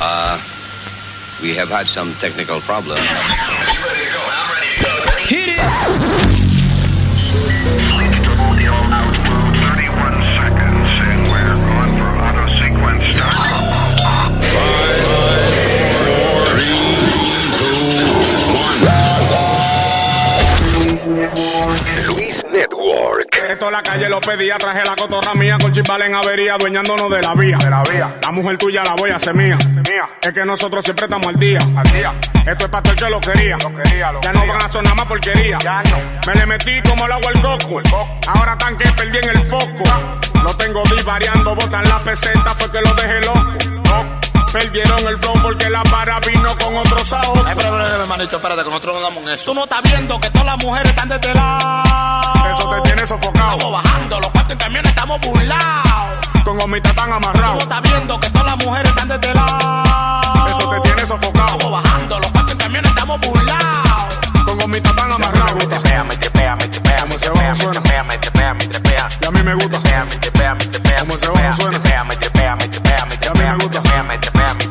Uh, we have had some technical problems. Hit it! 31 seconds, and we're going for auto sequence start. Luis Network. Esto en la calle lo pedía, traje la cotorra mía con chimbal en avería, dueñándonos de la vía. De la vía. La mujer tuya la voy a hacer mía. mía. Es que nosotros siempre estamos al día. Al día. Esto es para el que lo quería. Lo quería ya no van a sonar más porquería. Ya no. Me le metí como el agua al coco. Ahora tan que perdí en el foco. Lo tengo divariando, botan la peseta, fue que lo dejé loco. Perdieron el flow porque la para vino con otro sabor. Ay, pero, pero, pero, hermanito, espérate, que nosotros no damos eso. Tú no estás viendo que todas las mujeres están de este lado. Eso te tiene sofocado. Estamos bajando, los cuatro en camiones estamos burlados. Con gomitas tan Tú no amarrados. estás viendo que todas las mujeres están de este lado. Eso te tiene sofocado. Estamos bajando, los cuatro en camiones estamos burlados. Con gomitas tan amarrados. Trepea, me trepea, me trepea, me trepea, va, me trepea, me trepea, me trepea. Y a mí me gusta. Trepea, me trepea, me trepea, Como me se baja, suena.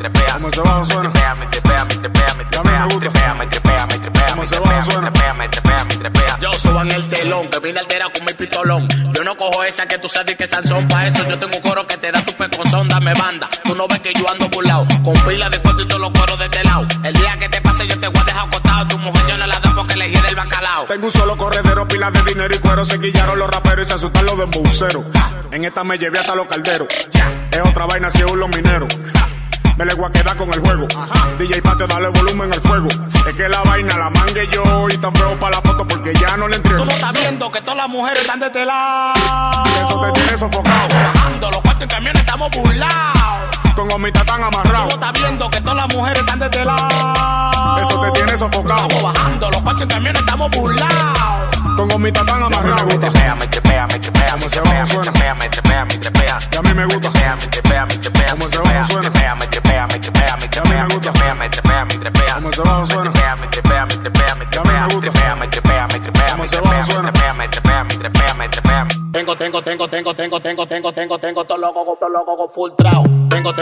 Trepea, me trepea. Como se baja, suena. Trepea, me trepea, me trepea, me me trepea, me trepea, me trepea, me trepea, me trepea, me trepea, me trepea. Yo suban el telón, que vine alterado con mi pistolón. Yo no cojo esa que tú sabes que Sansón pa' eso. Yo tengo un coro que te da tu pecozón, dame banda. Tú no ves que yo ando burlao, con pila de cuento y todos los coros de este lado. El día que te pase yo te voy a dejar acostado. Tu mujer yo no la doy porque le hiede el bacalao. Tengo un solo corredero, pilas de dinero y cuero. Se quillaron los raperos y se asustan los dembuceros. En esta me llevé hasta los calderos. Es otra vaina si es los mineros. Me le voy a quedar con el juego. DJ Patio, dale volumen al fuego. Es que la vaina la mangue yo y tan feo para la foto porque ya no le entrego. Tú no estás viendo que todas las mujeres están de este lado. Eso te tiene sofocado. Bajando, los cuatro en camiones estamos burlados. Con gomitas tan Tú estás viendo que todas las mujeres están de este lado. Eso te tiene sofocado. Estamos bajando, los cuatro en camiones estamos burlados. Con gomitas tan amarrados. Me trepea, me trepea, me trepea, me Como se trepea, me trepea, me trepea, me trepea. Y a mí me gusta. Me trepea, me trepea, Como me se trepea, suena. trepea, me trepea, me trepea, me trepea, me me gusta. trepea, me trepea, me trepea. Como se baja, suena. Me trepea, me trepea, me trepea, me me trepea, me trepea, me trepea, Como me trepea, me trepea, me trepea, me trepea, me trepea. Tengo, tengo, tengo, tengo, tengo, tengo, tengo, tengo, tengo, todo loco, todo loco, full trao. Tengo, tengo,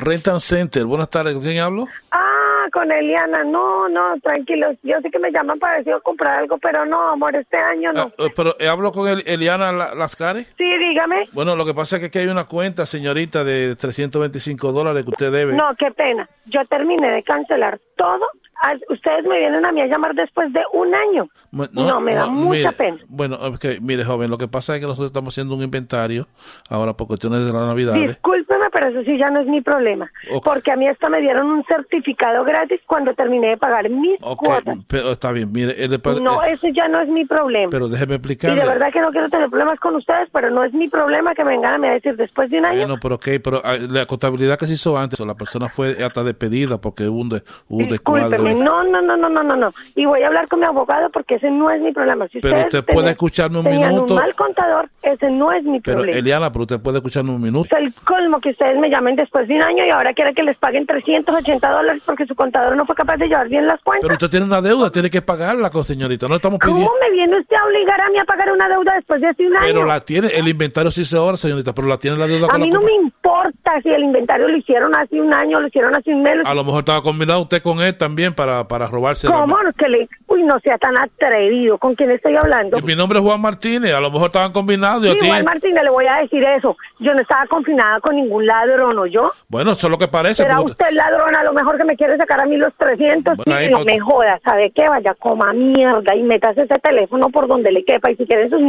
Rentan Center, buenas tardes, ¿con quién hablo? Ah, con Eliana. No, no, tranquilos. Yo sé que me llaman para decir comprar algo, pero no, amor, este año no. Eh, eh, pero eh, hablo con El- Eliana La- Lascari. Sí, dígame. Bueno, lo que pasa es que aquí hay una cuenta, señorita, de 325 dólares que usted debe. No, qué pena. Yo terminé de cancelar todo. Ah, Ustedes me vienen a mí a llamar después de un año. No, me da mucha mire, pena. Bueno, mire, joven, lo que pasa es que nosotros estamos haciendo un inventario ahora por cuestiones de la Navidad. Discúlpeme, pero eso sí ya no es mi problema. Porque a mí hasta me dieron un certificado gratis cuando terminé de pagar mis Ok, cuotas. pero está bien, mire, el- No, eh, eso ya no es mi problema. pero déjeme Y explicarle. de verdad que no quiero tener problemas con ustedes, pero no es mi problema que me vengan a decir después de un año. Bueno, pero ok, pero ah, la contabilidad que se hizo antes, la persona fue hasta despedida porque hubo un, de- un. Discúlpeme, no, no, no, no, no, no, no. Y voy a hablar con mi abogado porque ese no es mi problema. Si Pero usted puede escucharme un minuto. un mal contador, ese no es mi Pero problema. Eliana, pero usted puede escucharme un minuto. Es el colmo que ustedes me llamen después de un año y ahora quieren que les paguen 380 dólares porque su contador no fue capaz de llevar bien las cuentas. Pero usted tiene una deuda, tiene que pagarla, con señorita. No estamos pidiendo. ¿Cómo me viene usted a obligar a mí a pagar una deuda después de hace un año? Pero la tiene, el inventario sí se ahora, señorita, pero la tiene la deuda a con mí la no me importa si el inventario lo hicieron hace un año, lo hicieron hace un mes. lo- A lo mejor estaba combinado usted con él también para, para robarse. la- ¿Cómo? Que le... Uy, no sea tan atrevido. ¿Con quién estoy hablando? Mi nombre es Juan Martínez, a lo mejor estaban combinados. y a Sí, ti- Juan Martínez, le voy a decir eso. Yo no estaba confinada con ningún ladrón, ¿o yo? Bueno, eso es lo que parece. Será porque- usted ladrón, a lo mejor que me quiere sacar a mí los 300 Bueno, ahí no me joda, ¿sabe qué? Vaya, coma mierda y metas ese teléfono por donde le quepa y si quieren sus,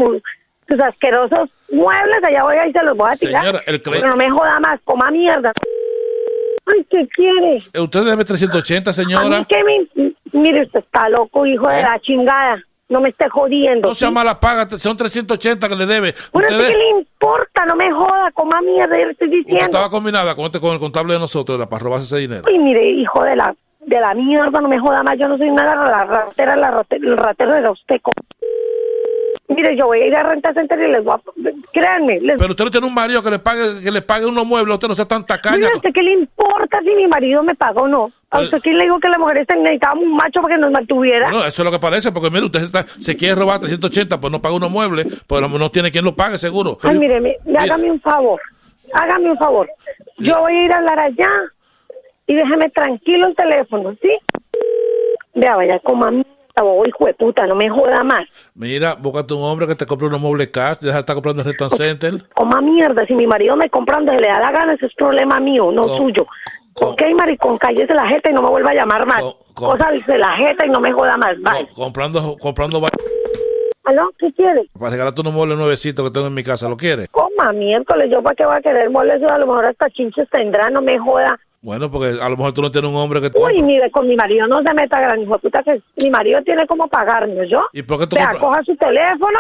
sus asquerosos muebles, allá voy a y se los voy a tirar. Señora, el cre- Pero no me joda más, coma mierda. Ay, ¿qué quiere? Eh, Usted debe 380, A señora. mí que me... Mire, usted está loco, hijo de ¿Eh? la chingada. No me esté jodiendo. No sea ¿sí? mala paga, son 380 que le debe. Bueno, ¿qué le importa? No me joda, coma mierda, le estoy usted diciendo. estaba combinada con, este, con el contable de nosotros era para robarse ese dinero. Uy, mire, hijo de la de la mierda, no me joda más. Yo no soy una la ratera, la rate- el ratero era usted. Mire, yo voy a ir a Renta Center y les voy a... Créanme, les... Pero usted no tiene un marido que le pague, que le pague unos muebles, usted no sea tan tacaña. Mire, ¿a usted qué le importa si mi marido me paga o no? ¿A usted quién le dijo que las mujeres necesitábamos un macho para que nos mantuviera? Bueno, eso es lo que parece, porque mire, usted está- se quiere robar 380, pues no paga unos muebles, pues no, tiene quien lo pague, seguro. Ay, mire, me- Mire, hágame un favor. Hágame un favor. Yo voy a ir a hablar allá y déjeme tranquilo el teléfono, ¿sí? Vea, vaya, como a mí, bobo, hijo de puta, no me joda más. Mira, búscate un hombre que te compre unos muebles cash, deja de estar comprando en Rent Center. Coma mierda, si mi marido me compra donde le da la gana, ese es problema mío, no suyo. ok, maricón, cállese la jeta y no me vuelva a llamar más. Co- co- Cosas de la jeta y no me joda más, bye. Co- comprando, comprando ¿Aló? ¿Qué quiere? para regalarte unos muebles nuevecitos que tengo en mi casa, ¿lo quieres? Coma miércoles, yo para qué voy a querer moles, a lo mejor hasta chinches tendrá, no me joda. Bueno, porque a lo mejor tú no tienes un hombre que te Uy, mire, con mi marido no se meta gran hijo puta que mi marido tiene como pagarnos, ¿yo? ¿Y por qué tú Vea, coja su teléfono,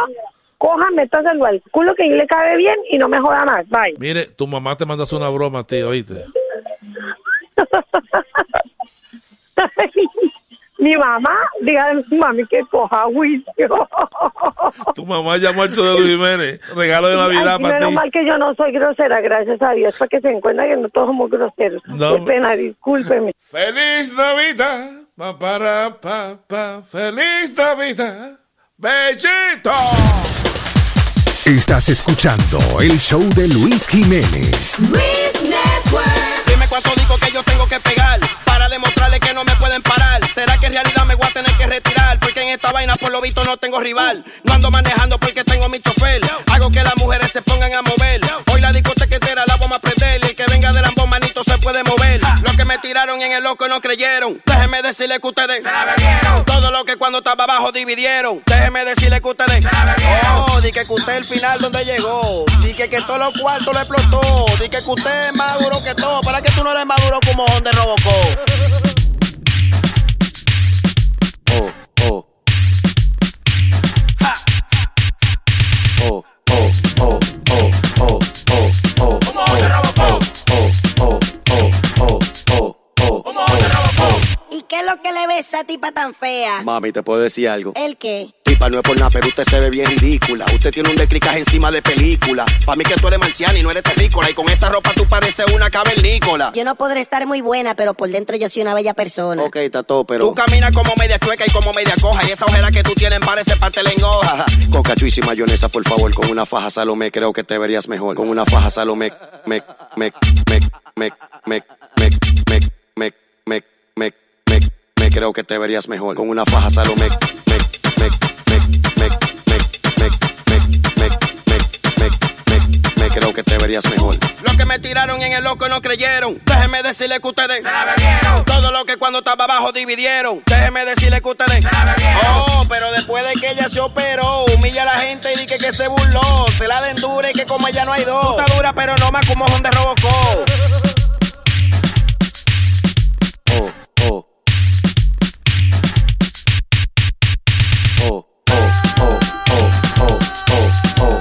coja, métaselo al culo que ahí le cabe bien y no me joda más, bye. Mire, tu mamá te a hacer una broma, tío, ¿oíste? mi mamá, dígale a mi mami que coja juicio. Tu mamá llamó al show de Luis Jiménez, regalo de Navidad Ay, para menos ti. mal que yo no soy grosera, gracias a Dios, para que se encuentre que no todos somos groseros. No. Qué pena, discúlpeme. ¡Feliz Navidad! Pa, para, pa, pa. ¡Feliz Navidad! ¡Bechito! Estás escuchando el show de Luis Jiménez. Dime cuánto digo que yo tengo que pegar para demostrarle que no me pueden parar. ¿Será que en realidad me voy a tener que retirar? Porque en esta vaina por lo visto no tengo rival. No ando manejando porque tengo mi chofer. Hago que las mujeres se pongan a mover. Hoy la discoteca entera la vamos a prender. Y el que venga del ambón manito se puede mover. Me tiraron en el loco no creyeron. Déjenme decirle que ustedes todo lo que cuando estaba abajo dividieron. Déjenme decirle que ustedes Oh, di que usted el final donde llegó. Di que que todos los cuartos lo explotó. Di que que usted es más duro que todo. ¿Para que tú no eres más duro como donde Robocop? Oh, oh. Oh, oh, oh, oh, oh, oh, oh, lo que le ves a esa tipa tan fea? Mami, ¿te puedo decir algo? ¿El qué? Tipa, no es por nada, pero usted se ve bien ridícula. Usted tiene un decricaje encima de película. Pa' mí que tú eres marciana y no eres terrícola. Y con esa ropa tú pareces una cavernícola. Yo no podré estar muy buena, pero por dentro yo soy una bella persona. Ok, está todo, pero. Tú caminas como media chueca y como media coja. Y esa ojera que tú tienes parece parte en hoja. Con cachuis y mayonesa, por favor. Con una faja Salomé, creo que te verías mejor. Con una faja Salomé, me, me, me, me, me, me, me, creo que te verías mejor con una faja Salomé. Me creo que te verías mejor. Los que me tiraron en el loco no creyeron. Déjeme decirle que ustedes se la bebieron. Todo lo que cuando estaba abajo dividieron. Déjeme decirle que ustedes se la bebieron. Oh, pero después de que ella se operó, humilla a la gente y dije que se burló. Se la den dura y que como ella no hay dos. Está dura, pero no más como Honda Robocop. oh, oh, oh, oh, oh, oh,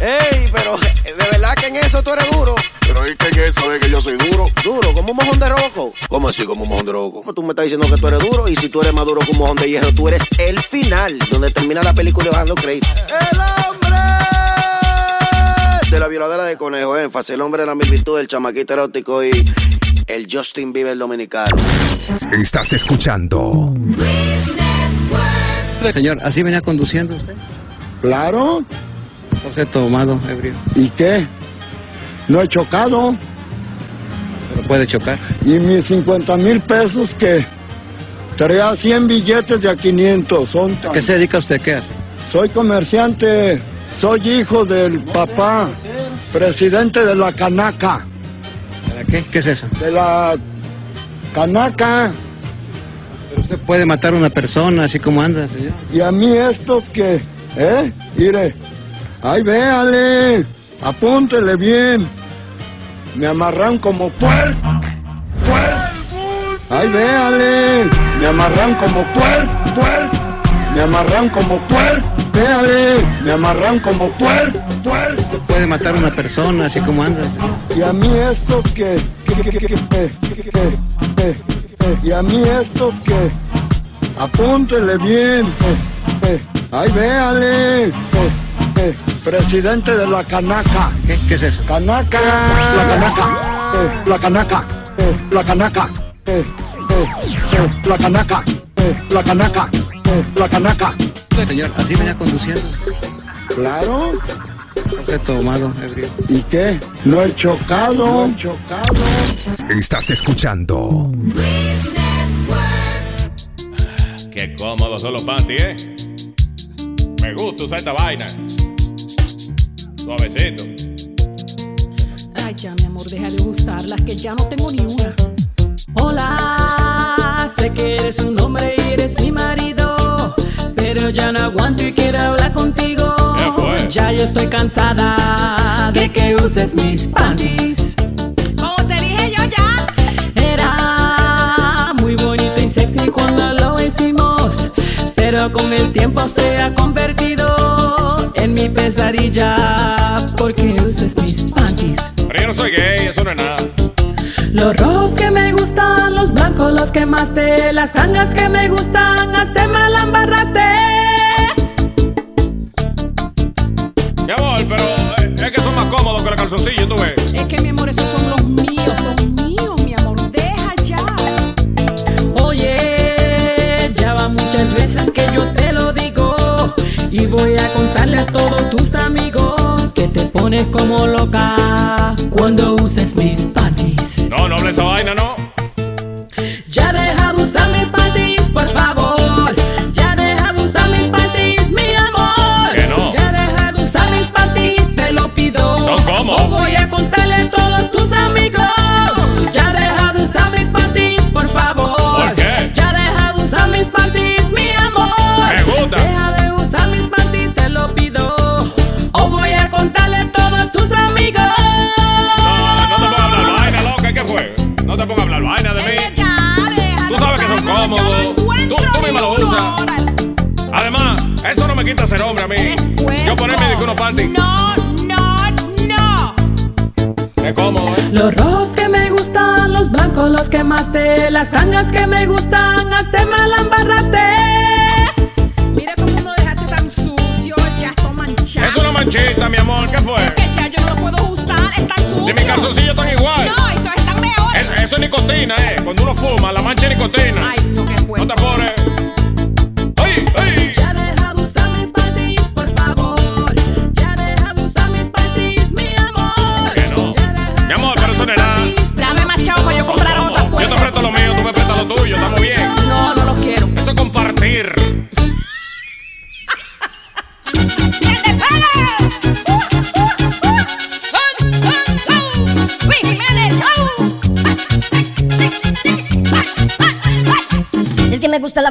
Ey, pero de verdad que en eso tú eres duro. Pero es que en eso que yo soy duro. Duro, como un mojón de roco. ¿Cómo así, como un mojón de roco? Pues tú me estás diciendo que tú eres duro y si tú eres más duro que un mojón de hierro, tú eres el final, donde termina la película bajando crédito. ¡El hombre! De la violadora de conejo, énfasis, el hombre era mi virtud, el chamaquito erótico y el Justin Bieber dominicano. Estás escuchando Señor, ¿así venía conduciendo usted? Claro. ¿Está usted tomado, ebrio? ¿Y qué? No he chocado. Pero puede chocar. ¿Y mis 50 mil pesos que Traía 100 billetes de a 500. Son tan- ¿A qué se dedica usted? ¿Qué hace? Soy comerciante. Soy hijo del papá, presidente de la Canaca. ¿Para qué? ¿Qué es eso? De la Canaca. Pero usted puede matar a una persona así como anda, señor. Y a mí estos que, ¿eh? Mire, ay, véale, apúntele bien. Me amarran como puerco. Ay, véale, me amarran como puer, puer, me amarran como puer, véale, me amarran como puer, Puede matar a una persona, así como andas. Y a mí esto que... Y a mí esto que... Apúntele bien. Ahí véale. Presidente de la canaca. ¿Qué, ¿Qué es eso? Canaca. La canaca. La canaca. La canaca. La canaca. La canaca. La canaca. Señor, así venía conduciendo. Claro. He tomado, ebrio. ¿Y qué? No he chocado. No he chocado. Estás escuchando Qué cómodos son los panties, ¿eh? Me gusta usar esta vaina. Suavecito. Ay, ya, mi amor, deja de usarlas, que ya no tengo ni una. Hola, sé que eres un hombre y eres mi marido, pero ya no aguanto y quiero hablar contigo. Ya yo estoy cansada de que uses mis panties. Como te dije yo ya. Era muy bonito y sexy cuando lo hicimos, pero con el tiempo se ha convertido en mi pesadilla porque usas mis panties. Pero yo no soy gay, eso no es nada. Los rojos que me gustan, los blancos los quemaste, las tangas que me gustan, hasta me la embarraste. Que los calzoncillos, tú ves. Es que mi amor, esos son los míos, son míos, mi amor, deja ya. Oye, ya va muchas veces que yo te lo digo y voy a contarle a todos tus amigos que te pones como loca cuando uses mis panties. No, no hable esa vaina, mala.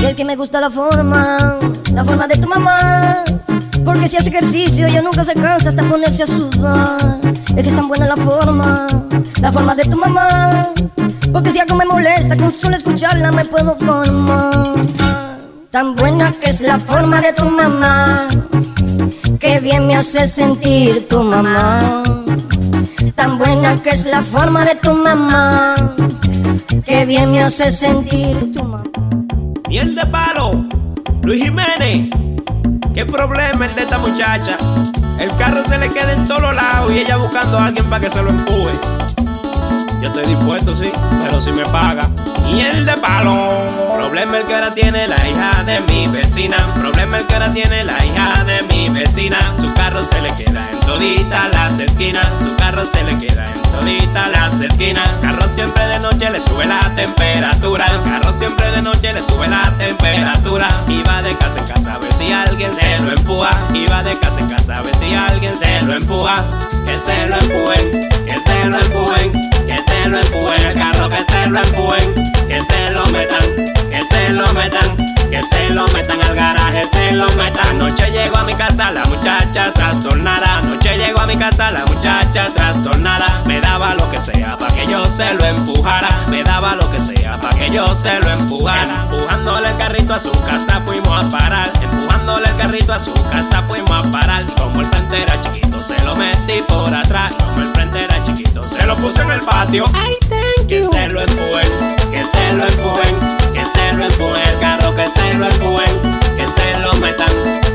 Y el que me gusta la forma, la forma de tu mamá. Porque si hace ejercicio ella nunca se cansa hasta ponerse a sudar. Es que es tan buena la forma, la forma de tu mamá. Porque si algo me molesta, con solo escucharla me puedo formar. Tan buena que es la forma de tu mamá. Que bien me hace sentir tu mamá. Tan buena que es la forma de tu mamá. Que bien me hace sentir tu mamá. Miel de palo, Luis Jiménez. ¿Qué problema el de esta muchacha? El carro se le queda en todos lados y ella buscando a alguien para que se lo empuje. Yo estoy dispuesto, sí, pero si me paga. Miel de palo. Problema el que ahora tiene la hija de mi vecina. Problema el que ahora tiene la hija de mi vecina. Su carro se le queda en toditas las esquinas. Su carro se le queda en todita las esquinas. Carro siempre de noche le sube la temperatura. Carro siempre de noche le sube la temperatura. Y va de casa en casa alguien se lo empuja. Va de casa en casa a ver si alguien se lo empuja. Que se lo empujen, que se lo empujen, que se lo empujen. El carro que se lo empujen, que se lo metan, que se lo metan, que se lo metan al garaje, se lo metan. Anoche llego a mi casa la muchacha trastornada. Anoche llego a mi casa la muchacha trastornada. Me daba lo que sea para que yo se lo empujara. Me daba lo que sea para que yo se lo empujara. Empujándole el carrito a su casa fuimos a parar. Empujándole el carrito a su casa fuimos a parar. Como el frente era chiquito, se lo metí por atrás. Como el frente era chiquito, se lo puse en el patio. que se lo empujen, que se lo empujen, que se lo empujen. El carro que se lo empujen, que se lo metan,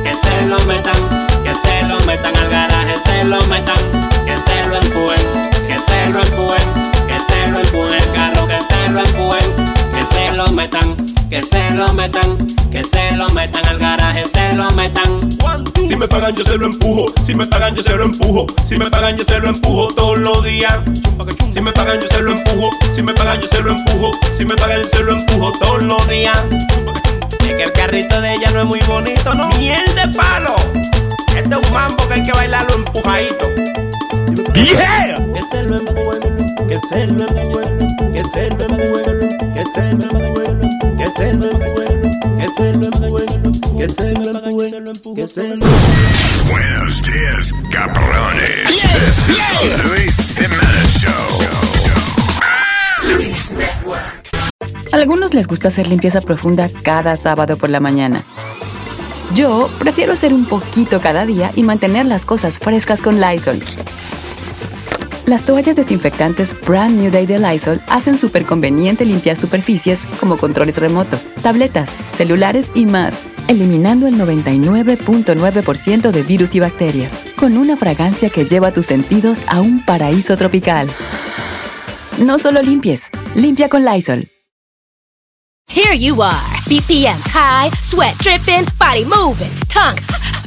que se lo metan, que se lo metan al garaje, se lo metan, que se lo empujen, que se lo empujen, que se lo empujen. El carro que se lo empujen, que se lo metan, que se lo metan, que se lo metan al garaje, se lo metan. Si me pagan yo se lo empujo, si me pagan yo se lo empujo, si me pagan yo se lo empujo todos los días. Si me pagan yo se lo empujo, si me pagan yo se lo empujo, si me pagan yo se lo empujo todos los días. Es que el carrito de ella no es muy bonito, ¿no? Miel de palo. Este es un mambo que hay que bailarlo empujadito. Yeah. Que se lo empujen, que se lo empujen, que se lo empujen, que se lo empujen, que se lo empujen, que se lo empujen, que se lo empujen, que se lo Buenos dias, cabrones. This is the Luis Jimenez Show. Luis Network. Algunos les gusta hacer limpieza profunda cada sábado por la mañana. Yo prefiero hacer un poquito cada día y mantener las cosas frescas con Lysol. Las toallas desinfectantes Brand New Day de Lysol hacen súper conveniente limpiar superficies como controles remotos, tabletas, celulares y más, eliminando el 99.9% de virus y bacterias, con una fragancia que lleva tus sentidos a un paraíso tropical. No solo limpies, limpia con Lysol. Here you are, BPM's high, sweat dripping, body moving, tongue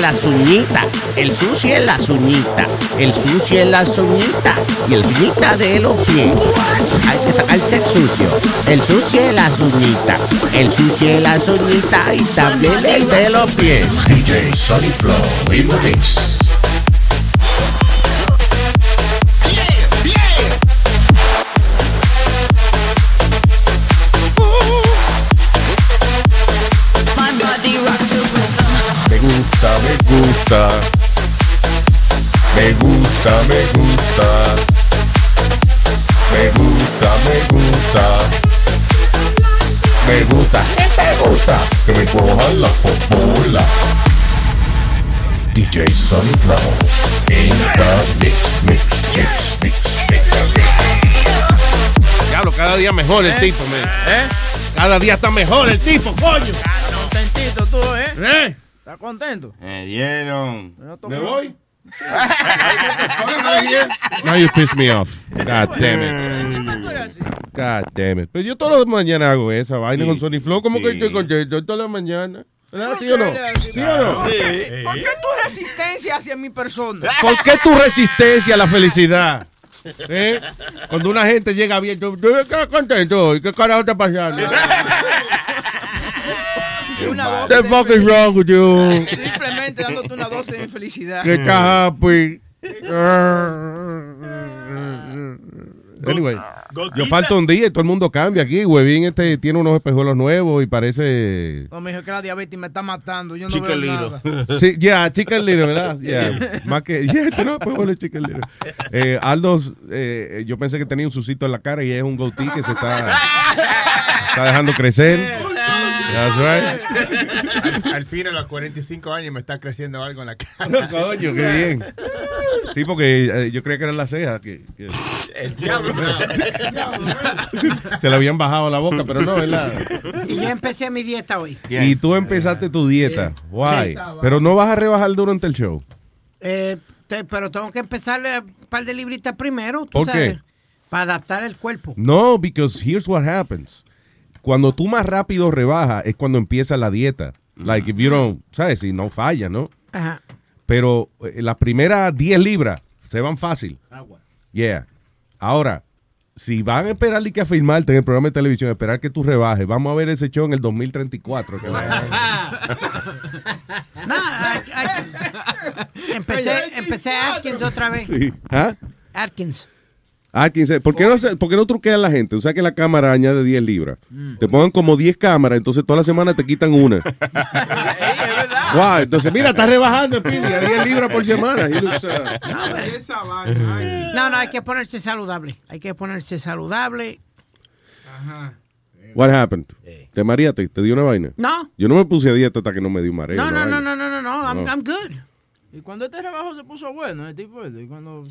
En las el sushi en las uñitas, el sushi en las uñitas y el uñita de los pies. Hay que sacarse el sucio, el sushi en las uñitas, el sushi en las uñitas y también el de los pies. Gusta. Me gusta, me gusta. Me gusta, me gusta. Me gusta, que te gusta. Que me cojan la popola. DJ Flow in the mix, mix, mix, mix, mix. Diablo, cada día mejor el ¿Eh? tipo, man. ¿Eh? Cada día está mejor el tipo, coño. Contentito tú, ¿eh? ¿Eh? ¿Estás contento? Me dieron. ¿Me voy? Now you piss me off. God damn it. God damn it. Pero yo todas las mañanas hago esa vaina con Sony Flow. como que estoy contento todas las mañanas? ¿Verdad? ¿Sí o no? ¿Sí o no? ¿Por qué tu resistencia hacia mi persona? ¿Por qué tu resistencia a la felicidad? ¿Eh? Cuando una gente llega bien, tú, tú estás contento hoy. ¿Qué carajo está pasando? Una What dosis the fuck is wrong with you? Simplemente dándote una dosis de felicidad. Que estás happy. Anyway, yo falto un día y todo el mundo cambia aquí. Huevín este tiene unos espejuelos nuevos y parece... No, me dijo que la diabetes me está matando. Yo no Chicken veo nada. Sí, ya, Chicken Little, ¿verdad? Ya, más que... Ya, tú no puedes poner Chicken Little. Eh, Aldo, eh, yo pensé que tenía un sucito en la cara y es un goatee que se está, está dejando crecer. That's right. Al, al fin, a los 45 años, me está creciendo algo en la cara. Coño, qué bien. Sí, porque eh, yo creía que eran las cejas. Que, que- El diablo. se le habían bajado la boca, pero no, ¿verdad? Y yo empecé mi dieta hoy. Y tú empezaste tu dieta. Why? Pero no vas a rebajar durante el show. Eh, te- pero tengo que empezarle un par de libritas primero, tú ¿Por qué? sabes, para adaptar el cuerpo. No, because here's what happens. Cuando tú más rápido rebajas es cuando empieza la dieta. Like if you don't, ¿sabes? Si no falla, ¿no? Ajá. Pero eh, las primeras 10 libras se van fácil. Yeah. Ahora, si van a esperar y que a filmarte en el programa de televisión, esperar que tú rebajes, vamos a ver ese show en el 2034. que No, ay- ay- empecé, empecé Atkins otra vez. Sí. ¿Ah? Atkins. Ah, 15. ¿Por qué, no, se- por qué no truquean la gente? O sea que la cámara añade 10 libras. Te pongan como 10 cámaras, entonces toda la semana te quitan una. Wow, entonces mira, está rebajando, Pidi, a 10 libras por semana. He looks, uh, No, no, hay que ponerse saludable. Hay que ponerse saludable. what happened? ¿Te mareaste? ¿Te dio una vaina? No. Yo no me puse a dieta hasta que no me dio mareo. No, no, no, no, no, no, no. I'm, No. I'm good. Y cuando este trabajo se puso bueno, el tipo y cuando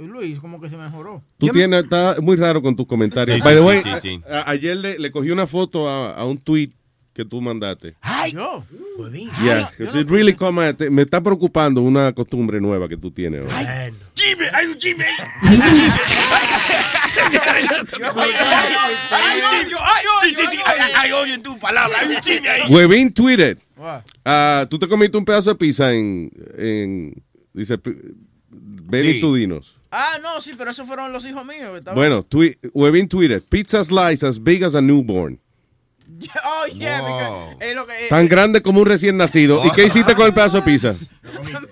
Luis como que se mejoró. Tú tienes, está muy raro con tus comentarios. Sí, By the sí, way, sí, sí. a- a- ayer le, le cogí una foto a, a un tweet que tú mandaste. ¡Ay! Yo. Yeah, really come at- me está preocupando una costumbre nueva que tú tienes. ahora. Jimmy, hay un Jimmy. Sí, hay- hay odio en tu palabra. Hay un Jimmy ahí. Huevín tweeted. Ah, tú te comiste un pedazo de pizza en, en dice, Sí. Ah, no, sí, pero esos fueron los hijos míos. Bueno, Huevín tweeted, pizza slice as big as a newborn. Oh, yeah, because es lo que... Tan grande como un recién nacido. ¿Y qué hiciste con el pedazo de pizza?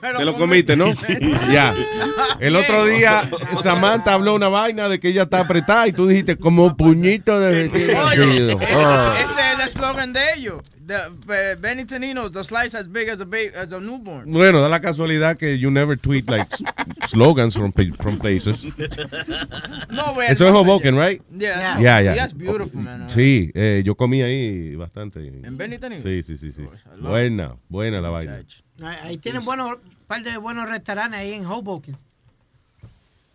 Te lo comiste, ¿no? ya. El otro día Samantha habló una vaina de que ella está apretada y tú dijiste como puñito de recién nacido. Ah. ese, ese es el eslogan de ellos. The, uh, Benny Taninos, the slice as big as a, ba- as a newborn. Bueno, da la casualidad que you never tweet like slogans from, from places. No, güey, Eso es. Hoboken, right? Yeah. Yeah, yeah. That's beautiful, man. Sí, eh, yo comí ahí bastante. ¿En Benny Taninos? Sí, sí, sí, sí. Buena, buena la vaina. Ahí, tienen buenos, un par de buenos restaurantes ahí en Hoboken.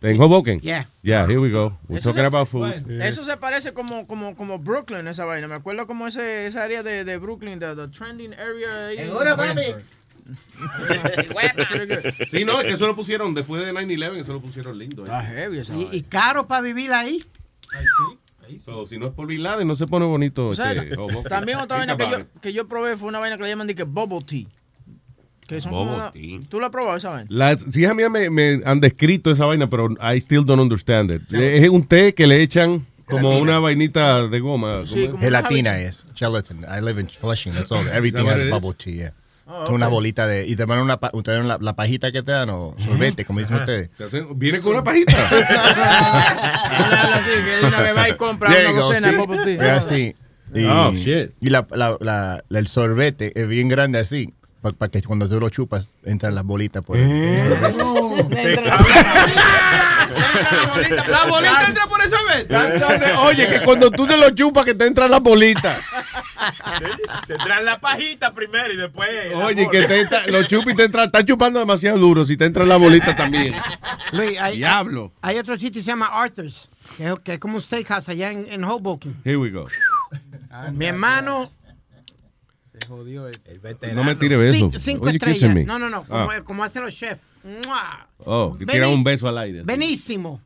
¿En Hoboken? Yeah. Yeah, here we go. We're Eso talking se- about food. Eso se parece como, como, como Brooklyn, esa vaina. Me acuerdo como ese, esa área de, de Brooklyn, the, the trending area. ahí en Seguro, papi. Sí, no, es que eso lo pusieron después de 9-11, eso lo pusieron lindo. Está heavy esa Y, y caro para vivir ahí. So, si no es por Bin Laden, no se pone bonito. O sea, este, también otra vaina que yo, que yo probé fue una vaina que le llaman de que bubble tea. Son como tea. ¿Tú la has probado esa vaina? Las hijas mías me, me han descrito esa vaina, pero I still don't understand it. Es un té que le echan como Gelatina. una vainita de goma. Gelatina es. Gelatin. I live in Flushing. That's all. Everything has bubble tea, yeah. Oh, Es una bolita de... Y te dan una, pa- te dan la, la pajita que te dan o sorbete, como dicen ustedes. Viene con una pajita. Así que de una vez va y compra There una you go, docena de sí. bubble tea. Yeah, sí. Y, Oh, shit. Y la, la, la- el sorbete es bien grande así, para que cuando tú lo chupas, entran las bolitas por el La bolita entra por esa vez. Oye, que cuando tú te lo chupas que te entran las bolitas. Te traen la pajita primero y después. Oye, que te entra, los chupis te entran, estás chupando demasiado duro si te entran las bolitas también. Luis, hay, Diablo. hay otro sitio que se llama Arthur's, que es, que es como un steakhouse allá en, en Hoboken. Here we go. Mi hermano, No me tire besos. cin- cinco Oye, estrellas. kissing me. No, no, no, como, Ah. como hacen los chefs. ¡Mua! Oh, que Beni- tiran un beso al aire. Benísimo.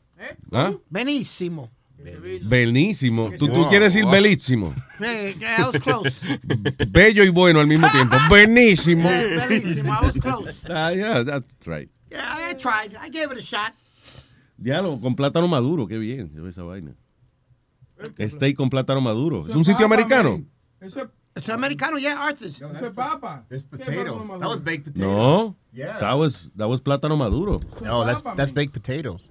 ¿Ah? Benísimo. Belísimo. Tú, tú quieres decir wow. belísimo. Hey, I was close. Bello y bueno al mismo tiempo. Benísimo. Benísimo, I was close. Ah, yeah, that's right. Yeah, I tried. I gave it a shot. Diálogo, con plátano maduro. Qué bien se esa vaina. Steak con plátano maduro. ¿Es un sitio americano? Eso es americano, yeah, Arthur's. Eso es papa. It's potatoes. That was baked potatoes. No. Yeah. That was, that was plátano maduro. No, that's, that's baked potatoes.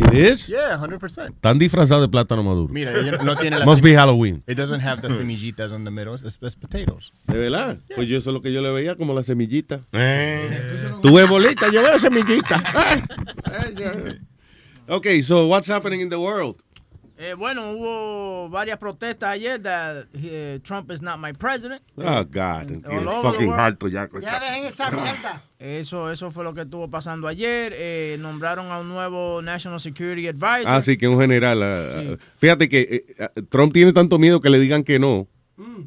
It is? Yeah, 100%. Están disfrazados de plátano maduro. Mira, no tiene la Must be Halloween. It doesn't have the semillitas on the middle. It's, it's potatoes. ¿De verdad? Pues yo eso es lo que yo le veía como la semillita. Eh. Tú ves bolita, yo veo semillita. ok, so what's happening in the world? Eh, bueno, hubo varias protestas ayer that eh, Trump is not my president. Oh, God. Fucking harto ya con Ya esa- dejen esa mierda. Eso, eso fue lo que estuvo pasando ayer. Eh, nombraron a un nuevo National Security Advisor. Ah, sí, que un general. ah, Fíjate que eh, ah, Trump tiene tanto miedo que le digan que no.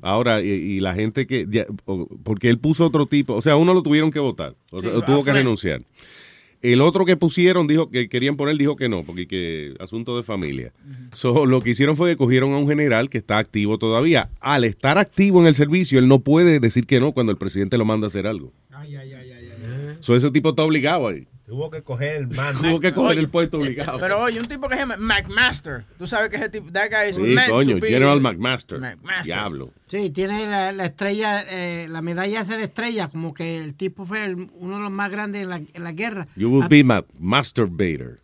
Ahora, y, y la gente que. ya- porque él puso otro tipo. O sea, uno lo tuvieron que votar. O, Sí, o tuvo que renunciar. El otro que pusieron dijo que querían poner, dijo que no, porque que asunto de familia. So, lo que hicieron fue que cogieron a un general que está activo todavía. Al estar activo en el servicio, él no puede decir que no cuando el presidente lo manda a hacer algo. So, ese tipo está obligado ahí. Tuvo que coger el mando. Tuvo que coger Oye, el puesto obligado. Pero oye, un tipo que se llama McMaster. Tú sabes que ese tipo, that guy is Sí, meant coño, to be- General McMaster. McMaster. Diablo. Sí, tiene la, la estrella, eh, la medalla esa de estrella, como que el tipo fue el- uno de los más grandes en la, en la guerra. You will Ah, be my masturbator.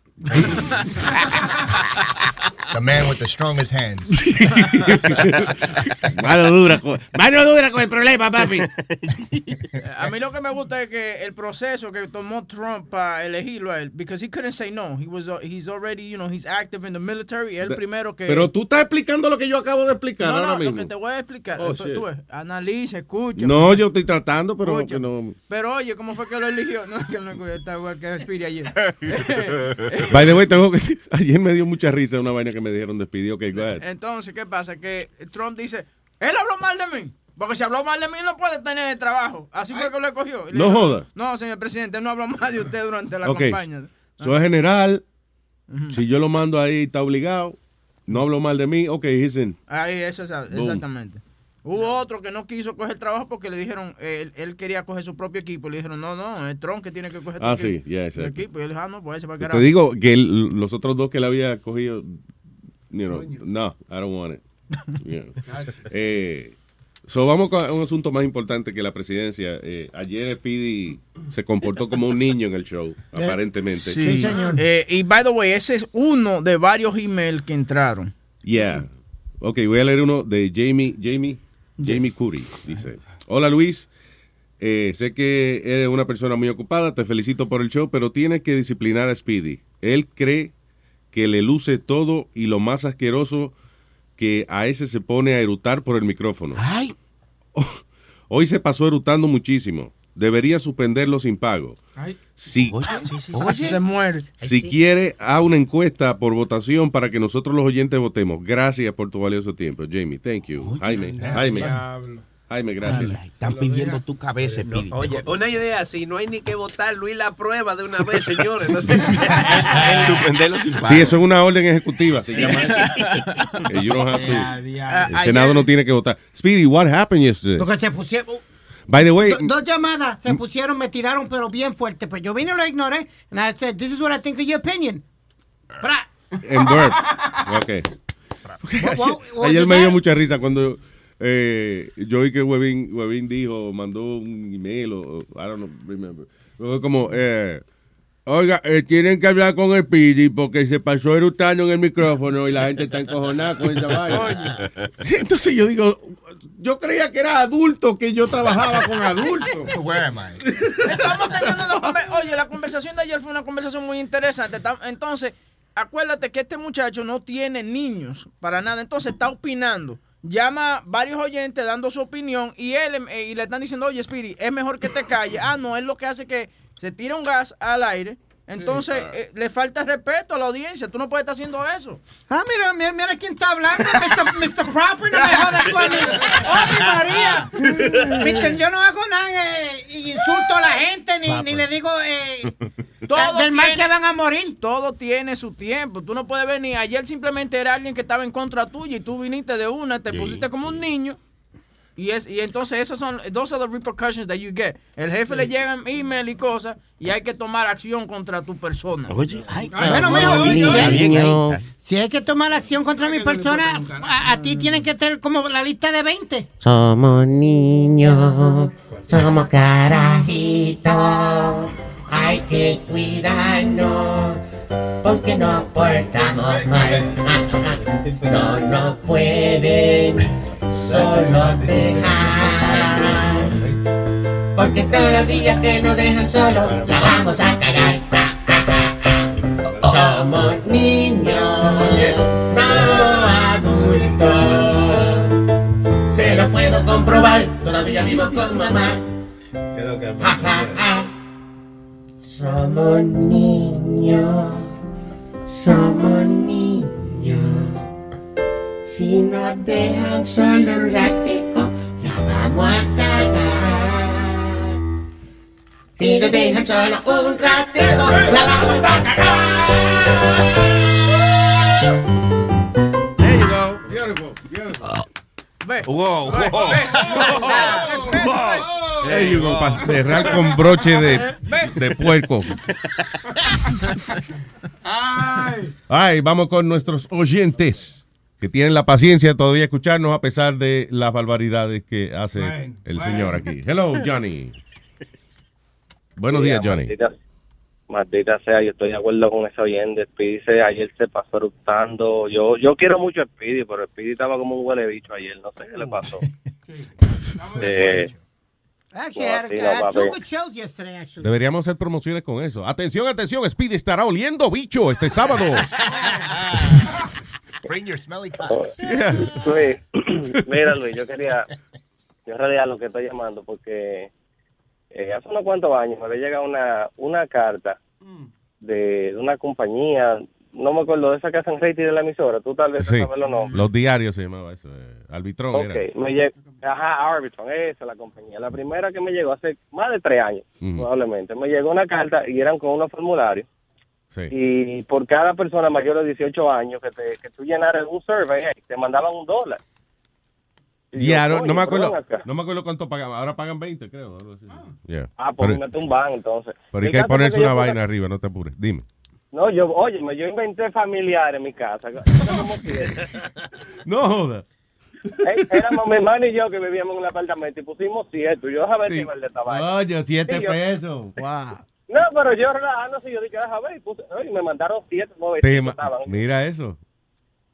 The man with the strongest hands. mano dura, con, mano dura con el problema, papi. A mí lo que me gusta es que el proceso que tomó Trump para elegirlo a él, because he couldn't say no. He was, uh, he's already, you know, he's active in the military. Él primero que. Pero tú estás explicando lo que yo acabo de explicar no, ahora no, lo mismo. que te voy a explicar. Oh, tú, analiza, escucha. No, yo estoy tratando, pero que no. Pero oye, ¿cómo fue que lo eligió? No, que no está igual que ayer. By the way, tengo que, ayer me dio mucha risa una vaina que me dijeron despidió. Ok, go ahead. Entonces, ¿qué pasa? Que Trump dice, él habló mal de mí. Porque si habló mal de mí no puede tener el trabajo. Así fue que lo le No dijo, joda. No, señor presidente, él no habló mal de usted durante la Ok. campaña. Soy general. Si yo lo mando ahí, está obligado. No hablo mal de mí. Ok, in. Ahí, eso es Boom. Hubo otro que no quiso coger trabajo porque le dijeron, él, él quería coger su propio equipo. Le dijeron, no, no, es Trump que tiene que coger tu Ah, equipo. sí, yeah, el equipo. Y él dijo, ah, no, pues ese va a Te digo que él- los otros dos que le había cogido, you know, no, I don't want it. You know. Eh, so vamos con un asunto más importante que la presidencia. Eh, ayer Speedy se comportó como un niño en el show, aparentemente. Sí, Eh, y by the way, ese es uno de varios emails que entraron. Yeah. Ok, voy a leer uno de Jamie, Jamie, Jamie Curry. Dice, hola Luis, eh, sé que eres una persona muy ocupada, te felicito por el show, pero tienes que disciplinar a Speedy. Él cree que le luce todo y lo más asqueroso que a ese se pone a erutar por el micrófono. Hoy se pasó erutando muchísimo. Debería suspenderlo sin pago. Si, Se muere. si quiere, a una encuesta por votación para que nosotros los oyentes votemos. Gracias por tu valioso tiempo, Jamie. Thank you. Jaime, Jaime. Jaime, gracias. Están pidiendo tu cabeza, Speedy. Oye, una idea, si no hay ni que votar, Luis la prueba de una vez, señores. No sé. Suspenderlo sin Sí, eso es una orden ejecutiva. Se llama El Senado no tiene que votar. Speedy, what happened yesterday? Porque se pusieron. By the way, do- dos llamadas se pusieron, me tiraron, pero bien fuerte. Pues yo vine y lo ignoré. And I said, this is what I think of your opinion. Bra. en Burp. Ok. What- what- what Ayer me dio mucha risa cuando eh, yo oí que Webin, Webin dijo, mandó un email o I don't know, remember. Como, eh, oiga, eh, tienen que hablar con el Pidi porque se pasó erutando en el micrófono y la gente está encojonada con esa vaina. Entonces yo digo, yo creía que era adulto, que yo trabajaba con adultos. Estamos teniendo una Oye, la conversación de ayer fue una conversación muy interesante. Entonces, acuérdate que este muchacho no tiene niños para nada. Entonces, está opinando. Llama varios oyentes dando su opinión y él eh, y le están diciendo, oye, Speedy, es mejor que te calles. Ah, no, él lo que hace es que se tira un gas al aire. Entonces, eh, le falta respeto a la audiencia. Tú no puedes estar haciendo eso. Ah, mira, mira, mira quién está hablando, Mr. Mr. Proper, no me jodas tú a mí. ¡Oh, María! Mister, yo no hago nada, eh, y insulto a la gente, ni, ni le digo eh, Todo del mal que van a morir. Todo tiene su tiempo. Tú no puedes venir. Ayer simplemente era alguien que estaba en contra tuya y tú viniste de una, te pusiste como un niño. Y, es, y entonces esas son, those are the repercussions that you get. El jefe le llegan email y cosas y hay que tomar acción contra tu persona. Oye, ay, Bueno, Ay, niño. si, si hay que tomar acción contra mi persona, a, a ti tienen que tener como la lista de 20. Somos niños, somos carajitos, hay que cuidarnos porque nos portamos mal. No nos pueden solo dejar, porque todos los días que nos dejan solos la vamos a cagar. Somos niños, no adultos. Se lo puedo comprobar, todavía vivo con mamá. Somos niños, dejan solo un ratico, la vamos a cagar. Si nos dejan solo un ratico, la vamos a There you go. Beautiful, beautiful. Wow, wow. There you go, para cerrar con broche de, de puerco. Ay, vamos con nuestros oyentes que tienen la paciencia de todavía escucharnos a pesar de las barbaridades que hace Bueno, el bueno. señor aquí. Hello, Johnny. Buenos días, Johnny. Maldita, maldita sea, yo estoy de acuerdo con esa bien de Speedy. se- Ayer se pasó eructando. Yo yo quiero mucho a Speedy, pero Speedy estaba como un huele bicho ayer. No sé qué le pasó. Eh, Actually, No, I had, así I no, had two papi. good shows yesterday, actually. Deberíamos hacer promociones con eso. Atención, atención, Speedy estará oliendo bicho este sábado. Bring your smelly Oh, cats. Luis, mira Luis, yo quería, yo en realidad lo que estoy llamando porque eh, hace unos cuantos años me había llegado una, una carta de, de una compañía, no me acuerdo de esa que hacen rating de la emisora, tú tal vez Sí, sabes los nombres. los diarios se llamaba eso. eh, Albitrón Ok, era. me llegó, ajá, Arbitron, esa es la compañía. La primera que me llegó hace más de tres años, Ujú. probablemente. Me llegó una carta y eran con unos formularios. Sí. Y por cada persona mayor de 18 años que, te, que tú llenaras un survey, te mandaban un dólar. Y Ya, yo, no, me acuerdo, no me acuerdo cuánto pagaban. Ahora pagan 20, creo. algo así. Yeah. Ah, pues pero, me tumban entonces. pero hay El que ponerse una vaina arriba, no te apures. Dime. No, yo, oye, yo inventé familiar en mi casa. No joda. Eh, Éramos mi hermano y yo que vivíamos en un apartamento y pusimos siete. Yo déjame ver Sí. si vale esta vaina. Oye, 7 Sí, yo- pesos. Wow. No, pero yo relajándose, yo dije, déjame ver. Y, puse, y me mandaron siete nueve Te ma- estaban. mira eso.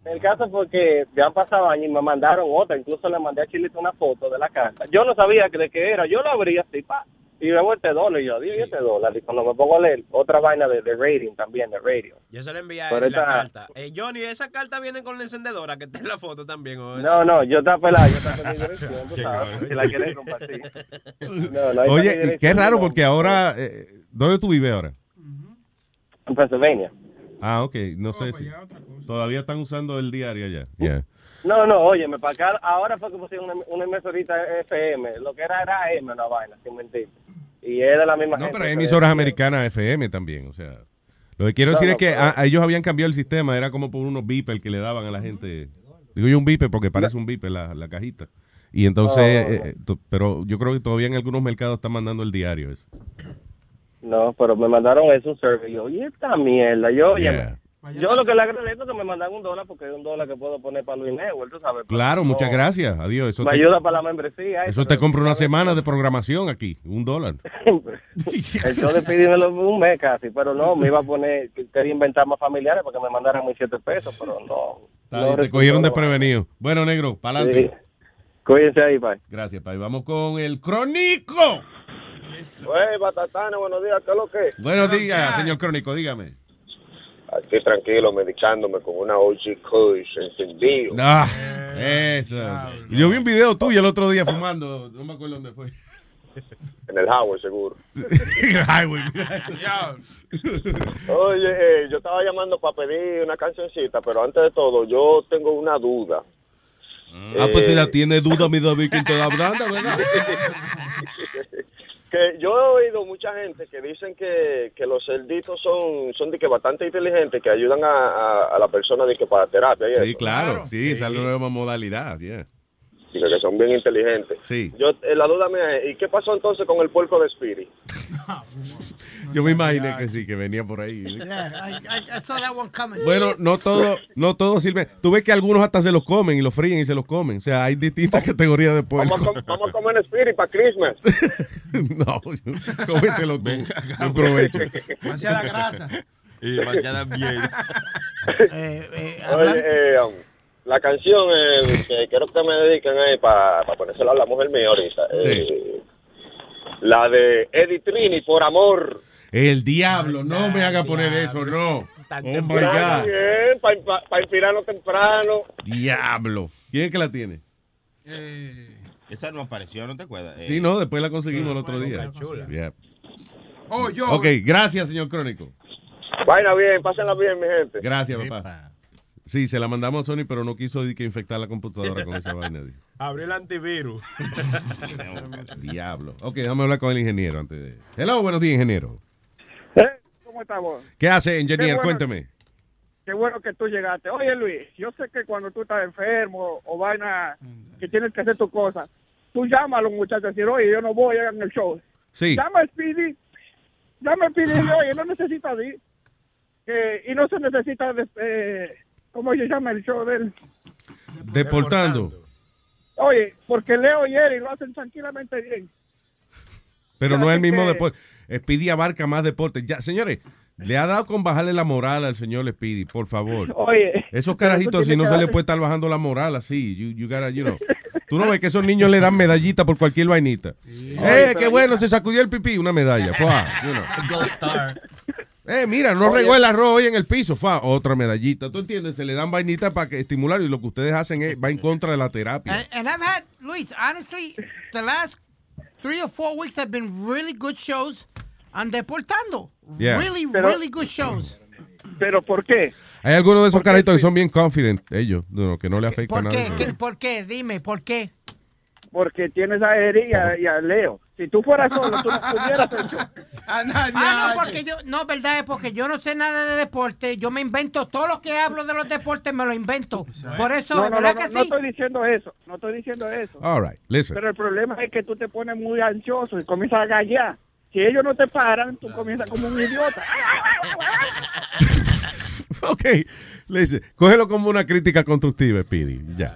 El caso fue que ya han pasado años y me mandaron otra. Incluso le mandé a Chilito una foto de la carta. Yo no sabía de qué era. Yo lo abrí así, pa. Y veo este dólar. Y yo, di este dólar. Y cuando me pongo a leer otra vaina de, de rating también, de radio. Yo se le envié a él la esta- carta. Eh, Johnny, esa carta viene con la encendedora que está en la foto también. ¿o eso? No, no, yo está pelado. Yo está dirección, tú sabes. Si la quieres compartir. No, Oye, qué raro porque ahora, eh, ¿dónde tú vives ahora? En Pennsylvania. Ah, ok, no sé si todavía están usando el diario allá. Yeah. No, no, oye, me para acá, ahora fue que pusieron una, una emisorita FM, lo que era era M, una vaina, sin mentir. Y es de la misma No, gente pero hay emisoras americanas FM también, o sea. Lo que quiero No, decir no, es que pero- a, a ellos habían cambiado el sistema, era como por unos beepers que le daban a la gente. Digo yo un beeper porque parece un beeper la, la cajita. Y entonces, No, no, no. eh, eh, to- pero yo creo que todavía en algunos mercados están mandando el diario eso. No, pero me mandaron eso, un survey. Y yo, oye, esta mierda. Yo, Yeah. yo lo que le agradezco es que me mandan un dólar porque es un dólar que puedo poner para Luis Network, tú sabes. Claro, No, muchas gracias. Adiós. Eso Me te, ayuda para la membresía. eso te compra una semana de programación aquí, un dólar. Show de pidiéndolo un mes casi, pero no, me iba a poner, quería inventar más familiares porque me mandaran mis siete pesos, pero no. Está no te cogieron desprevenido. Bueno, negro, para adelante. Cuídense ahí, bye. Gracias, Pai. Vamos con el crónico. Wey, Batatana, buenos días, ¿qué es lo que? Buenos días, señor crónico, dígame. Aquí tranquilo, medicándome con una OG Kush encendido. Ah, eso. Yo vi un video tuyo el otro día fumando, no me acuerdo dónde fue. En el Howard, seguro. Ay, güey. Oye, eh, yo estaba llamando para pedir una cancioncita, pero antes de todo, yo tengo una duda. Ah, pues si Eh, la tiene duda, mi David, que te da hablando, ¿verdad? que yo he oído mucha gente que dicen que, que los cerditos son, son de que bastante inteligentes, que ayudan a, a, a la persona de que para terapia. y Sí, eso. claro, sí, esa es la nueva modalidad, yeah. Dice que son bien inteligentes. Sí. Yo, eh, la duda mía es, ¿y qué pasó entonces con el puerco de Spirit? Yo me imaginé que sí, que venía por ahí. Yeah, I, I, I saw that one coming. Bueno, no todo, no todo sirve. Tú ves que algunos hasta se los comen y los fríen y se los comen. O sea, hay distintas categorías de puerco. Vamos a, com- vamos a comer Spirit para Christmas. no, cómetelo tú. Buen provecho. Demasiada grasa. Y demasiada mierda. Eh, Oye, eh, um, la canción eh, que quiero que me dediquen ahí para ponérsela a la mujer mía ahorita. eh, La de Eddie Trini, por amor. El diablo, no me haga poner eso, no. Oh my God. bien, para inspirarnos temprano. Diablo. ¿Quién es que la tiene? Esa no apareció, ¿no te acuerdas? Eh, Sí, no, después la conseguimos el otro día. está chula. Yeah. Oh, yo. Ok, gracias, señor Crónico. Vaina bien, pásenla bien, mi gente. Gracias, papá. Sí, se la mandamos a Sony, pero no quiso que infectar la computadora con esa vaina. dijo. Abrió el antivirus. Diablo. Ok, déjame hablar con el ingeniero antes de... Hello, buenos días, ingeniero. ¿Cómo estamos? ¿Qué hace, ingeniero? Qué bueno. Cuénteme. Qué bueno que tú llegaste. Oye, Luis, yo sé que cuando tú estás enfermo o vaina que tienes que hacer tu cosa, tú llamas a los muchachos y decir, oye, yo no voy a el show. Sí. Llama a Speedy, llama a Speedy y oye, no necesitas ir. Que, y no se necesita, de, eh, ¿cómo se llama el show de él? Deportando. Oye, porque Leo y Eri lo hacen tranquilamente bien. Pero no es el mismo que- deporte. Speedy abarca más deporte. Ya, señores, le ha dado con bajarle la moral al señor Speedy, por favor. Oye, Esos carajitos así no se le puede estar bajando la moral así. You, you gotta, you know. Tú no ves que esos niños le dan medallita por cualquier vainita. ¡Eh, qué bueno! Se sacudió el pipí, una medalla. Fua, you know. Gold Star. Eh, mira, no regó el arroz hoy en el piso. Fua, otra medallita. ¿Tú entiendes? Se le dan vainitas para que estimular y lo que ustedes hacen es, va en contra de la terapia. And, and I've had, Luis, honestly, the last three or four weeks have been really good shows on Deportando. Yeah. Really, Pero- really good shows. ¿Pero por qué? Hay algunos de esos carajitos que son bien confident, ellos, no, que no le afecta ¿Por nada. qué? ¿Qué- ¿Por qué? Dime, ¿por qué? Porque tienes a Eri y a, y a Leo. Si tú fueras solo, tú no pudieras show. Ah, no, porque yo, no, verdad, es porque yo no sé nada de deporte. Yo me invento todo lo que hablo de los deportes, me lo invento. Por eso, no, no, ¿verdad no, que no, sí? no estoy diciendo eso, no estoy diciendo eso. All right, listen. Pero el problema es que tú te pones muy ansioso y comienzas a gallar. Si ellos no te paran, tú comienzas como un idiota. ok, listen, cógelo como una crítica constructiva, Speedy. Ya.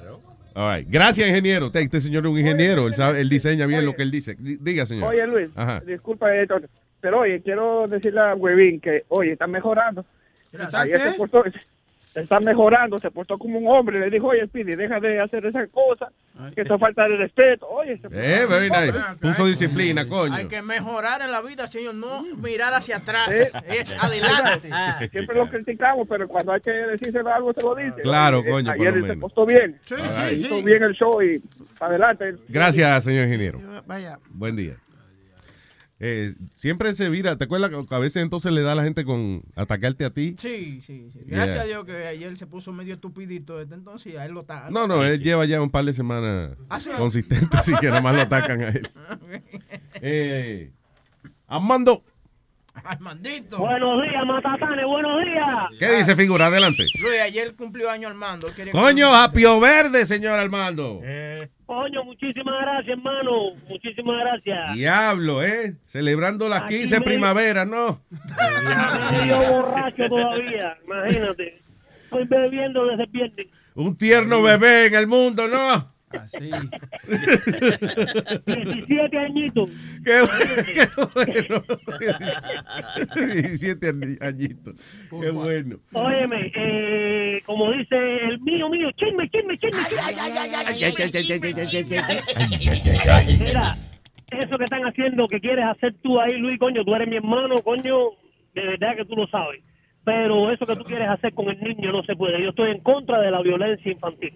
All right. Gracias, ingeniero. Este este señor es un ingeniero, él, sabe- él diseña bien lo que él dice. Diga, señor. Oye, Luis, Ajá. disculpa esto, pero oye, quiero decirle a Huevín que, oye, está mejorando. Ayer qué? se portó, está mejorando, se portó como un hombre. Le dijo, oye, Speedy, deja de hacer esas cosas, que eso falta de respeto. Oye, se Eh, very nice. Puso disciplina, coño. Hay que mejorar en la vida, señor, no mirar hacia atrás. Eh, Es adelante. Siempre lo criticamos, pero cuando hay que decírselo algo, se lo dice. Claro, Oye, coño, por Ayer lo se portó bien. Sí, sí, Hizo sí. bien el show y para adelante. Gracias, señor ingeniero. Vaya. Buen día. Eh, siempre se vira, ¿te acuerdas que a veces entonces le da a la gente con atacarte a ti? Sí, sí, sí. Gracias Yeah. a Dios que ayer se puso medio estupidito desde entonces y a él lo está. No, no, él lleva ya un par de semanas ¿Ah, sí? consistentes, así que nada más lo atacan a él. Eh, Armando, Armandito. Buenos días, Matatanes, buenos días. ¿qué dice figura? Adelante. Luis, ayer cumplió año Armando. Coño, apio verde, señor Armando. Coño, muchísimas gracias, hermano. Muchísimas gracias. Diablo, ¿eh? Celebrando las Aquí 15 medio- primaveras, ¿no? Medio borracho todavía, imagínate. Estoy bebiendo desde viernes. Un tierno bebé en el mundo, ¿no? Así. 17 añitos. Qué bueno. 17 añi- añitos. Qué bueno. Óyeme, eh, como dice el mío, mío, chisme, chisme, chisme. Mira, eso que están haciendo, que quieres hacer tú ahí, Luis, coño, tú eres mi hermano, coño, de verdad que tú lo sabes. Pero eso que tú quieres hacer con el niño no se puede. Yo estoy en contra de la violencia infantil.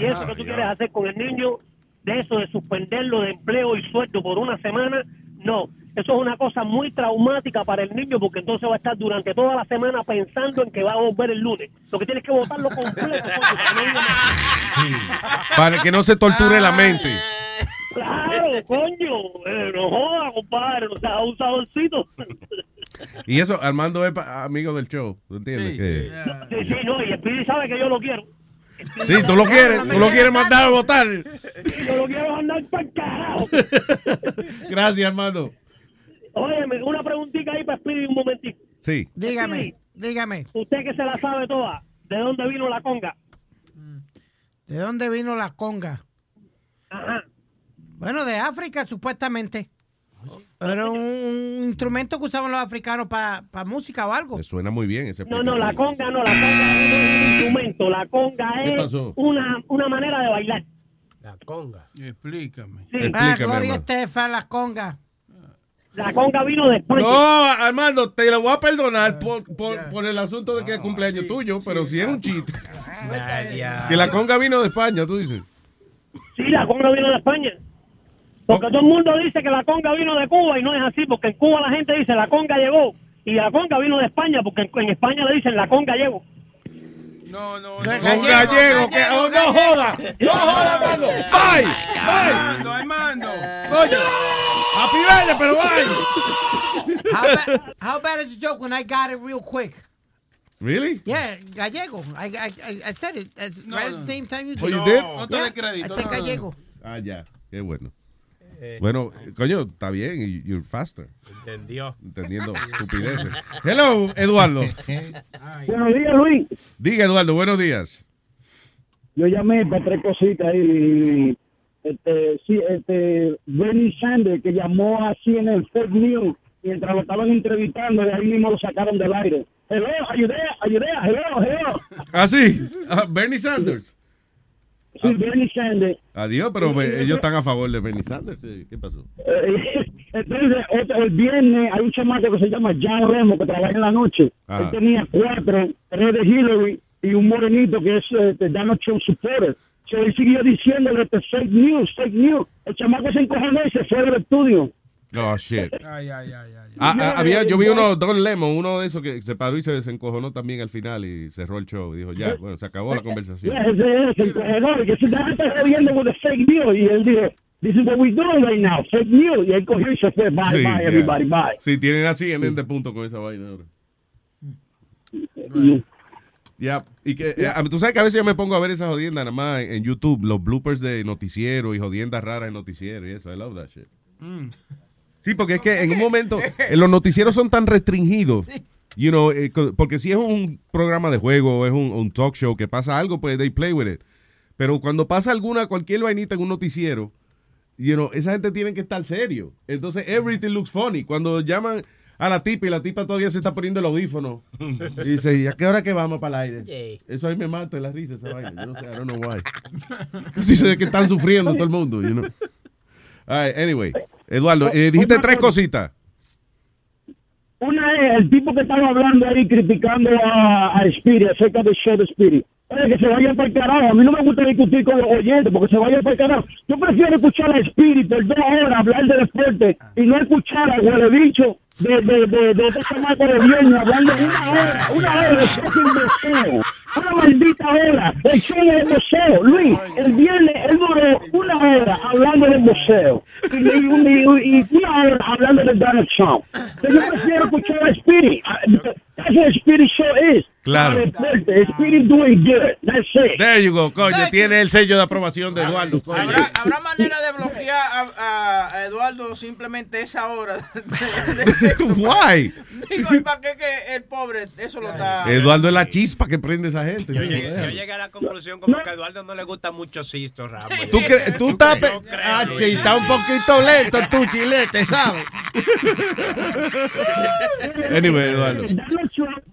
Y eso que tú quieres hacer con el niño, de eso de suspenderlo de empleo y sueldo por una semana, no. Eso es una cosa muy traumática para el niño porque entonces va a estar durante toda la semana pensando en que va a volver el lunes. Lo que tienes que votarlo completo. para que no se torture la mente. Claro, coño, eh, no joda, compadre, o sea, un saborcito. Y eso, Armando es pa- amigo del show. ¿Tú entiendes? Que- Sí, sí, no, y el Speedy sabe que yo lo quiero. Sí, tú lo quieres, tú lo quieres mandar a votar. Yo lo quiero mandar para el carajo. Gracias, Armando. Óyeme, una preguntita ahí para Speedy un momentito. Sí. Dígame, dígame. Usted que se la sabe toda, ¿de dónde vino la conga? ¿De dónde vino la conga? Ajá. Bueno, de África, supuestamente. Era un, un instrumento que usaban los africanos para música o algo. Me suena muy bien ese No, no, la conga no, la conga es un instrumento. La conga ¿Qué es pasó? una, una manera de bailar. La conga. Explícame. Ah, Explícame, Gloria hermano. Estefan, la conga. La conga vino después. No, Armando, te lo voy a perdonar por, por, por el asunto de que es cumpleaños tuyo, pero si es un chiste. Que la conga vino de España, tú dices. Sí, la conga vino de España. Porque todo el mundo dice que la conga vino de Cuba y no es así, porque en Cuba la gente dice la conga llegó y la conga vino de España, porque en, en España le dicen la conga llegó. No, no, Con gallego, que oh, no joda, no joda, Armando. Bye, bye. Armando. Coño, happy birthday, pero bye. How, ba- how bad is the joke when I got it real quick? Really? Yeah, gallego. I, I, I- I said it at, right at the same time you Oh, did. you did? No te Yeah. I said no, no, no. gallego. Ah, ya, qué bueno. Bueno, coño, está bien, y you're faster. Entendió. Entendiendo estupideces. Hello, Eduardo. Buenos días, Luis. Diga, Eduardo, buenos días. Yo llamé para tres cositas ahí. Este, sí, este, Bernie Sanders, que llamó así en el fake news mientras lo estaban entrevistando, de ahí mismo lo sacaron del aire. Hello, ayudé, ayudé, hello, hello. Ah, sí, Ah, Bernie Sanders. Sí, Bernie Sanders. Adiós, pero ellos están a favor de Bernie Sanders. ¿Qué pasó? Eh, Entonces, el viernes hay un chamaco que se llama John Remo que trabaja en la noche. Ajá. Él tenía cuatro, tres de Hillary y un morenito que es este, Donald Trump supporter. So, él siguió diciéndole este fake news, fake news. El chamaco se encojonó y se fue del estudio. Oh, shit. Ay, ay, ay, ay. Ah, ah, había, yo vi uno, Don Lemon, uno de esos que se paró y se desencojonó también al final y cerró el show. Dijo, ya, bueno, se acabó la conversación. Yeah, se encojonó que se está jodiendo con el fake news. Y él dijo, this is what we're doing right now, fake news. Y él cogió y se fue, bye, Sí, bye, yeah. everybody, bye. Sí, tienen así en este punto con esa vaina ahora. Ya, y que, eh, a mí- tú sabes que a veces yo me pongo a ver esa jodienda nada más en, en YouTube, los bloopers de noticiero y jodiendas raras en noticiero y eso. I love that shit. Sí, porque es que en un momento eh, los noticieros son tan restringidos. You know, eh, porque si es un programa de juego o es un, un talk show que pasa algo, pues they play with it. Pero cuando pasa alguna, cualquier vainita en un noticiero, you know, esa gente tiene que estar serio. Entonces, everything looks funny. Cuando llaman a la tipa y la tipa todavía se está poniendo el audífono y dice, ¿y a qué hora que vamos para el aire? Eso ahí me mata la risa, esa vaina. Yo no sé, I don't know why. Que están sufriendo todo el mundo, you know. All right, anyway. Eduardo, eh, dijiste tres cositas. Una es el tipo que estaba hablando ahí criticando a, a Spirit, acerca del show de Spirit. Oye, que se vaya para el carajo. A mí no me gusta discutir con los oyentes porque se vaya para el carajo. Yo prefiero escuchar a Spirit por dos horas hablar de deporte y no escuchar a huele bicho de, de, de, de ese chamaco de viernes hablando una hora, una hora de fucking boxeo. Una maldita hora. El show del boxeo. Luis, el viernes él duró una hora hablando del boxeo y, y, y- y una hora hablando de Donald Trump. Pero yo prefiero escuchar a Spirit. Ah, That's what Spirit Show is. Claro. Spirit doing good. That's it. There you go, coño. Tiene el sello de aprobación de Eduardo. coño. ¿Habrá, habrá manera de bloquear a, a- a Eduardo simplemente esa hora? Why? Digo, ¿y para qué que el pobre eso lo está... Eduardo es la chispa que prende esa gente. Yo Sí, llegué, yo llegué a la conclusión como que a Eduardo no le gusta mucho Sisto, Rambo. ¿Tú, cre- tú estás... pe- Yo creo, Ah, sí, está un poquito lento tu chilete, ¿sabes? Anyway, Eduardo. Donald Trump,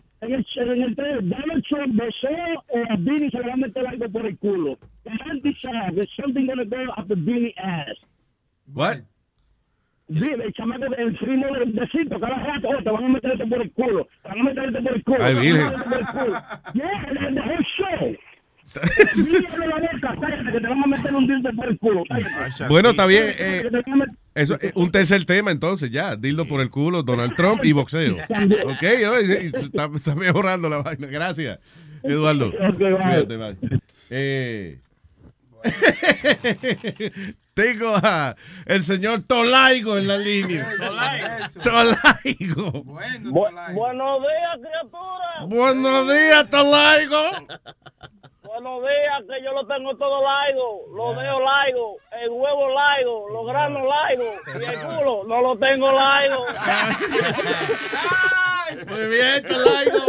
besó a Bini y se le va a meter algo por el culo. There's something gonna go up the Bini ass. What? Sí, el chamaco, el primo del besito, cada rato, oh, te van a meter esto por el culo, te van a meter esto por el culo. Ay, te van a virgen. meter esto por el culo. Yeah, the whole show. Míralo la boca, cállate, que te van a meter un dildo por el culo. cállate. Bueno, está bien. eh, eso, eh, un tercer tema entonces, ya. Dildo por el culo, Donald Trump y boxeo. Ok, está, está mejorando la vaina. Gracias, Eduardo. Ok, bye. Cuídate, bye. Eh, tengo a el señor Tolaigo en la línea. Tolaigo. buenos días, criatura. Buenos días, Tolaigo. Buenos días, que yo lo tengo todo laigo. Lo veo laigo. El huevo laigo. Los granos laigo. Y el culo no lo tengo laigo. Muy bien, Tolaigo.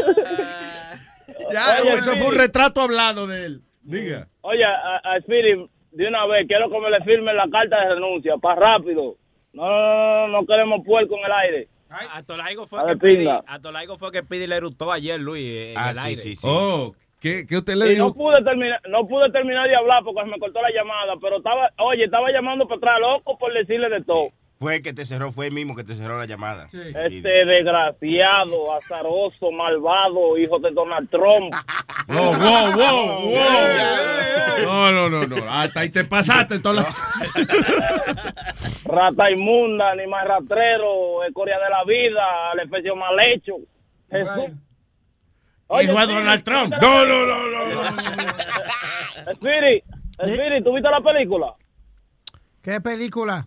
Ya, Oye, eso fue un retrato hablado de él. Diga. Oye, a, a Spirit, de una vez, quiero que me le firmen la carta de renuncia, para rápido. No, no, no, no, queremos puerco en el aire. A Tolaigo fue que. Pidi, a Tolaigo fue que Pidi le erutó ayer, Luis, en Ah, el sí, aire. sí, sí. Oh, ¿qué, qué usted le Y no dijo? pude terminar, no pude terminar de hablar porque se me cortó la llamada, pero estaba, oye, estaba llamando para atrás, loco, por decirle de todo. Fue el que te cerró, fue el mismo que te cerró la llamada. Este desgraciado, azaroso, malvado, hijo de Donald Trump. Wow, wow, wow, wow. No, no, no, no. Hasta ahí te pasaste. Toda la... Rata inmunda, animal rastrero, escoria de la vida, el efecto mal hecho. Jesús. Hijo de Donald Trump. No, no, no, no. Spirit, Spirit, ¿tú viste la película? ¿Qué película?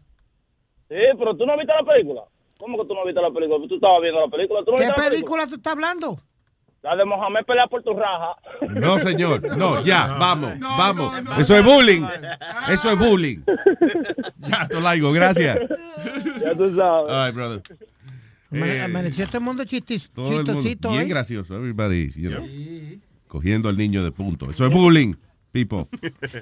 Sí, pero tú no viste la película. ¿Cómo que tú no viste la película? Tú estabas viendo la película. ¿Tú no ¿Qué película tú estás hablando? La de Mohamed pelea por tu raja. No, señor. No, ya, vamos, vamos. Eso es bullying. Eso es bullying. Ya, Tolaigo, gracias. Ya tú sabes. All right, brother. Eh, Amaneció este mundo chistis, Todo el mundo chistosito, bien ¿eh? gracioso. Everybody, you know, cogiendo al niño de punto. Eso es bullying, people.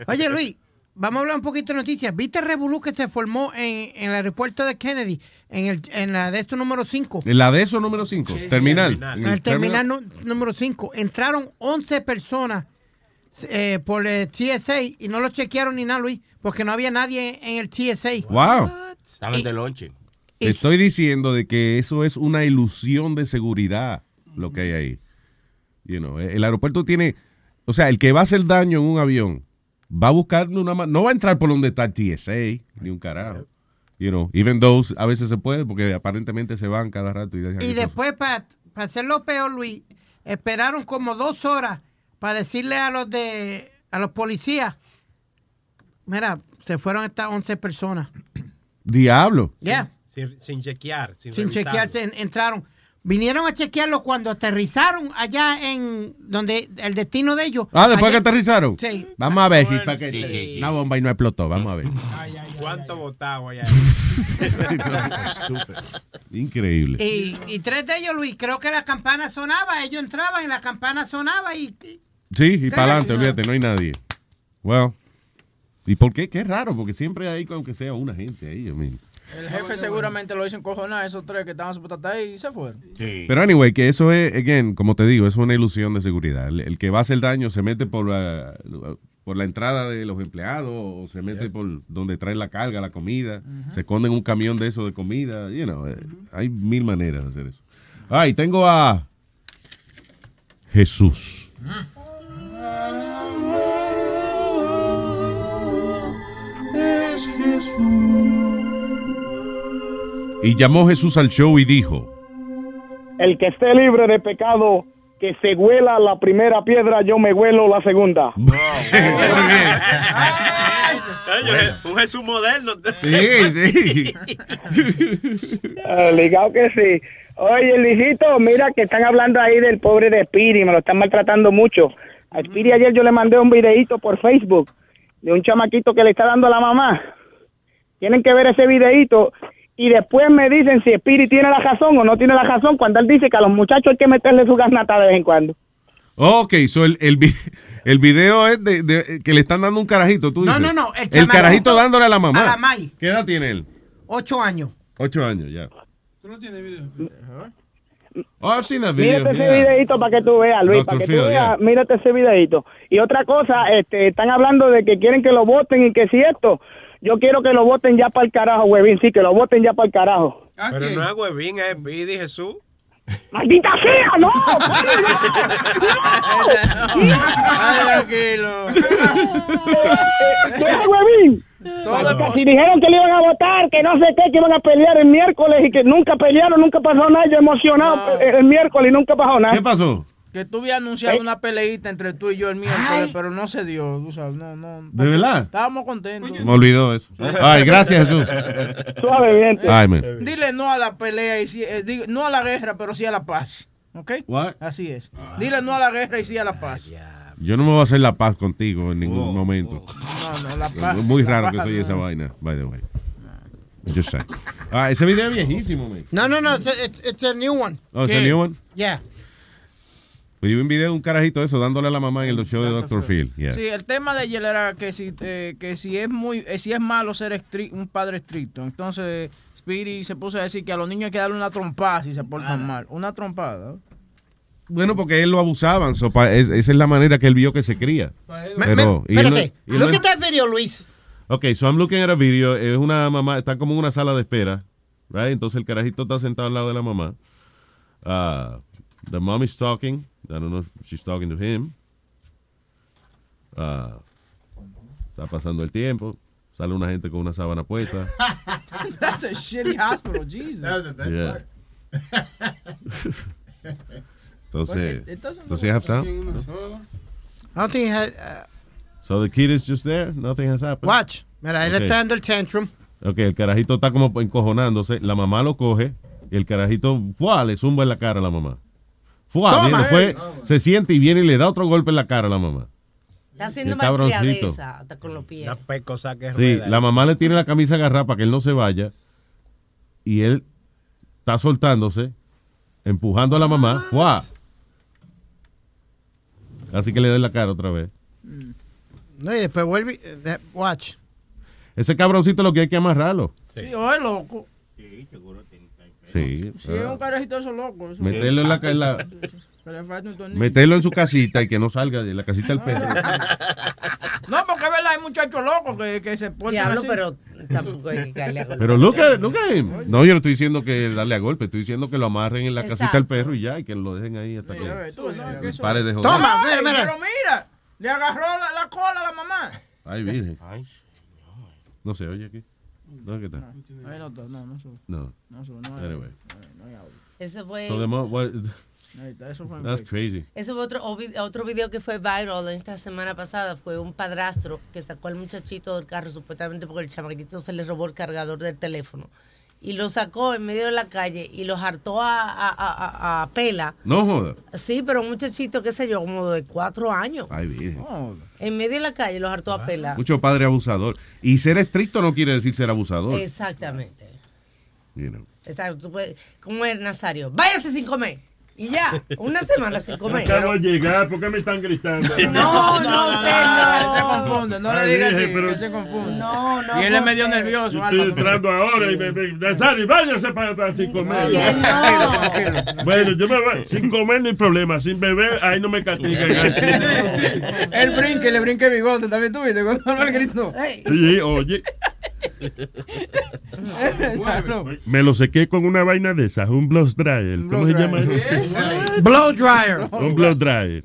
Oye, Luis, vamos a hablar un poquito de noticias. ¿Viste el revolú que se formó en, en el aeropuerto de Kennedy, en, el, en la de esto número 5? En la de eso número 5, terminal. En el terminal número 5. Entraron 11 personas eh, por el TSA y no lo chequearon ni nada, Luis, porque no había nadie en el TSA. Wow. Estaban de lonche. Te estoy diciendo de que eso es una ilusión de seguridad lo que hay ahí. You know, el aeropuerto tiene, o sea, el que va a hacer daño en un avión va a buscar una no va a entrar por donde está el TSA ni un carajo. You know, even though a veces se puede porque aparentemente se van cada rato y Y después, para hacerlo peor, Luis, esperaron como dos horas para decirle a los de a los policías, mira, se fueron estas 11 personas. Diablo. Ya, Sin, sin chequear. Sin, sin en- entraron. Vinieron a chequearlo cuando aterrizaron allá en donde el destino de ellos. Ah, después allá- que aterrizaron. Sí. Vamos a ver si fue que una bomba y no explotó. Vamos a ver. ¿Cuánto botado allá? Increíble. Y, y tres de ellos, Luis, creo que la campana sonaba, ellos entraban y la campana sonaba y... Sí, y para adelante, olvídate, no hay nadie. Well, ¿y por qué? Qué raro, porque siempre hay, aunque sea una gente ahí. I mean. El jefe seguramente lo hizo encojonar, esos tres que estaban supuestos ahí y se fueron. Pero anyway, que eso es, again, como te digo, es una ilusión de seguridad. El, el que va a hacer daño se mete por la, por la entrada de los empleados o se mete por donde trae la carga, la comida, se esconde en un camión de eso de comida, you know, eh, hay mil maneras de hacer eso. Ay, tengo a Jesús. Es Y llamó Jesús al show y dijo, El que esté libre de pecado, que se huela la primera piedra, yo me huelo la segunda. Un Jesús moderno. Sí, Ah, ligado que sí. Oye, Luisito, mira que están hablando ahí del pobre de Spiri, me lo están maltratando mucho. A Spiri ayer yo le mandé un videíto por Facebook de un chamaquito que le está dando a la mamá. Tienen que ver ese videíto y después me dicen si Spiri tiene la razón o no tiene la razón cuando él dice que a los muchachos hay que meterle su gasnata de vez en cuando. Ok, so el, el, vi- el video es de, de- que le están dando un carajito, tú No, dices. no, no, el carajito dándole a la mamá. a la May. ¿Qué edad tiene él? Ocho años. Ocho años, ya. Oh, I've seen that video. Mírate ese videito para que tú veas, Luis, para que Phil, tú veas, yeah. mírate ese videito. Y otra cosa, este, están hablando de que quieren que lo voten y que si esto, yo quiero que lo voten ya para el carajo, huevín, sí, que lo voten ya para el carajo. Pero no es huevín, es Pidi Jesús. ¡Maldita sea! ¡No! Tranquilo. ¿Qué es, huevín? Todo Si dijeron que le iban a votar, que no sé qué, que iban a pelear el miércoles y que nunca pelearon, nunca pasó nada, yo emocionado el, el miércoles y nunca pasó nada. ¿Qué pasó? Que tú habías anunciado una peleita entre tú y yo el miércoles, pero no se dio, tú sabes, no, no. ¿De verdad? Estábamos contentos. Me olvidó eso. Ay, gracias, Jesús. Suave, bien. Ay, man. Dile no a la pelea y sí, eh, digo, no a la guerra, pero sí a la paz. ¿Ok? What? Así es. Dile no a la guerra y sí a la paz. Yo no me voy a hacer la paz contigo en ningún momento. No, no, la paz. Es muy raro que soy no. esa vaina, by the way. Just saying. Ah, ese video es viejísimo, man. No, no, no, it's a, it's- a new one. Oh, it's a new one? Yeah. Pues yo vi un video de un carajito de eso dándole a la mamá en el show de Dr. Phil. Yeah. Sí, el tema de ayer era que si, eh, que si es muy, eh, si es malo ser un padre estricto. Entonces, Speedy se puso a decir que a los niños hay que darle una trompada si se portan mal. Una trompada. Bueno, porque él lo abusaban. so, pa- es- esa es la manera que él vio que se cría. Me- Pero, me- él no- espérate, él look no- at that video, Luis. Ok, so I'm looking at a video. Es una mamá, está como en una sala de espera. Right? Entonces el carajito está sentado al lado de la mamá. Uh, the mom is talking. I don't know if she's talking to him. Uh, está pasando el tiempo. Sale una gente con una sábana puesta. That's a shitty hospital, Jesus. Yeah. Entonces, It- it does he have sound? I don't think he had, uh, So the kid is just there. Nothing has happened. watch. Mira, él Ok. está dando el tantrum. Ok, el carajito está como encojonándose. La mamá lo coge. Y el carajito ¡fua! le zumba en la cara a la mamá. ¡Fua! Toma. Viene, después se siente y viene y le da otro golpe en la cara a la mamá. Está haciendo malcriadeza hasta con los pies. Una pecosa que Sí, la mamá le tiene la camisa agarrada para que él no se vaya. Y él está soltándose, empujando a la mamá. ¡Fua! Así que le da en la cara otra vez. No, y después vuelve. eh, de- Watch. Ese cabroncito lo que hay que amarrarlo. Sí, oye, loco. Sí. Sí, es un carajito de esos locos. eso- Meterlo en la, en la- meterlo en su casita y que no salga de la casita del perro. No, porque es verdad, hay muchachos locos que, que se portan Diablo, así. pero tampoco hay que darle a golpe. Pero look at, look at him. No, yo no estoy diciendo que darle a golpe, estoy diciendo que lo amarren en la casita del perro y ya, y que lo dejen ahí hasta Mira, que tú, no, que pare de joder. Toma, Ay, mira, mira. Pero mira, le agarró la, la cola a la mamá. Ay, virgen. No se oye aquí. No, ¿qué tal? No, está, no, no sube. No. No sube, no hay Anyway. No hay audio. Ese fue, So the mo- what- eso fue That's crazy. ese fue otro, otro video que fue viral esta semana pasada. Fue un padrastro que sacó al muchachito del carro supuestamente porque el chamaquito se le robó el cargador del teléfono. Y lo sacó en medio de la calle y lo hartó a, a, a- a- pela. No joda. Sí, pero un muchachito, qué sé yo, como de cuatro años. Ay, virgen. En medio de la calle lo hartó a pela. Mucho padre abusador. Y ser estricto no quiere decir ser abusador. Exactamente. You know. Exacto. Tú puedes, como es Nazario, váyase sin comer. Y ya, una semana sin comer. Acabo de llegar, ¿por qué me están gritando? No, no, usted no. Él se confunde, no le digas así, pero- se confunde. No, no. Y él es medio nervioso. Estoy entrando ahora y me, Nazario, váyase para, para sin comer. Bueno, yo me voy sin comer no hay problema, sin beber ahí no me castigan. Él brinque, le brinque bigote, también tú viste cuando él gritó. Sí, oye. Me lo sequé con una vaina de esas, un blow dryer. ¿Cómo se llama eso? Blow dryer. Un blow dryer.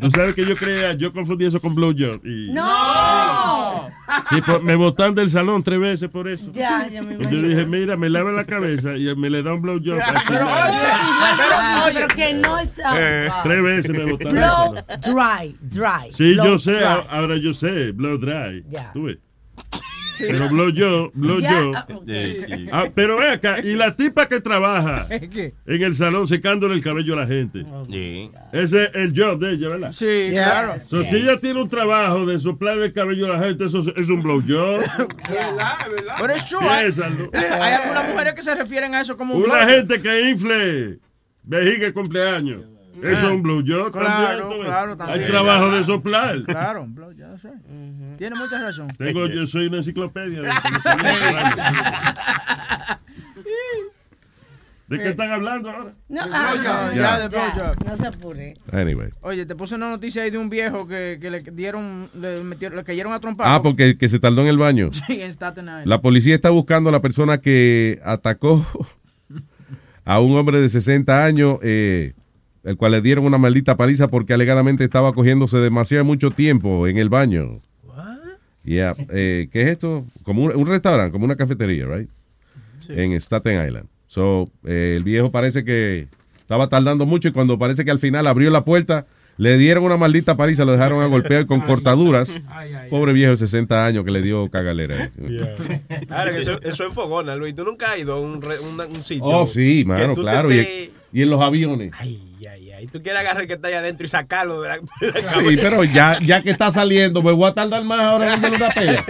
Tú sabes que yo creía, yo confundí eso con blow job. Y, ¡No! Sí, me botaron del salón tres veces por eso. Ya, ya me Y yo dije, mira, me lava la cabeza y me le da un blow job. Pero, oye, pero que no es. ah, Tres veces me botaron. del Blow dry, dry. Sí, Blow yo sé, dry. ahora yo sé, blow dry. Ya. ¿Tú ves? Pero blow yo, blow Ya, yo. ah. Ah, pero ve acá, y la tipa que trabaja ¿Qué? en el salón secándole el cabello a la gente. Sí. Ese es el job de ella, ¿verdad? Sí, claro. So, Si ella tiene un trabajo de soplar el cabello a la gente, eso es- un blow job. Pero es true. Hay, Piénsalo. hay algunas mujeres que se refieren a eso como un Una blow. gente que infle vejiga de cumpleaños. Eso es un blow job Claro, también. claro, también. Hay trabajo de soplar. Claro, un blow, ya sé. Tiene mucha razón. Tengo, yo soy una enciclopedia. De, ¿De qué están hablando ahora? No, ah, no, ya, ya, no se apure. Anyway. Oye, te puse una noticia ahí de un viejo que, que le dieron, le, metieron, le cayeron a trompar. Ah, porque que se tardó en el baño. Sí, en Staten Island. La policía está buscando a la persona que atacó a un hombre de 60 años, eh, el cual le dieron una maldita paliza porque alegadamente estaba cogiéndose demasiado mucho tiempo en el baño. Yeah. Eh, ¿Qué es esto? Como un, un restaurante, como una cafetería, right? En Staten Island. So, eh, el viejo parece que estaba tardando mucho y cuando parece que al final abrió la puerta, le dieron una maldita paliza, lo dejaron a golpear con cortaduras. Pobre viejo de 60 años que le dio cagalera. Claro, que eso, eso es fogona, Luis. Tú nunca has ido a un, re- un sitio. Oh, sí, que mano, te claro. Y, y en los aviones. Ay, ay, ay. tú quieres agarrar el que está ahí adentro y sacarlo de la, de la Sí, pero ya, ya que está saliendo, me voy a tardar más ahora dándole una pela.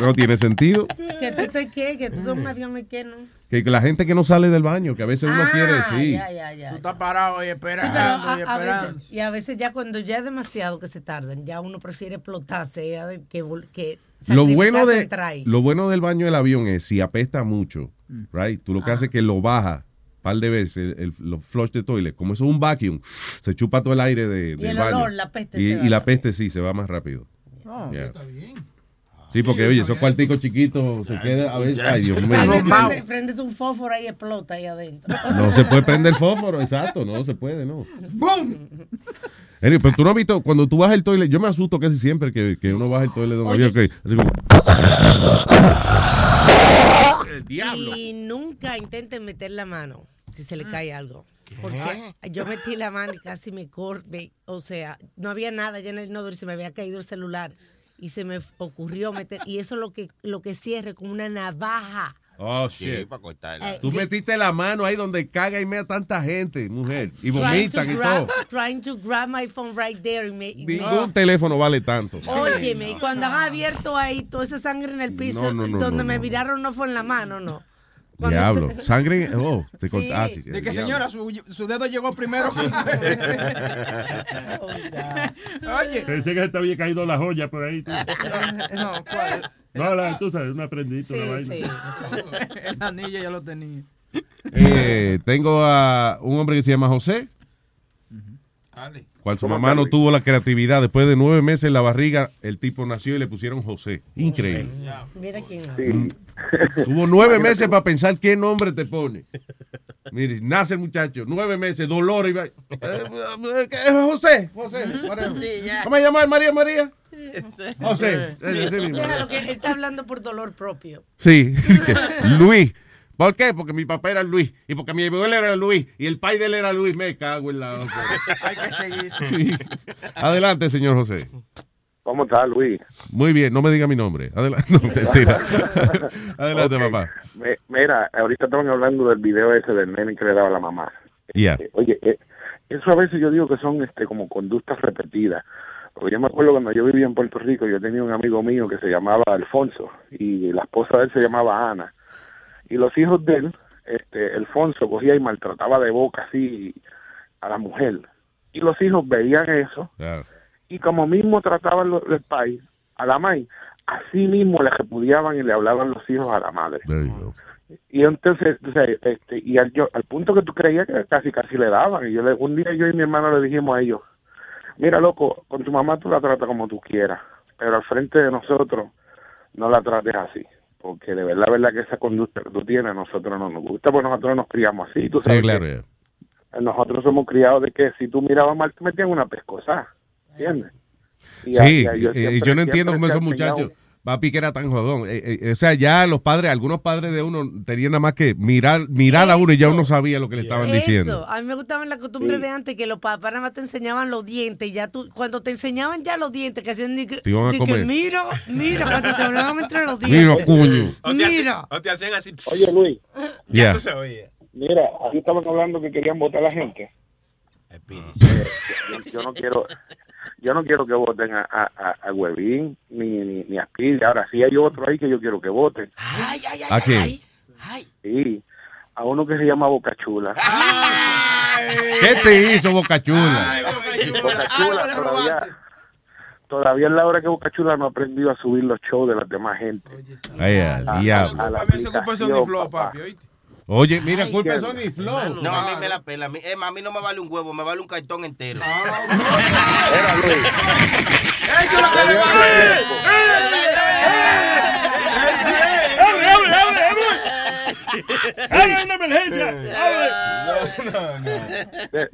No tiene sentido. Que tú te qué, que tú de un avión y que no. Que la gente que no sale del baño, que a veces uno Ah, quiere, sí. ya, ya, ya. Tú estás parado y Sí, esperando. pero y a, veces, y a veces ya cuando ya es demasiado que se tardan, ya uno prefiere explotarse que, que Lo bueno, de, en trae. lo bueno del baño del avión es si apesta mucho, right? Tú lo Ah. que haces es que lo baja un par de veces, el, el- los flush de toilet. Como eso es un vacuum, se chupa todo el aire de, Y el baño. olor, la peste y, se va y la peste sí, se va más rápido. No, Yeah. Sí, porque oye, esos cuarticos chiquitos se queda a veces. Ay, Dios mío. Prende, prende, préndete un fósforo ahí y explota ahí adentro. No se puede prender el fósforo, exacto, no se puede, no. ¡Bum! Pero tú no has visto, cuando tú bajas el toilet, yo me asusto casi siempre que, que uno baja el toilet de un Oye. avión, que así como... El diablo. Y nunca intenten meter la mano si se le cae algo. Porque yo metí la mano y casi me corté. O sea, no había nada ya en el inodoro y se me había caído el celular. Y se me ocurrió meter. Y eso es lo que, lo que cierre con una navaja. Oh, Sí, shit. para cortar. Eh, Tú de- metiste la mano ahí donde caga y mea tanta gente, mujer. Y trying to, vomitan y grab, todo. trying to grab my phone right there. Y me, Ningún teléfono vale tanto. Óyeme, y cuando han abierto ahí toda esa sangre en el piso, No, no, no, donde no, me no. miraron no fue en la mano, no. Cuando Diablo. te- Sangre. Oh, te Sí. cortaste. De que señora, su, su dedo llegó primero. Oye. Pensé que se te había caído la joya por ahí. tú. No, ¿cuál? No, la, tú sabes, una prendita, una vaina. El anillo ya lo tenía. Eh, tengo a un hombre que se llama José. Cuando su mamá no tuvo la creatividad, después de nueve meses en la barriga, el tipo nació y le pusieron José. Increíble. Mira quién Mm. Tuvo nueve meses para pensar qué nombre te pone. Mire, nace el muchacho, nueve meses, dolor y va- Eh, eh, ¿qué es José, José. ¿Cómo se llama María María? José. Sí. Sí mismo. Déjalo que él está hablando por dolor propio. Sí, Luis. ¿Por qué? Porque mi papá era Luis y porque mi abuelo era Luis y el pai de él era Luis. Me cago en la. Hay que seguir. Sí. Adelante, señor José. ¿Cómo estás, Luis? Muy bien, no me diga mi nombre. Adelante. No, mentira. Adelante, papá. Me- mira, ahorita estaban hablando del video ese del nene que le daba a la mamá. Ya. Eh, Oye, eh, eso a veces yo digo que son este como conductas repetidas. Porque yo me acuerdo cuando yo vivía en Puerto Rico, yo tenía un amigo mío que se llamaba Alfonso y la esposa de él se llamaba Ana. Y los hijos de él, este, Alfonso cogía y maltrataba de boca así a la mujer. Y los hijos veían eso y como mismo trataban los, el país a la madre, así mismo le repudiaban y le hablaban los hijos a la madre. Y entonces, este, y al, yo, al punto que tú creías que casi casi le daban. Y yo le, un día yo y mi hermano le dijimos a ellos, mira loco, con tu mamá tú la tratas como tú quieras, pero al frente de nosotros no la trates así. Porque de verdad, verdad que esa conducta que tú tienes a nosotros no nos gusta, pues nosotros nos criamos así, tú sabes. Sí, claro. que. Nosotros somos criados de que si tú mirabas mal te metían una pescosa, ¿entiendes? Y a- Sí, y a- yo no entiendo cómo esos muchachos, papi que era tan jodón. Eh, eh, o sea, ya los padres, algunos padres de uno tenían nada más que mirar, mirar a uno y ya uno sabía lo que le estaban diciendo. Eso, a mí me gustaban las costumbres Sí. de antes que los papás nada más te enseñaban los dientes. Ya tú, cuando te enseñaban ya los dientes, que hacían ni que, Te iban a ni que comer. mira, mira, cuando te hablaban entre los Mira, dientes. coño. O te, hacen, Mira. o te hacen así. Oye, Luis. Ya se oía. Mira, aquí estaban hablando que querían votar a la gente. Eh, yo, yo no quiero yo no quiero que voten a, a, a, a Huevín ni, ni, ni a Speedy. Ahora sí hay otro ahí que yo quiero que voten. ¿A quién? Sí, a uno que se llama Boca Chula. ¿Qué te hizo, Boca Chula? Boca Chula todavía, todavía es la hora que Boca Chula no ha aprendido a subir los shows de las demás gente. Ay, al A- diablo. a la Papi, se ocupa aplicación, papá. papi, ¿oíste? Oye, mira, culpa de ¿entiendes? Sony Flow. No, a mí me la pela. A mí, eh, a mí no me vale un huevo, me vale un cartón entero. ¡Abre, abre, abre, abre! ¡Abre una emergencia! ¡Abre! De-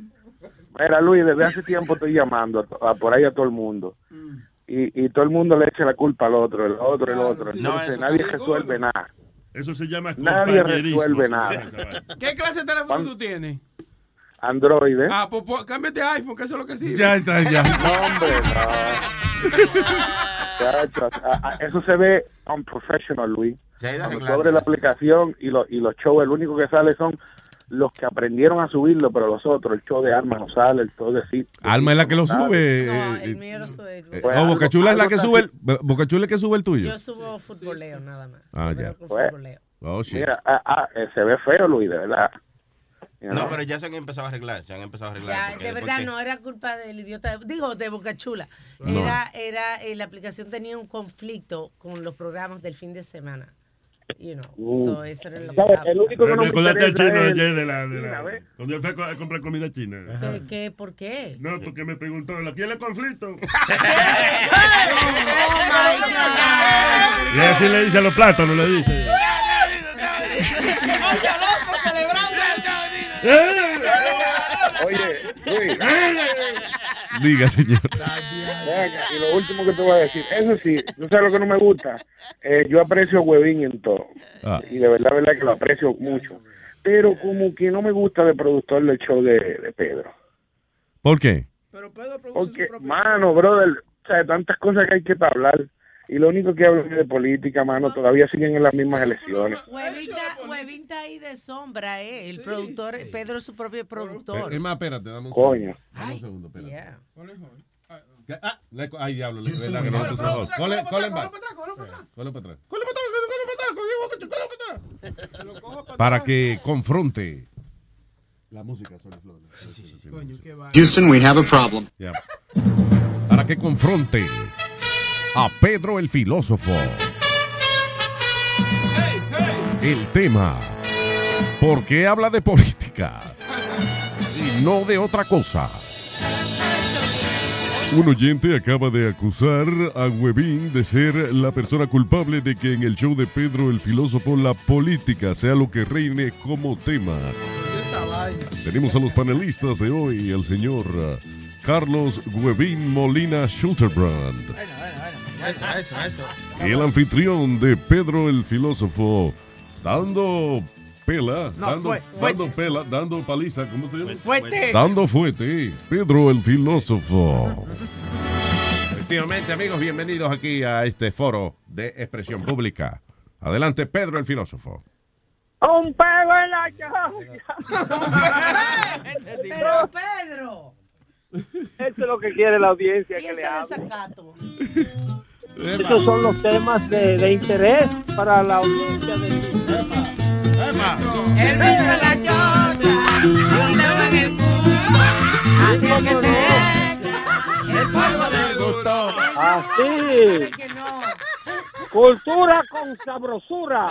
Mira, Luis, desde hace tiempo estoy llamando a a por ahí a todo el mundo. Y, y todo el mundo le echa la culpa al otro, el otro, el otro. No, Entonces eso nadie resuelve nada. Eso se llama Nadie resuelve nada. ¿Qué clase de teléfono tú tienes? Android, ¿eh? Ah, pues, pues cámbiate a iPhone, que eso es lo que sirve. Ya está, ya. No, hombre, no. Eso se ve unprofessional, Luis. Se ha ido Cuando abres la aplicación y, lo- y los shows, el único que sale son los que aprendieron a subirlo, pero los otros, el show de Alma no sale, el show de. Alma es la que lo sube. No, eh, el eh, mío lo sube. eh, Pues no, Bocachula es la que sube el, Bocachula es que sube el tuyo. Yo subo futboleo nada más. Ah, ya. Pues, Oh, shit. mira, ah, ah, eh, se ve feo, Luis, de verdad. No, pero ya se han empezado a arreglar, se han empezado a arreglar. Ya, de verdad no era culpa del idiota, digo, de Boca Chula. No. Era, era, eh, la aplicación tenía un conflicto con los programas del fin de semana. You know, Uh. so eso era El único que Me no me recordaste al chino ayer de la, de cuando fue a a comprar comida china. ¿Qué, qué, ¿Por qué? No, porque me preguntó, ¿la quiere conflicto? Y así le dice a los plátanos, le dice. Oye, Luis. Diga, señor. Venga, y lo último que te voy a decir, eso sí, tú sabes lo que no me gusta. Eh, yo aprecio a Huevín en todo. Ah. Y de verdad, verdad que lo aprecio mucho. Pero como que no me gusta de productor del show de, de Pedro. ¿Por qué? Porque, mano, brother, o sea, tantas cosas que hay que hablar. Y lo único que hablan es de política, mano, todavía siguen en las mismas elecciones. Huevita, Huevita ahí de sombra, eh. El productor, Pedro es su propio productor. Es más, espérate, dame un Coño. segundo. Dame un segundo, espérate. Yeah. Ah, ay, diablo, le- verdad que no lo puso host. Cole- cole back. Cole para atrás. Para que confronte la música sobre flores. Houston, we have a problem. Para que confronte a Pedro el filósofo. El tema. ¿Por qué habla de política? Y no de otra cosa. Un oyente acaba de acusar a Webin de ser la persona culpable de que en el show de Pedro el filósofo la política sea lo que reine como tema. Tenemos a los panelistas de hoy, el señor Carlos Webin Molina Schulterbrand, Eso, eso, eso. y el anfitrión de Pedro el filósofo, dando pela, No, dando, fue- dando pela, dando paliza, ¿cómo se llama? Fuerte. Dando fuete, Pedro el filósofo. Efectivamente, amigos, bienvenidos aquí a este foro de expresión pública. Adelante, Pedro el filósofo. Un pego en la Pero Pedro. Eso es lo que quiere la audiencia Y que ese le. Esos son los temas de, de interés para la audiencia de El beso de la chota, un dedo en el culo, así es que se echa. el polvo del gusto. Así. Cultura con sabrosura.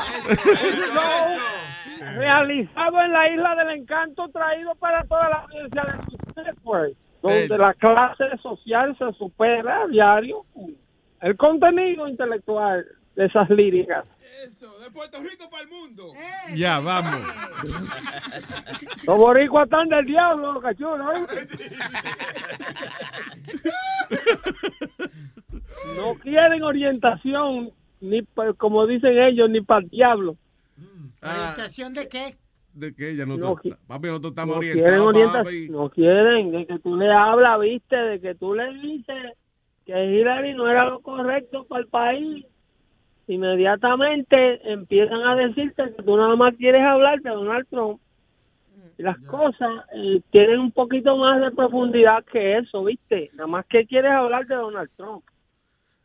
Realizado en la isla del encanto traído para toda la audiencia de Food Network, donde la clase social se supera a diario el contenido intelectual de esas líricas. Ya, vamos. Los boricuas están del diablo, los cachulos. ¿eh? No quieren orientación, ni pa- como dicen ellos, ni para el diablo. ¿Orientación de qué? De que ella no, No está- papi, nosotros estamos No quieren orientados, orientación, papi. no quieren, de que tú le hablas, viste, de que tú le dices que Hillary no era lo correcto para el país. Inmediatamente empiezan a decirte que tú nada más quieres hablar de Donald Trump. Y las cosas eh, tienen un poquito más de profundidad que eso, viste. Nada más que quieres hablar de Donald Trump.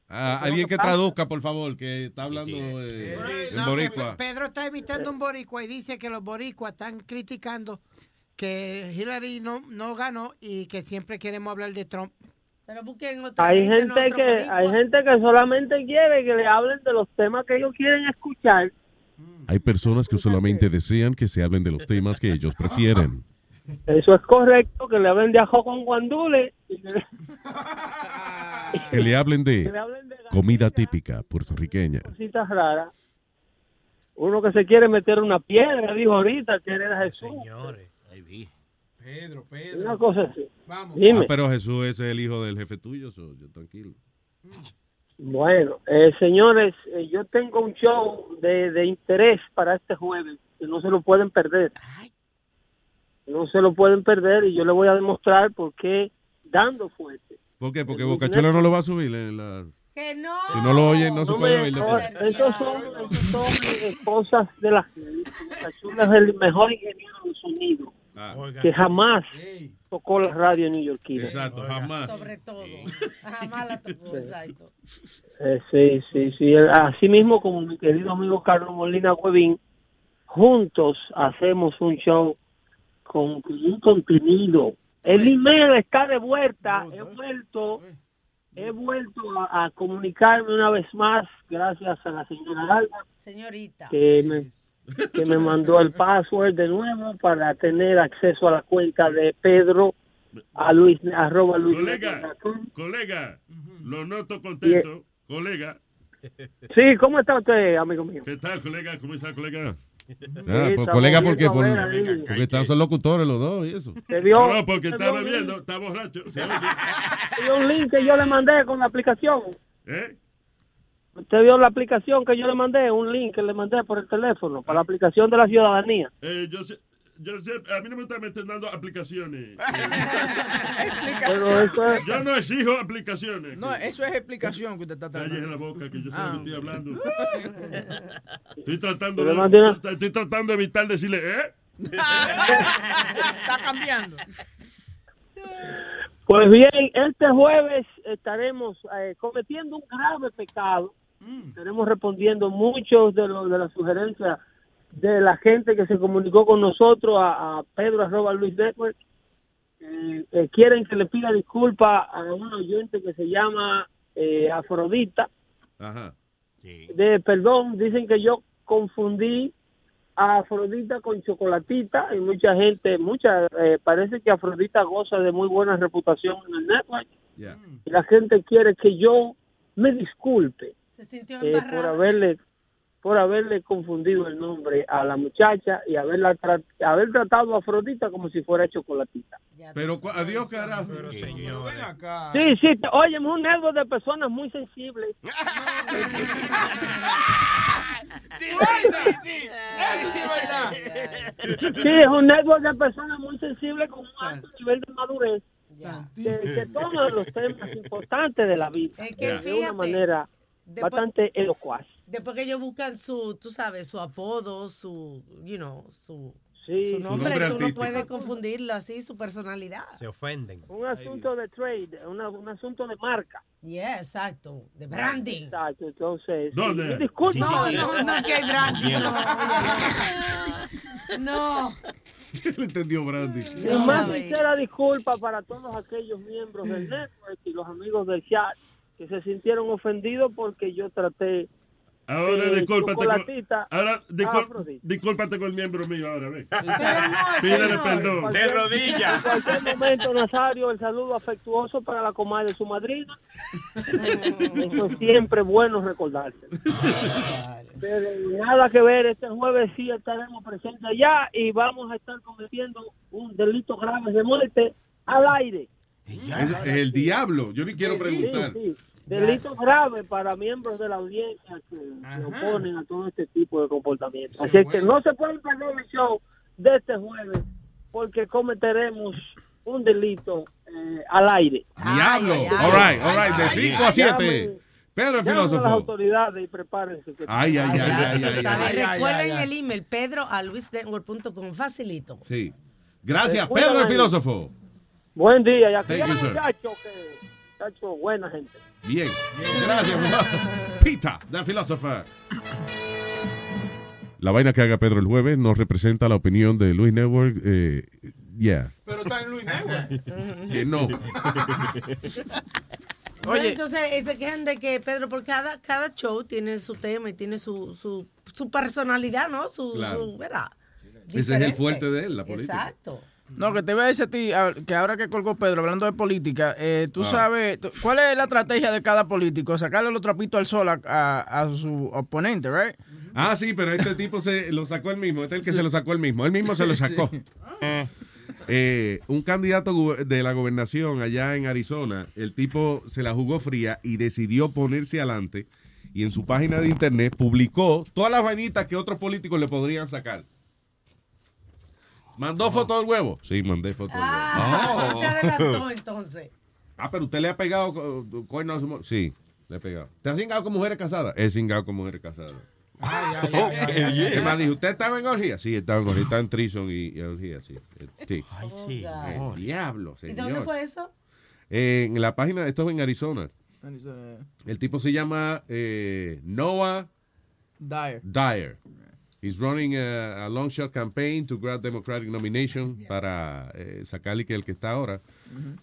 Ah, alguien que traduzca, por favor, que está hablando eh, en No, que boricua. Pedro está imitando un boricua y dice que los boricuas están criticando que Hillary no, no ganó y que siempre queremos hablar de Trump. Pero busquen otra Hay gente, que hay gente que solamente quiere que le hablen de los temas que ellos quieren escuchar. Hay personas que solamente desean que se hablen de los temas que ellos prefieren. Eso es correcto, que le hablen de ajo con guandule y que, le hablen de le hablen de comida típica puertorriqueña. cositas raras. Uno que se quiere meter una piedra, dijo ahorita, que era Jesús. Pedro, Pedro. Una cosa así. Vamos. Dime. Ah, pero Jesús es el hijo del jefe tuyo, so, yo tranquilo. Bueno, eh, señores, eh, yo tengo un show de, de interés para este jueves, que no se lo pueden perder. No se lo pueden perder y yo le voy a demostrar por qué dando fuerte. ¿Por qué? Porque Bocachula no lo va a subir en la... Que no. Si no lo oyen, no se No puede oír. esos son, esos son cosas de la gente. Cachula es el mejor ingeniero de sonido que jamás tocó la radio neoyorquina. Exacto, jamás. Sobre todo. Jamás la tocó, exacto. Eh, sí, sí, sí. Así mismo como mi querido amigo Carlos Molina Huevín, juntos hacemos un show con, con un contenido. El email está de vuelta. He vuelto, he vuelto a, a comunicarme una vez más, gracias a la señora Alba, Señorita. que me, que me mandó el password de nuevo para tener acceso a la cuenta de Pedro a Luis arroba Luis Colega, colega, lo noto contento. Colega. Sí, ¿cómo está usted, amigo mío? ¿Qué tal, colega? ¿Cómo está, colega? Ah, pues, colega, ¿por qué? Por- porque están son locutores los dos y eso. ¿Te vio? No, porque ¿Te está vio bebiendo, está borracho. se oye. Hay un link que yo le mandé con la aplicación. ¿Eh? ¿Usted vio la aplicación que yo le mandé? Un link que le mandé por el teléfono, para la aplicación de la ciudadanía. Eh, yo sé, yo sé, a mí no me están metiendo dando aplicaciones. Pero eso es- Yo no exijo aplicaciones. No, eso es explicación que usted está Cállese tratando. la boca, que yo Ah. estoy hablando. Estoy tratando, de, estoy tratando de evitar decirle, ¿eh? está cambiando. Pues bien, este jueves estaremos eh, cometiendo un grave pecado. Estaremos respondiendo muchos de, los de las sugerencias de la gente que se comunicó con nosotros a, a Pedro arroba Luis Network. Eh, eh, quieren que le pida disculpas a un oyente que se llama eh, Afrodita. Ajá. de perdón, dicen que yo confundí a Afrodita con Chocolatita y mucha gente, mucha, eh, parece que Afrodita goza de muy buena reputación en el network y la gente quiere que yo me disculpe Se sintió eh, por haberle por haberle confundido el nombre a la muchacha y haberla tra- haber tratado a Afrodita como si fuera Chocolatita. Pero adiós, carajo. Sí, sí, te- oye, es un network de personas muy sensibles. Sí, es un network de personas muy sensibles con un alto nivel de madurez que, que toman los temas importantes de la vida. Es que de una manera después- bastante elocuaz. Después que ellos buscan su, tú sabes, su apodo, su, you know, su, Sí, su Su nombre, nombre tú no puedes confundirlo así, su personalidad. Se ofenden. Un asunto de trade, una- un asunto de marca. Yeah, exacto, de branding. Exacto, entonces. ¿Dónde? disculpa. No, no, no, que hay branding. No, no. Le entendió Brandy. Mi más sincera disculpa para todos aquellos miembros del network y los amigos del chat que se sintieron ofendidos porque yo traté Ahora eh, discúlpate con, ahora discul- a Afrodita. discúlpate con el miembro mío ahora, ve. no, Pídele señor. perdón. Cualquier- En cualquier momento, Nazario, el saludo afectuoso para la comadre de su madrina. Eso es siempre bueno recordarse. Pero nada que ver, este jueves sí estaremos presentes allá y vamos a estar cometiendo un delito grave de muerte al aire. Es, es el diablo. Yo ni quiero preguntar. Sí, sí. Delito grave para miembros de la audiencia que se oponen a todo este tipo de comportamiento. Así es que no se pueden perder el show de este jueves porque cometeremos un delito eh, al aire. Diablo. All right, all right. De 5 a 7. Llamen- Pedro el a las filósofo. autoridades y prepárense. que- Ay, ay, ay, ay, ay, ¿Sabes? ay. Recuerden el email pedro a facilito. Sí. Gracias, Pedro el ahí. filósofo. Buen día. Y aquí Thank you, hay sir. muchachos que, muchachos, buena gente. Bien. Gracias, Pita, the philosopher. La vaina que haga Pedro el jueves no representa la opinión de Luis Network. Eh, yeah. Pero está en Luis Network. Que no. Oye. Entonces eh, se quejan de que Pedro, por cada, cada show tiene su tema y tiene su, su, su personalidad, ¿no? Su, Claro. su ¿verdad? Ese es el fuerte de él, la política. Exacto. No, que te voy a decir a ti, a- que ahora que colgó Pedro, hablando de política, eh, tú Ah. sabes, ¿cuál es la estrategia de cada político? Sacarle los trapitos al sol a, su oponente, ¿right? Ah, sí, pero este tipo se lo sacó él mismo. Este es el que se lo sacó él mismo. Él mismo se lo sacó. Eh, un candidato de la gobernación allá en Arizona, el tipo se la jugó fría y decidió ponerse adelante y en su página de internet publicó todas las vainitas que otros políticos le podrían sacar. ¿Mandó foto del huevo? Sí, mandé foto del huevo. Ah, se adelantó entonces. Ah, pero usted le ha pegado cu- cuernos a su mo- Sí. Le he pegado. ¿Te has cingado con mujeres casadas? He cingado con mujeres casadas. Ay, ay, ay, más, dijo, ¿usted estaba en orgía? Sí, estaba en orgía. Estaba en Trison y, y orgía, sí. Eh, sí. Ay, sí. El diablo, ¿Y señor. dónde fue eso? Eh, en la página, esto es en Arizona. El tipo se llama eh, Noah Dyer. Dyer. He's running a, a long shot campaign to grab Democratic nomination para eh, sacarle que el que está ahora,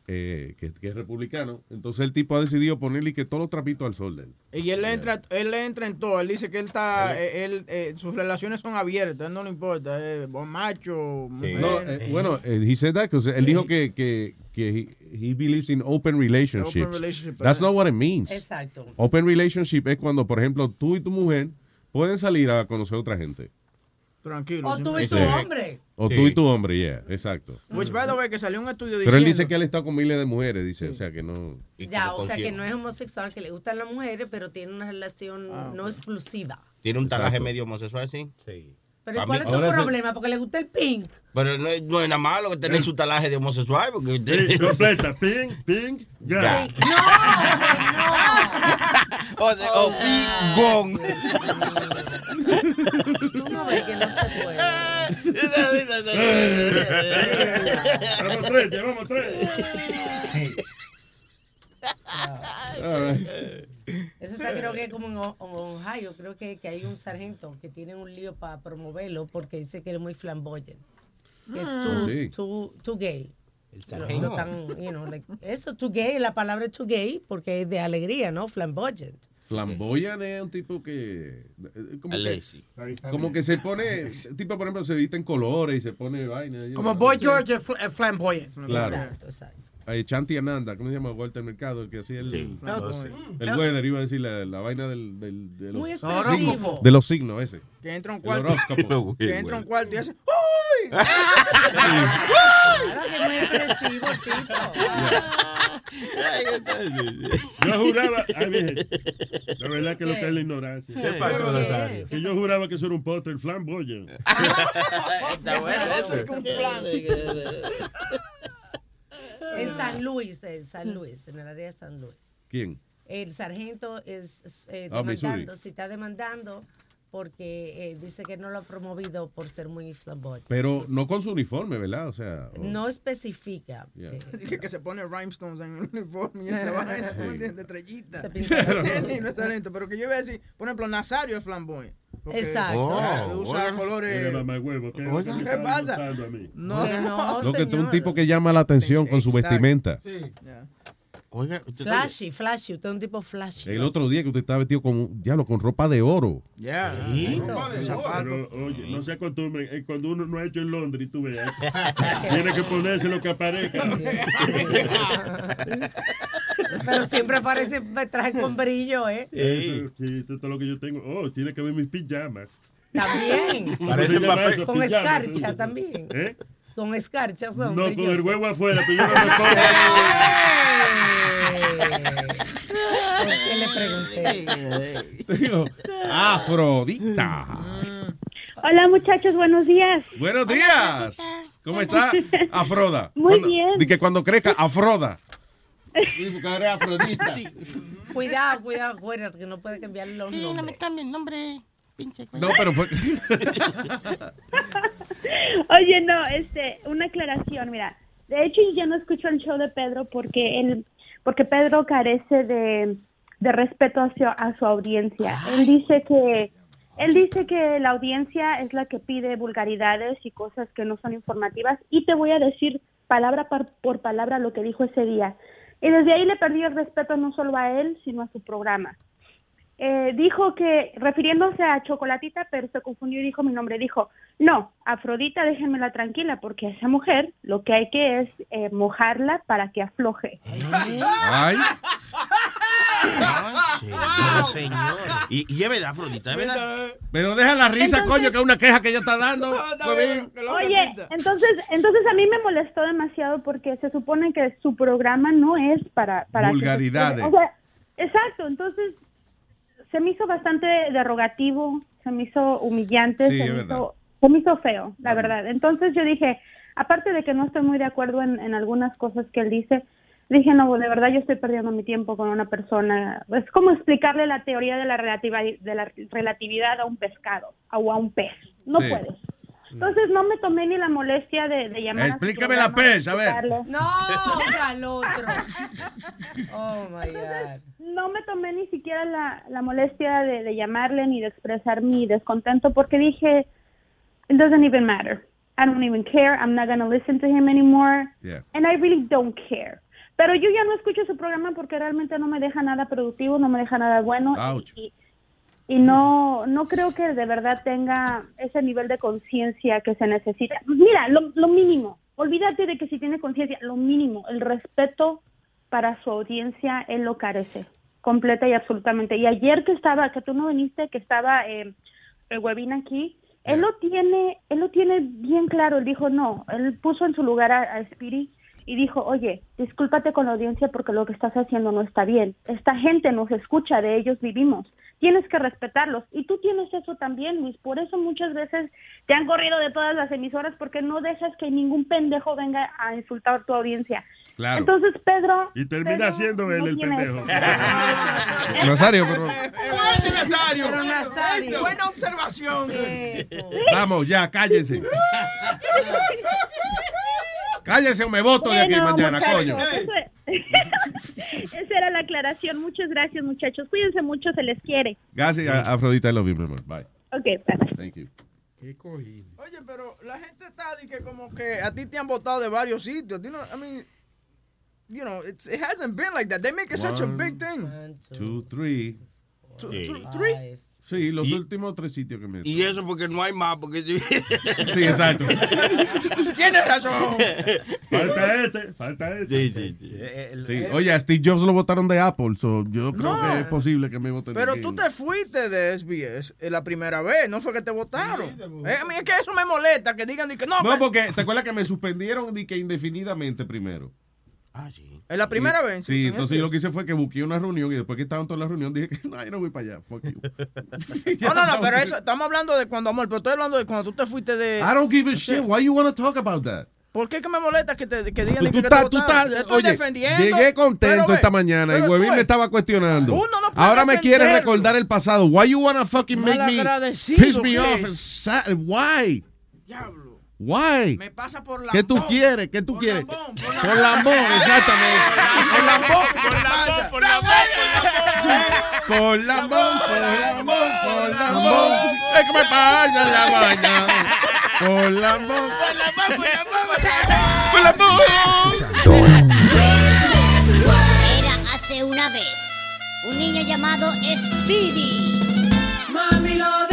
eh, que, que es republicano. Entonces el tipo ha decidido ponerle que todos los trapitos al sol de él. Y él le entra, él le entra en todo. Él dice que él está, eh, él, eh, sus relaciones son abiertas, no le importa, eh, macho, mujer. No, eh, bueno, eh, he said that 'cause él dijo que, que, que he, he believes in open relationships. Open relationship, That's not what it means. Exacto. Open relationship es cuando, por ejemplo, tú y tu mujer pueden salir a conocer a otra gente. Tranquilo. O tú y tu Sí. hombre. O tú y tu hombre, yeah, exacto. Which, by the way, que salió un estudio diciendo... Pero él dice que él está con miles de mujeres, dice, o sea que no. Ya, o sea que no es homosexual, que le gustan las mujeres, pero tiene una relación no exclusiva. Tiene un talaje medio homosexual, sí. Sí. Pero ¿y ¿cuál es tu problema? Porque le gusta el pink. Pero no, es- no es nada malo que tener su talaje de homosexual, porque usted... Sí, completa. Ping, ping, Ya. ya. o sea, o ping, gong. Tú no ves que no se puede. Vamos tres, llevamos tres. Eso está creo que como en, Ohio, creo que, que hay un sargento que tiene un lío para promoverlo porque dice que es muy flamboyant. Que es Ah. too, Sí. too, too gay. El sargento. lo tan, you know, like, eso, too gay, la palabra too gay porque es de alegría, ¿no? Flamboyant. Flamboyan es un tipo que. eh, Como que, Alexi. como que se pone. Tipo, por ejemplo, se viste en colores y se pone vaina. Como. Boy George es es flamboyant. Claro. Exacto, exacto. Ay, Chanti Ananda, ¿cómo se llama? Walter Mercado, el que hacía el. Sí. Ah, el, sí. el weather, iba a decir la, la vaina del, del- de, los, Muy signos- de los signos, ese. Que entra un cuarto. horóscopo. Que entra un cuarto y hace... ¡Uy! Claro que muy expresivo el tipo. Yo juraba, ay, la verdad que lo que es la ignorancia. ¿Qué pasó, Nazario? Que yo juraba que eso era un postre, el flamboyant. Está bueno plan. En San Luis, en San Luis, en el área de San Luis. ¿Quién? El sargento es eh, Ah, demandando, si está demandando porque eh, dice que no lo ha promovido por ser muy flamboyant. Pero no con su uniforme, ¿verdad? O sea. o- No especifica. Yeah. eh, Que, que se pone rhinestones en el uniforme y Sí. de estrellita. Se pinta Sí, así. no es talento, pero que yo iba a decir, por ejemplo, Nazario es flamboyant. Porque, Exacto. Oh, usa oiga. colores... Huevo, ¿qué, Oiga, ¿qué pasa? No, no, Lo que es un tipo que llama la atención con su Exacto. vestimenta. Ya. Oiga, usted Flashy, flashy. Usted es un tipo flashy. El otro día que usted estaba vestido con, diablo, con ropa de oro. Ya. Sí. Los zapatos. Pero, oye, no se acostumbren, eh, cuando uno no ha hecho en Londres, tú veas, tiene que ponerse lo que aparezca. Pero siempre parece me traje con brillo, ¿eh? Eso, sí, esto es todo lo que yo tengo. Oh, tiene que ver mis pijamas. También. ¿Cómo Parece papel. Con Pijamas, escarcha también. ¿Eh? Con escarcha son No, con el huevo afuera, pero yo no me ¿Por qué le pregunté? Te digo, Afrodita. Hola muchachos, buenos días. Buenos días. ¿Cómo está? Afroda. Muy Cuando- bien. Di que cuando crezca, Afroda. Sí, Afrodita. Cuidado, cuidado, acuérdate que no puede cambiar los Sí, no me nombres. cambien el nombre, pinche. No, pero fue. Oye, no, este, una aclaración, mira. De hecho, yo no escucho el show de Pedro porque él, porque Pedro carece de, de respeto hacia a su audiencia. Él dice que él dice que la audiencia es la que pide vulgaridades y cosas que no son informativas y te voy a decir palabra por palabra lo que dijo ese día. Y desde ahí le perdió el respeto no solo a él, sino a su programa. Eh, dijo que, refiriéndose a Chocolatita, pero se confundió y dijo mi nombre. Dijo, no, Afrodita, déjenmela tranquila, porque a esa mujer lo que hay que es eh, mojarla para que afloje. Ay. Ay, señor. Y, y es verdad, Afrodita, es verdad. Pero deja la risa, Entonces- coño, que es una queja que ella está dando. Oye, entonces, entonces a mí me molestó demasiado porque se supone que su programa no es para... para que se- Vulgaridades. o sea, exacto, entonces se me hizo bastante derogativo, se me hizo humillante, Sí, se, me hizo, se me hizo feo, la verdad. Entonces yo dije, aparte de que no estoy muy de acuerdo en, en algunas cosas que él dice, Dije, no, de verdad yo estoy perdiendo mi tiempo con una persona. Es como explicarle la teoría de la, relativa, de la relatividad a un pescado o a un pez. No Sí. puedes. Entonces no me tomé ni la molestia de, de llamar. Explícame la pez, a ver. No, al otro. Oh my God. No me tomé ni siquiera la, la molestia de, de llamarle ni de expresar mi descontento porque dije, it doesn't even matter. I don't even care. I'm not going to listen to him anymore. Yeah. And I really don't care. Pero yo ya no escucho su programa porque realmente no me deja nada productivo, no me deja nada bueno. Ouch. Y, y no, no creo que de verdad tenga ese nivel de conciencia que se necesita. Mira, lo, lo mínimo, olvídate de que si tiene conciencia, lo mínimo, el respeto para su audiencia, él lo carece, completa y absolutamente. Y ayer que estaba, que tú no viniste, que estaba eh, el webin aquí, él lo tiene, él lo tiene bien claro, él dijo no, él puso en su lugar a, a Speedy y dijo, oye, discúlpate con la audiencia porque lo que estás haciendo no está bien. Esta gente nos escucha, de ellos vivimos. Tienes que respetarlos. Y tú tienes eso también, Luis. Por eso muchas veces te han corrido de todas las emisoras porque no dejas que ningún pendejo venga a insultar tu audiencia. Claro. Entonces, Pedro... Y termina Pedro siendo él no el pendejo. Nazario, pero Bueno, Nazario. Pero Nazario. Buena observación. vamos, ya, cállense. Cállense o me voto de aquí mañana, muchachos, coño. eso- Esa era la aclaración. Muchas gracias, muchachos. Cuídense mucho, se les quiere. Gracias, a- Afrodita, I love you, mi amor. Bye. Ok, bye. Thank you. Oye, pero la gente está de que como que a ti te han votado de varios sitios. You know, I mean, you know, it's, it hasn't been like that. They make it such a One, big thing. Two, three. Two- Sí. two- three. Sí, los Y- últimos tres sitios que me. Y eso porque no hay más, porque si- Sí, exacto. Tienes razón. Falta este, falta este. Sí, sí, sí. Sí. Oye, a Steve Jobs lo votaron de Apple, so yo creo No. que es posible que me voten de Pero aquí. tú te fuiste de SBS eh, la primera vez, no fue que te votaron. Eh, es que eso me molesta, que digan de que no, No, me- porque te acuerdas que me suspendieron de que indefinidamente primero. Ah, sí. en la primera Y- vez. Sí, en entonces yo lo que hice fue que busqué una reunión y después que estaban todas las reuniones dije que no, yo no voy para allá. Fuck you. No, no, no, pero eso, estamos hablando de cuando, amor, pero estoy hablando de cuando tú te fuiste de... I don't give a shit. Why you want to talk about that? ¿Por qué que me molesta que, te, que digan Tú, tú que, te estás, tú estás, estoy oye, defendiendo. llegué contento ve, esta mañana y tú Huevín me estaba cuestionando. Uno no puede Ahora me quiere defenderlo. recordar el pasado. Why you wanna fucking make me piss me off? es. and Why? Diablo. Why? Me pasa por lambón. ¿Qué tú quieres? ¿Qué tú Por quieres? lambón, Por lambón, exactamente. Por lambón, por lambón, por lambón, Por lambón, por lambón, por lambón. Es que me pasa la vaina. Por lambón. Por lambón. Era hace una vez un niño llamado Speedy. Mami lo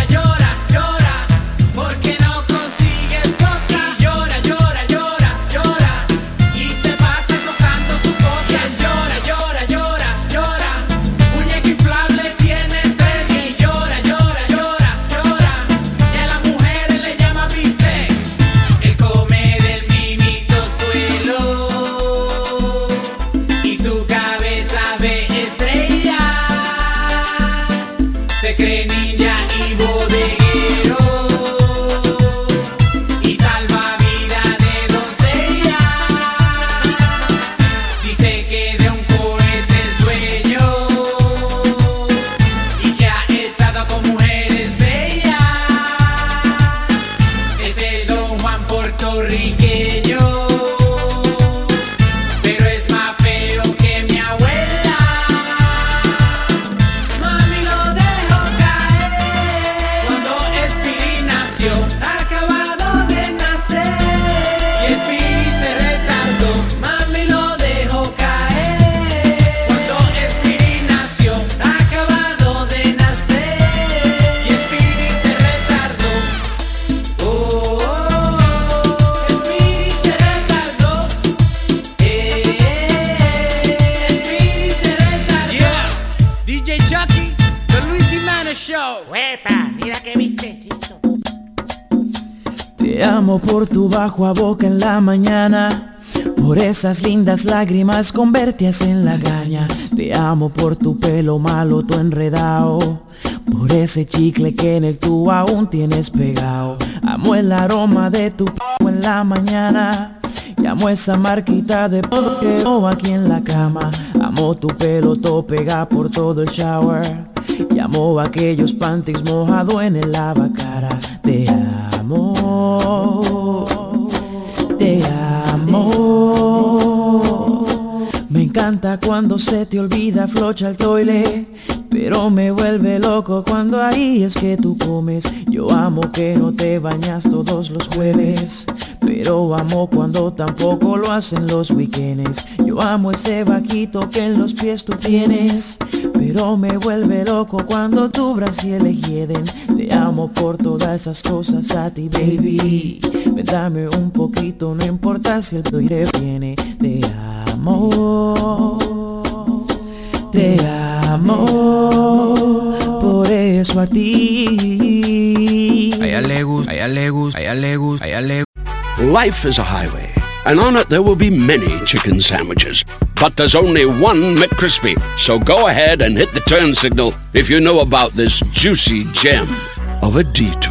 esas lindas lágrimas convertidas en lagañas. Te amo por tu pelo malo, tu enredado. Por ese chicle que en el tú aún tienes pegado. Amo el aroma de tu p en la mañana. Y amo esa marquita de polvo aquí en la cama. Amo tu pelo todo pegado por todo el shower. Y amo aquellos panties mojado en el lavacara. Te amo. Cuando se te olvida flocha el toile. Pero me vuelve loco cuando ahí es que tú comes. Yo amo que no te bañas todos los jueves. Pero amo cuando tampoco lo hacen los weekends. Yo amo ese vaquito que en los pies tú tienes. Pero me vuelve loco cuando tu brasil le hieden. Te amo por todas esas cosas a ti, baby. Ven, dame un poquito, no importa si el toire viene. Te amo. Te amo. Por eso a ti. A ella le gusta, a ella le gusta, a ella le gusta, a ella le Life is a highway, and on it there will be many chicken sandwiches. But there's only one McCrispy. So go ahead and hit the turn signal if you know about this juicy gem of a detour.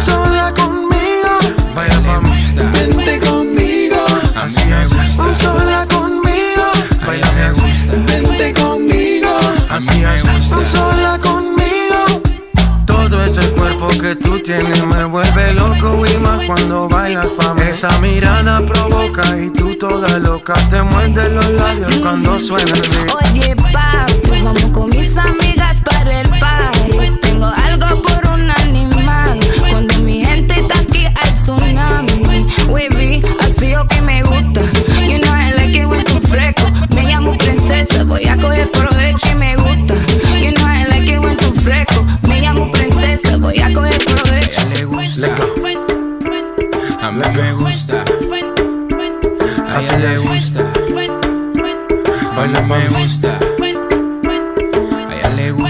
Sola conmigo, baila pa' mí, vente conmigo, así es. Sola conmigo, baila me gusta. Vente conmigo, así es. Sola conmigo. Todo ese cuerpo que tú tienes me vuelve loco y más cuando bailas pa' mí. Esa mirada provoca y tú toda loca te muerde los labios cuando suena el beat. Oye, papi, vamos con mis amigas para el party. Tengo algo por un animal. Está aquí hay tsunami. Wavy, así o que me gusta. You know I like it when tú fresco. Me llamo princesa, voy a coger provecho y me gusta. You know I like it when tú fresco. Me llamo princesa, voy a coger provecho. le gusta. A mí me gusta. A ella le gusta. Baila me gusta.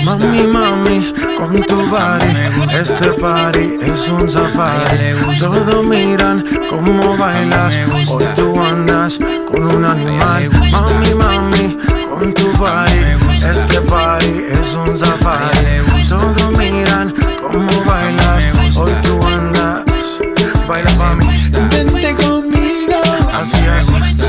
Gusta. Mami, mami, con tu body, este party es un safari. Todos miran cómo bailas, hoy tú andas con un animal. Mami, mami, con tu body, este party es un safari. Todos miran cómo bailas, hoy tú andas. Baila pa' mí, vente conmigo, así es.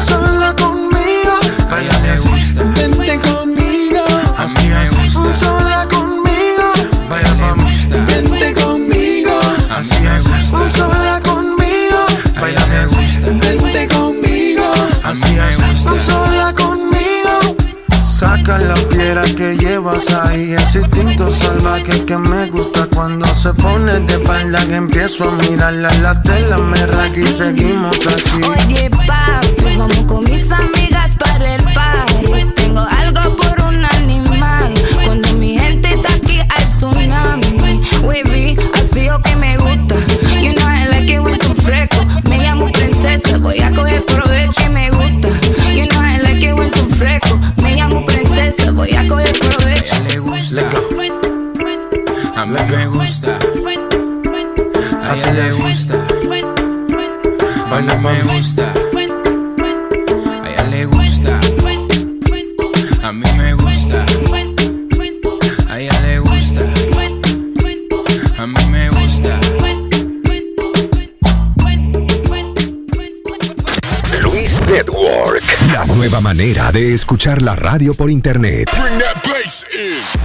Sola conmigo. Saca la piedra que llevas ahí Ese instinto salvaje que me gusta Cuando se pone de espalda que empiezo a mirarla La tela me raca y seguimos aquí Oye, papi, vamos con mis amigas para el party. Tengo algo por un animal. Cuando mi gente está aquí hay tsunami. Wavy, así o que Baila me gusta. A ella le gusta. A mí me gusta. A ella le gusta. A mí me gusta. Luis Network. La nueva manera de escuchar la radio por internet. Quack,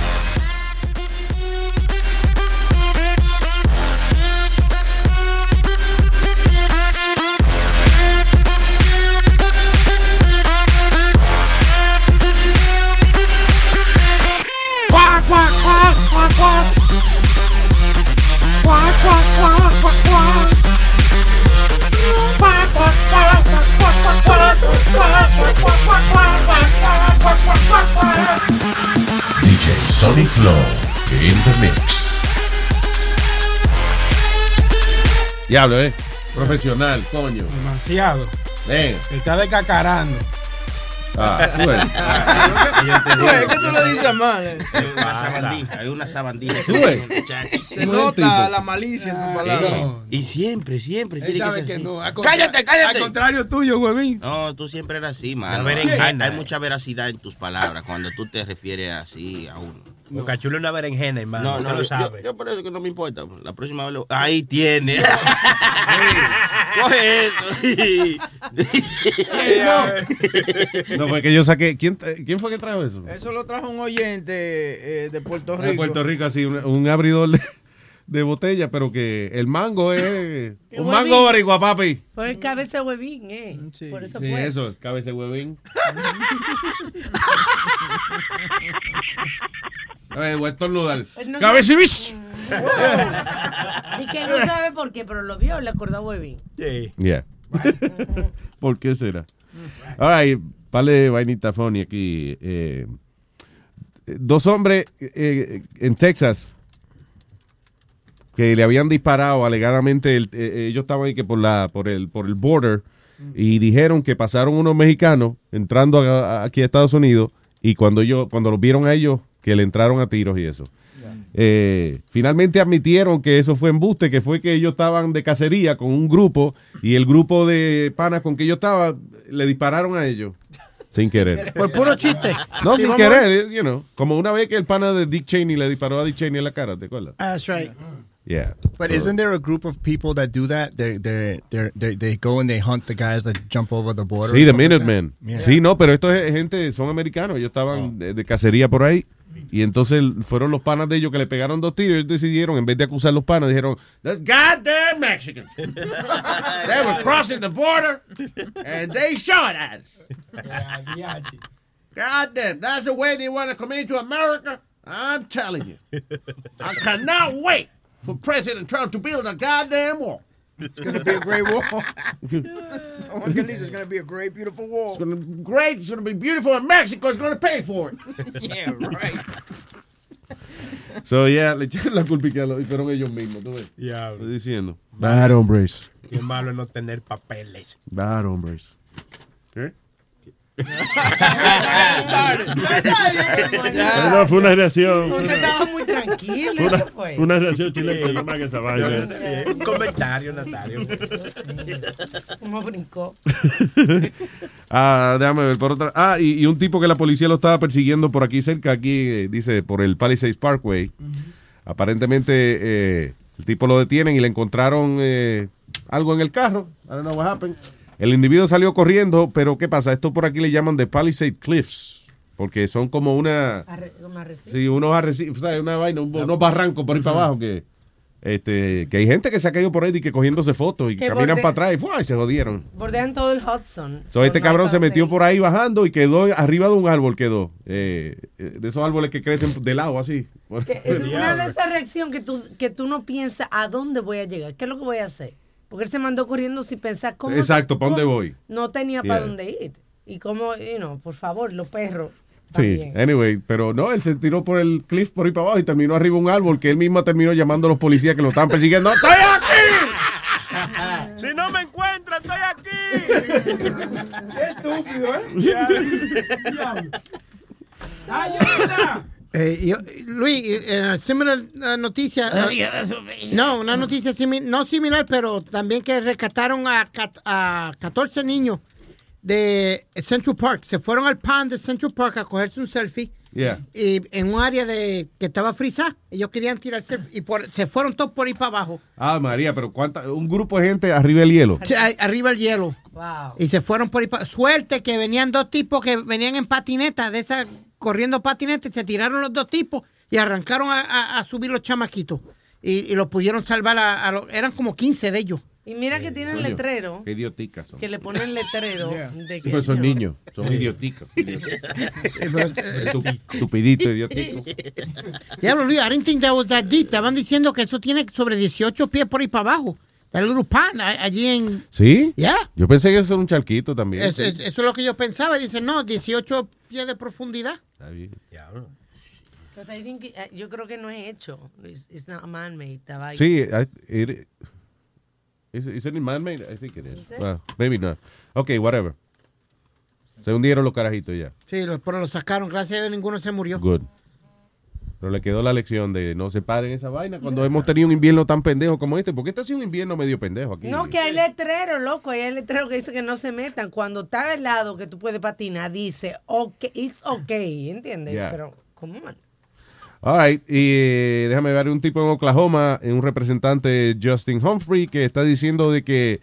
Diablo, eh. Profesional, coño. Demasiado. Eh. Está decacarando. Ah. Güey, es que tú lo dices mal. eh. Hay una sabandija, hay una sabandija. Ves. Se nota la malicia en tu Eh, palabra. Y siempre, siempre. Él tiene sabe que así. no. Cállate, cállate. Al contrario tuyo, huevín. No, tú siempre eres así, mano. Hay, hay mucha veracidad en tus palabras cuando tú te refieres así a uno. Boca Chula es una berenjena, hermano. No, no, lo yo, sabe. yo por eso que no me importa. La próxima vez lo... Ahí tiene. Coge eso. No, fue que yo saqué. ¿Quién, ¿quién fue que trajo eso? Eso lo trajo un oyente eh, de Puerto De Rico. Puerto Rico, así, un, un abridor de, de botella, pero que el mango es. Un huevín. mango boricua, papi. Fue el cabeza de huevín, ¿eh? Por eso Sí, fue. eso, cabeza de huevín. A ver, voy a estornudar. Pues no Cabeza y sabe- bis. Y que no sabe por qué, pero lo vio, le acordó a huevín. Yeah. ¿Por qué será? Ahora, right, vale, vainita funny aquí. eh, dos hombres eh, en Texas que le habían disparado alegadamente, el- eh, ellos estaban ahí que por la por el por el border y dijeron que pasaron unos mexicanos entrando a- a- aquí a Estados Unidos y cuando ellos cuando los vieron a ellos que le entraron a tiros y eso. Eh, finalmente admitieron que eso fue embuste, que fue que ellos estaban de cacería con un grupo y el grupo de panas con que yo estaba le dispararon a ellos sin querer. Por puro chiste. No, Sí, sin querer, you know. Como una vez que el pana de Dick Cheney le disparó a Dick Cheney en la cara, ¿te acuerdas? That's right. Yeah. But So- isn't there a group of people that do that? They they they they they go and they hunt the guys that jump over the border. Sí, The Minutemen. Yeah. Sí, no, pero esto es gente, son americanos, ellos estaban de, de cacería por ahí. Y entonces fueron los panas de ellos que le pegaron dos tiros. Ellos decidieron, en vez de acusar a los panas, dijeron: "Those goddamn Mexicans. they were crossing the border and they shot at us. Goddamn, that's the way they want to come into America. I'm telling you. I cannot wait for President Trump to build a goddamn wall. It's going to be a great wall. oh, my goodness, it's going to be a great, beautiful wall. It's gonna be great. It's gonna be beautiful, and Mexico's gonna pay for it. yeah, right. So, yeah, le echaron la culpa y que lo hicieron ellos mismos, ¿tú ves? Diablo. Estoy diciendo. Bad hombres. Qué malo es no tener papeles. Bad hombres. ¿Qué? No, no, fue una reacción. Usted estaba muy tranquilo. Fue una, ¿qué fue? una reacción chilena, no me hagas esa vaina. Un comentario, Natario. ¿Cómo brincó? Ah, déjame ver por otra. Ah, y, y un tipo que la policía lo estaba persiguiendo por aquí cerca, aquí eh, dice por el Palisades Parkway. Aparentemente eh, el tipo lo detienen y le encontraron eh, algo en el carro. I don't know what happened. El individuo salió corriendo, pero ¿qué pasa? Esto por aquí le llaman de Palisade Cliffs, porque son como una, Arre- como arrecife. sí, unos arrecifes, ¿sabes? una vaina, un- unos barrancos por ahí para abajo que, este, que hay gente que se ha caído por ahí y que cogiéndose fotos y Que caminan borde- para atrás y, ¡fua! y se jodieron. Bordean todo el Hudson. Entonces este cabrón se metió por ahí bajando y quedó arriba de un árbol, quedó. eh, eh, de esos árboles que crecen de lado así. Es una de esas reacciones que tú, que tú no piensas a dónde voy a llegar, qué es lo que voy a hacer. Porque él se mandó corriendo sin pensar cómo. Exacto, ¿para dónde cómo- voy? No tenía Yeah. para dónde ir. Y como, you know, por favor, los perros. Sí, también. anyway, pero no, él se tiró por el cliff por ahí para abajo y terminó arriba un árbol que él mismo terminó llamando a los policías que lo estaban persiguiendo. ¡Estoy aquí! Si no me encuentran, estoy aquí. Qué estúpido, ¿eh? ¡Ayuda! Eh, yo- Luis, eh, similar noticia. Eh, no, una noticia simi- no similar, pero también que rescataron a, a 14 niños de Central Park. Se fueron al pan de Central Park a cogerse un selfie. Yeah. Y en un área de que estaba frisada, ellos querían tirar selfie y por- se fueron todos por ahí para abajo. Ah, María, pero cuánta, un grupo de gente arriba del hielo. Sí, arriba el hielo. Y se fueron por ahí. pa- Suerte que venían dos tipos que venían en patineta, de esas, corriendo patineta, y se tiraron los dos tipos y arrancaron a, a- a subir los chamaquitos. Y, y los pudieron salvar a, a los- Eran como 15 de ellos. Y mira que tienen Coño, letrero, Qué idioticas son. que le ponen letrero de que... Pues son niños, son idioticos. Estu- Estupidito, idiotico. Diablo, Luis, I didn't think that was that deep. Estaban diciendo que eso tiene sobre 18 pies por ahí para abajo. El a- allí en... ¿Sí? Ya. Yo pensé que eso era un charquito también. Es- sí. es- eso es lo que yo pensaba. Dicen, no, 18 pies de profundidad. Está bien. But I think, eh, yo creo que no es hecho. It's, it's not man-made. Sí, I, it, is, is it man-made? I think it is. Is it? Well, maybe not. Okay, whatever. Se hundieron los carajitos ya. Sí, pero lo sacaron. Gracias a Dios ninguno se murió. Good. Pero le quedó la lección de no se paren esa vaina cuando hemos tenido un invierno tan pendejo como este. Porque este ha sido un invierno medio pendejo aquí. No, que hay letrero, loco. Hay letrero que dice que no se metan. Cuando está helado que tú puedes patinar, dice, ok, it's okay, ¿entiendes? Yeah. Pero, ¿cómo man? All right, y eh, déjame ver un tipo en Oklahoma, un representante Justin Humphrey, que está diciendo de que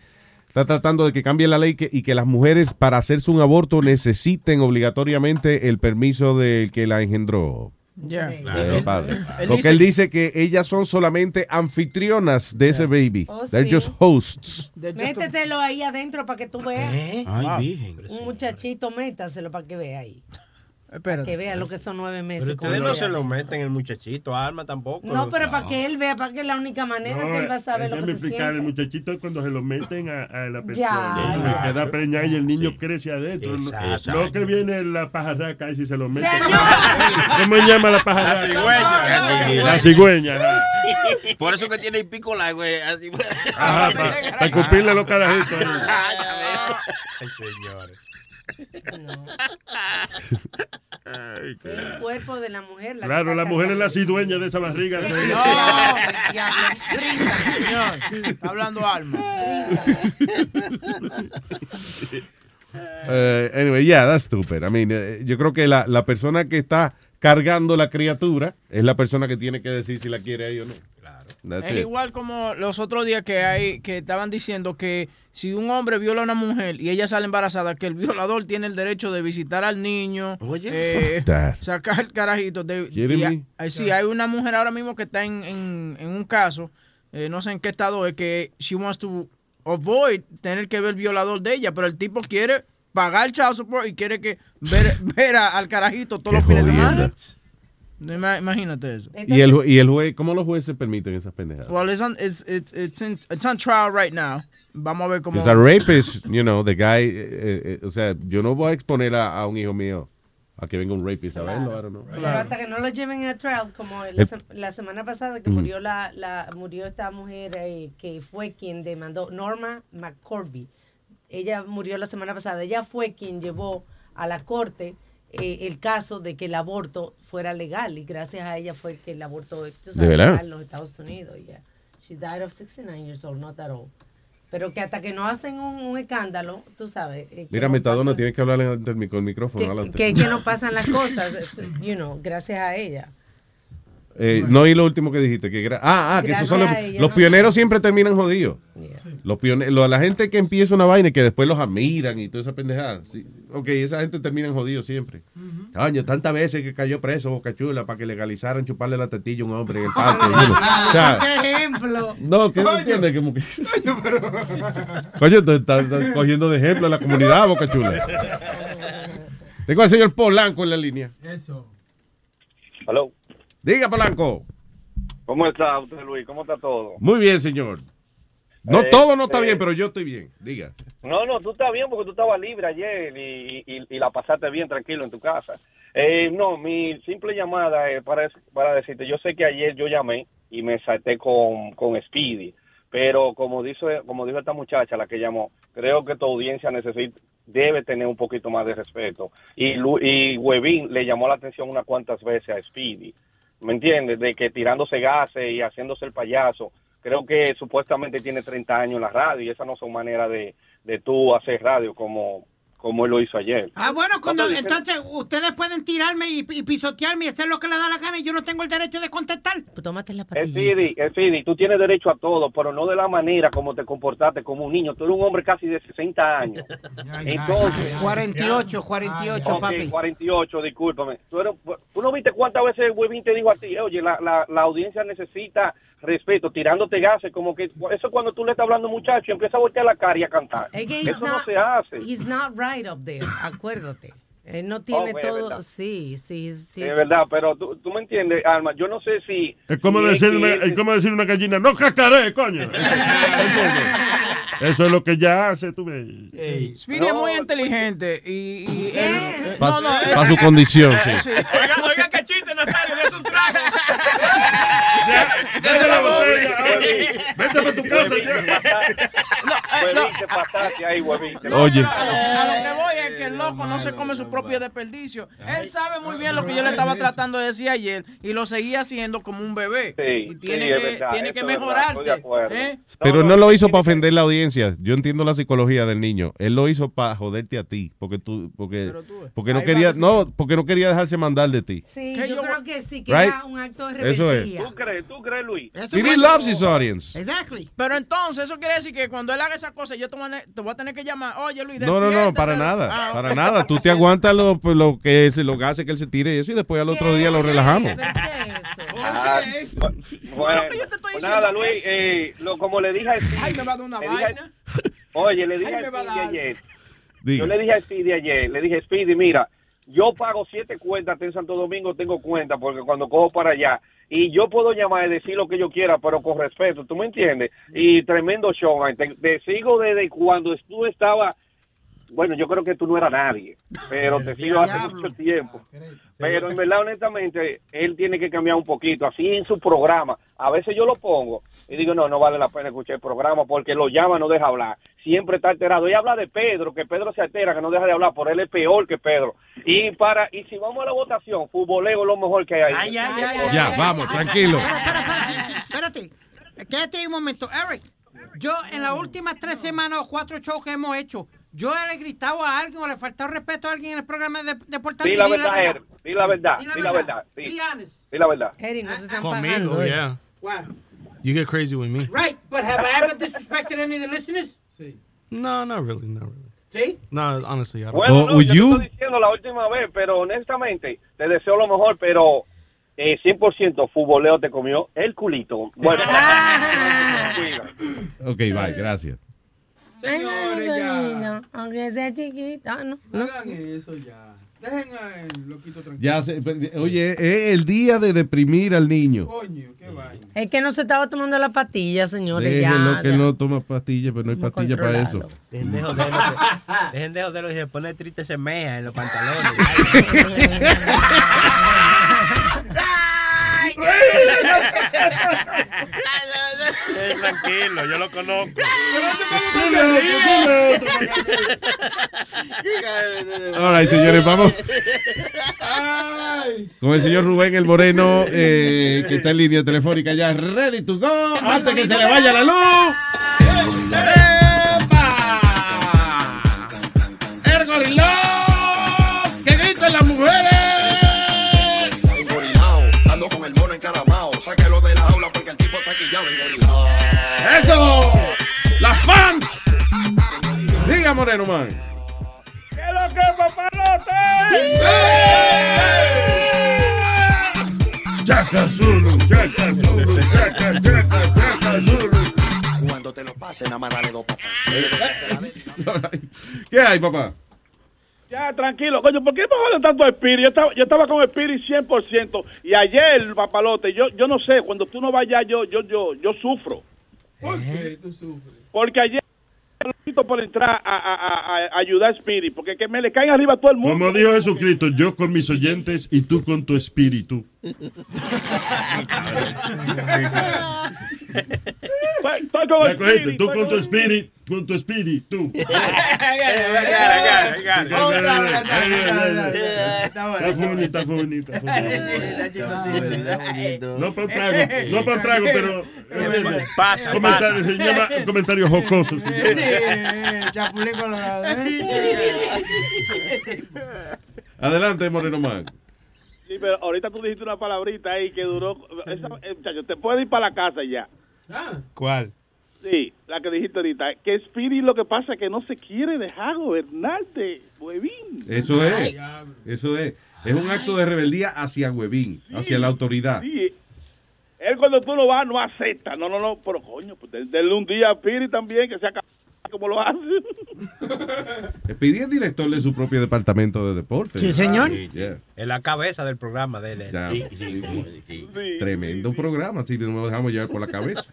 está tratando de que cambie la ley que- y que las mujeres para hacerse un aborto necesiten obligatoriamente el permiso del que la engendró. Del padre. él Porque dice- él dice que ellas son solamente anfitrionas de ese baby. Oh, They're sí. just hosts. Métetelo ahí adentro para que tú veas. Ay, Wow. virgen. Un muchachito, métaselo para que vea ahí. Para Espérate. que vea lo que son nueve meses. Pero ustedes no se lo meten el muchachito, Alma tampoco. No, pero para que él vea, para que es la única manera que él va a saber lo que se explicar, el siente. muchachito cuando se lo meten a, a la Ya, persona, ya. se queda preñada y el niño crece adentro. No- Exacto. No, que viene la pajarraca y si se lo mete. ¿Cómo se llama la pajarraca? La cigüeña. La cigüeña. Por eso que tiene el pico la güey. Así. Ajá, para escupirle los carajitos. Ay. El cuerpo de la mujer. La Claro, la mujer es la cigüeña de esa barriga. No, diablo, señor. Está hablando alma. Eh, anyway, yeah, that's stupid. I mean, eh, yo creo que la, la persona que está cargando la criatura es la persona que tiene que decir si la quiere ahí o no. That's Es it. igual como los otros días que hay que estaban diciendo que si un hombre viola a una mujer y ella sale embarazada, que el violador tiene el derecho de visitar al niño, eh, sacar el carajito. De, y a- eh, sí, hay una mujer ahora mismo que está en, en- en un caso, eh, no sé en qué estado es, que she wants to avoid tener que ver el violador de ella, pero el tipo quiere pagar el child support y quiere que ver, ver a- al carajito todos Qué los fines de semana. Ima- Imagínate eso. Y el, y el juez, ¿cómo los jueces permiten esas pendejadas? Well, it's on, it's, it's, it's, in, it's on trial right now. Vamos a ver cómo... Because a rapist, you know, the guy, eh, eh, eh, o sea, yo no voy a exponer a, a un hijo mío a que venga un rapist a verlo, I don't know. Pero hasta que no lo lleven a trial, como la, El- se- la semana pasada que Mm. murió la, la murió esta mujer eh, que fue quien demandó Norma McCorby. Ella murió la semana pasada. Ella fue quien llevó a la corte eh, el caso de que el aborto fuera legal y gracias a ella fue que el aborto sabes, ¿De verdad? legal en los Estados Unidos. yeah. She died of 69 years old, not that old. Pero que hasta que no hacen un, un escándalo, tú sabes. eh, Mira, no Metadona, tienes que hablar ante el, mic- con el micrófono. que, que, que no pasan las cosas, you know, gracias a ella. Eh, no oí lo último que dijiste. Que ah, ah, que esos son los, Gracias a ella, los ¿no? pioneros siempre terminan jodidos. Los pioneros, la gente que empieza una vaina y que después los admiran y toda esa pendejada. Sí, ok, esa gente termina jodidos siempre. Coño, tantas veces que cayó preso Boca Chula para que legalizaran chuparle la tetilla a un hombre en el parque. O sea, ¿Qué ejemplo? no, que no entiendes como que. Coño, tú estás, estás cogiendo de ejemplo a la comunidad, Boca Chula. Tengo al señor Polanco en la línea. Eso. Hello. Diga, Polanco. ¿Cómo está usted, Luis? ¿Cómo está todo? Muy bien, señor. No, Eh, todo no está eh, bien, pero yo estoy bien. Diga. No, no, tú estás bien porque tú estabas libre ayer y, y- y la pasaste bien tranquilo en tu casa. Eh, no, mi simple llamada es para, para decirte, yo sé que ayer yo llamé y me salté con, con Speedy, pero como dice, como dijo esta muchacha, la que llamó, creo que tu audiencia necesita, debe tener un poquito más de respeto. Y, y Webin le llamó la atención unas cuantas veces a Speedy, ¿me entiendes? De que tirándose gases y haciéndose el payaso. Creo que supuestamente tiene 30 años en la radio y esas no son maneras de, de tú hacer radio como, como él lo hizo ayer. Ah, bueno, cuando, entonces ustedes pueden tirarme y, y pisotearme y hacer lo que les da la gana y yo no tengo el derecho de contestar. Pues tómate la Speedy, Speedy, tú tienes derecho a todo, pero no de la manera como te comportaste como un niño. Tú eres un hombre casi de 60 años. Entonces, 48, 48, Ok, papi. 48, discúlpame. ¿Tú, eres- tú no viste cuántas veces Webin te dijo a ti, oye, la, la, la audiencia necesita respeto, tirándote gases, como que eso es cuando tú le estás hablando muchacho empieza a voltear la cara y a cantar. Es que he's Eso no not- se hace. He's not right up there, acuérdate. Él no tiene Oh, es todo, sí, sí, sí. Es verdad, pero tú, tú me entiendes, Alma. Yo no sé si. Es como, si decir que una, es como decir una gallina, no cacaré, coño. Eso es lo que ya hace, tú ves. Speedy es muy inteligente y, y él, eh, Pa- no, no, pa' él- su condición, sí. Oiga, oiga, qué chiste, Nazario, de un trago. Dese la botella, oye. Vete para tu casa ya. Oye. A lo que voy es que el loco no se come su propio desperdicio. Él sabe muy bien lo que yo le estaba tratando de decir ayer y lo seguía haciendo como un bebé. y tiene que, tiene que mejorarte. ¿eh? Pero no lo hizo para ofender la audiencia. Yo entiendo la psicología del niño. Él lo hizo para joderte a ti, porque tú, porque, porque no quería, no, porque no quería dejarse mandar de ti. Sí, yo creo que sí, que Right? era un acto de Eso es. ¿Tú crees, tú crees, Luis? Didi loves his audience. Exactly. Pero entonces eso quiere decir que cuando él haga esa cosa yo te voy a, te voy a tener que llamar. Oye, Luis, No, no, no, despiértate". para nada, Ah, para nada. Tú te aguantas lo, pues, lo que es, lo que hace que él se tire y eso y después al otro día lo relajamos. Ah, Bueno, pues nada, Luis, eh, lo, como le dije a Speedy, Ay, me va a dar una le dije- vaina. Oye, le dije Ay, a dar. ayer, Diga. yo le dije a Speedy ayer, le dije, Speedy, mira, yo pago siete cuentas en Santo Domingo, tengo cuenta, porque cuando cojo para allá, y yo puedo llamar y decir lo que yo quiera, pero con respeto, ¿tú me entiendes? Y tremendo show, man. te, te sigo desde cuando tú estabas, bueno, yo creo que tú no eras nadie, pero te sigo hace mucho tiempo. Pero en verdad, honestamente, él tiene que cambiar un poquito. Así en su programa, a veces yo lo pongo y digo, no, no vale la pena escuchar el programa porque lo llama, no deja hablar. Siempre está alterado. Y habla de Pedro, que Pedro se altera, que no deja de hablar, por él es peor que Pedro. Y para y si vamos a la votación, futboleo es lo mejor que hay ahí. Ya, vamos, tranquilo. Espérate, quédate ahí un momento. Eric, yo en las últimas tres semanas o cuatro shows que hemos hecho, yo le he gritado a alguien o le he faltado respeto a alguien en el programa de, de Puerto Di la verdad, Eric. Di la verdad. Di la la verdad. di la verdad. Eric, no te están Conmigo, pagando. eh. yeah. Wow. You get crazy with me. Right, but have I ever disrespected any of the listeners? No, not really, not really. ¿Sí? No, honestly, I don't. Bueno, no, yo te estoy diciendo la última vez, pero honestamente, te deseo lo mejor, pero eh, 100% futboleo te comió el culito. Bueno, Ok, bye, gracias. Señores, ya. Aunque sea chiquita, ¿no? No hagan eso ya. Dejen al loquito tranquilo. Ya se- oye, es el día de deprimir al niño. Coño, qué vaina. Es que no se estaba tomando la pastilla, señores. Déjenlo ya, que ya. no toma pastillas, pero no hay pastillas para eso. Dejen de joderlo. que- Dejen de joderlo y se pone triste, se mea en los pantalones. Eh, tranquilo, yo lo conozco. All right, señores, vamos con el señor Rubén el Moreno, eh, que está en línea telefónica ya, ready to go, antes que se le vaya la luz. ¡El ¡Eso! ¡Las fans! Diga, Moreno, man. ¿Qué es lo que, papalote? Chaca Zulu, Chaca Zulu, Chaca, Chaca, Chaca Zulu. Cuando te lo pasen, nada más dale dos papas. ¿Qué hay, papá? Ya, tranquilo, coño, ¿por qué me tanto Spirit? Yo estaba, yo estaba con Spirit 100%. Y ayer, papalote, yo, yo no sé, cuando tú no vayas, yo, yo, yo, yo sufro. ¿Por qué tú sufres? Porque ayer por entrar a, a- a- a ayudar a Spirit, porque que me le caen arriba a todo el mundo. Como dijo Jesucristo, yo con mis oyentes y tú con tu espíritu. Spirit, Tú con tu espíritu con tu espíritu. Está funny, está funny. No para trago, no para trago, pero... Pasa, comentario. Se llama comentario jocoso. sí. Chapulín colorado. Adelante, Moreno Man. Sí, pero ahorita tú dijiste una palabrita ahí que duró. Esa, eh, muchacho, te puedes ir para la casa ya. ¿Cuál? Sí, la que dijiste ahorita. Que Speedy lo que pasa es que no se quiere dejar gobernar de huevín. Eso es. Eso es. Es un acto de rebeldía hacia Huevín, hacia la autoridad. Sí. Él cuando tú no vas no acepta. No, no, no. Pero coño, pues de- denle un día a Speedy también que sea capaz como lo hace. Speedy es director de su propio departamento de deportes. Sí, señor. Yeah. Es la cabeza del programa de él. Ya. Tremendo programa, si no nos dejamos llevar por la cabeza.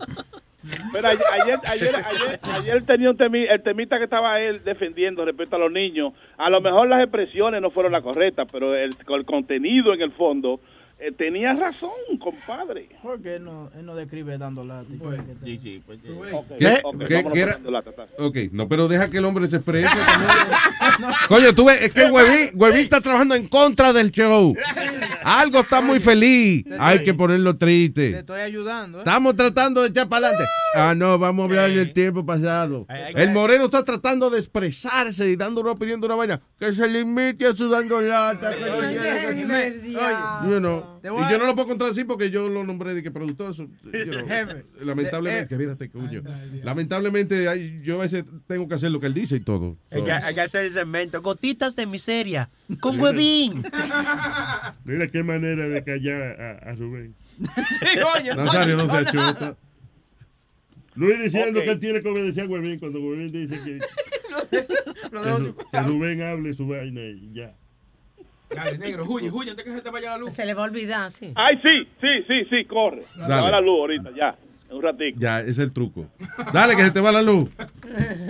Pero ayer, ayer, ayer, ayer, ayer tenía un temi- el temita que estaba él defendiendo respecto a los niños. A lo mejor las expresiones no fueron las correctas, pero el, el contenido en el fondo eh, tenía razón, compadre. ¿Por qué él no, él no describe dando lata? Sí, sí, pues. ¿Qué? ok, ¿Qué? vámonos ¿Qué era? lata. Ok, no, pero deja que el hombre se exprese. Coño, tú ves, es que Huevín, Huevín está trabajando en contra del show. Algo está muy feliz. Hay que ponerlo Te triste. estoy ayudando, ¿eh? Estamos tratando de echar para adelante. Ah, no, vamos a hablar del tiempo pasado. El moreno está tratando de expresarse y dando una opinión de una vaina. Que se limite a su dando lata. que se quiera que- You know. Y yo no lo puedo contradecir porque yo lo nombré de que productor. you know, lamentablemente, Eh, que mírate, coño. Lamentablemente, ay, yo a veces tengo que hacer lo que él dice y todo. Hay que, hay que hacer el segmento. Gotitas de miseria. Con huevín. Mira qué manera de callar a, a Rubén. Nazario no se chuta. Luis diciendo Ok. que él tiene que obedecer a Huevín cuando Huevín dice que, que, que Rubén hable su vaina y ya. Dale, negro, huye, huye antes que se te vaya la luz. Se le va a olvidar, sí. Ay, sí, sí, sí, sí, corre. Se Dale. va la luz ahorita, ya, en un ratito. Ya, ese es el truco. Dale, que se te va la luz.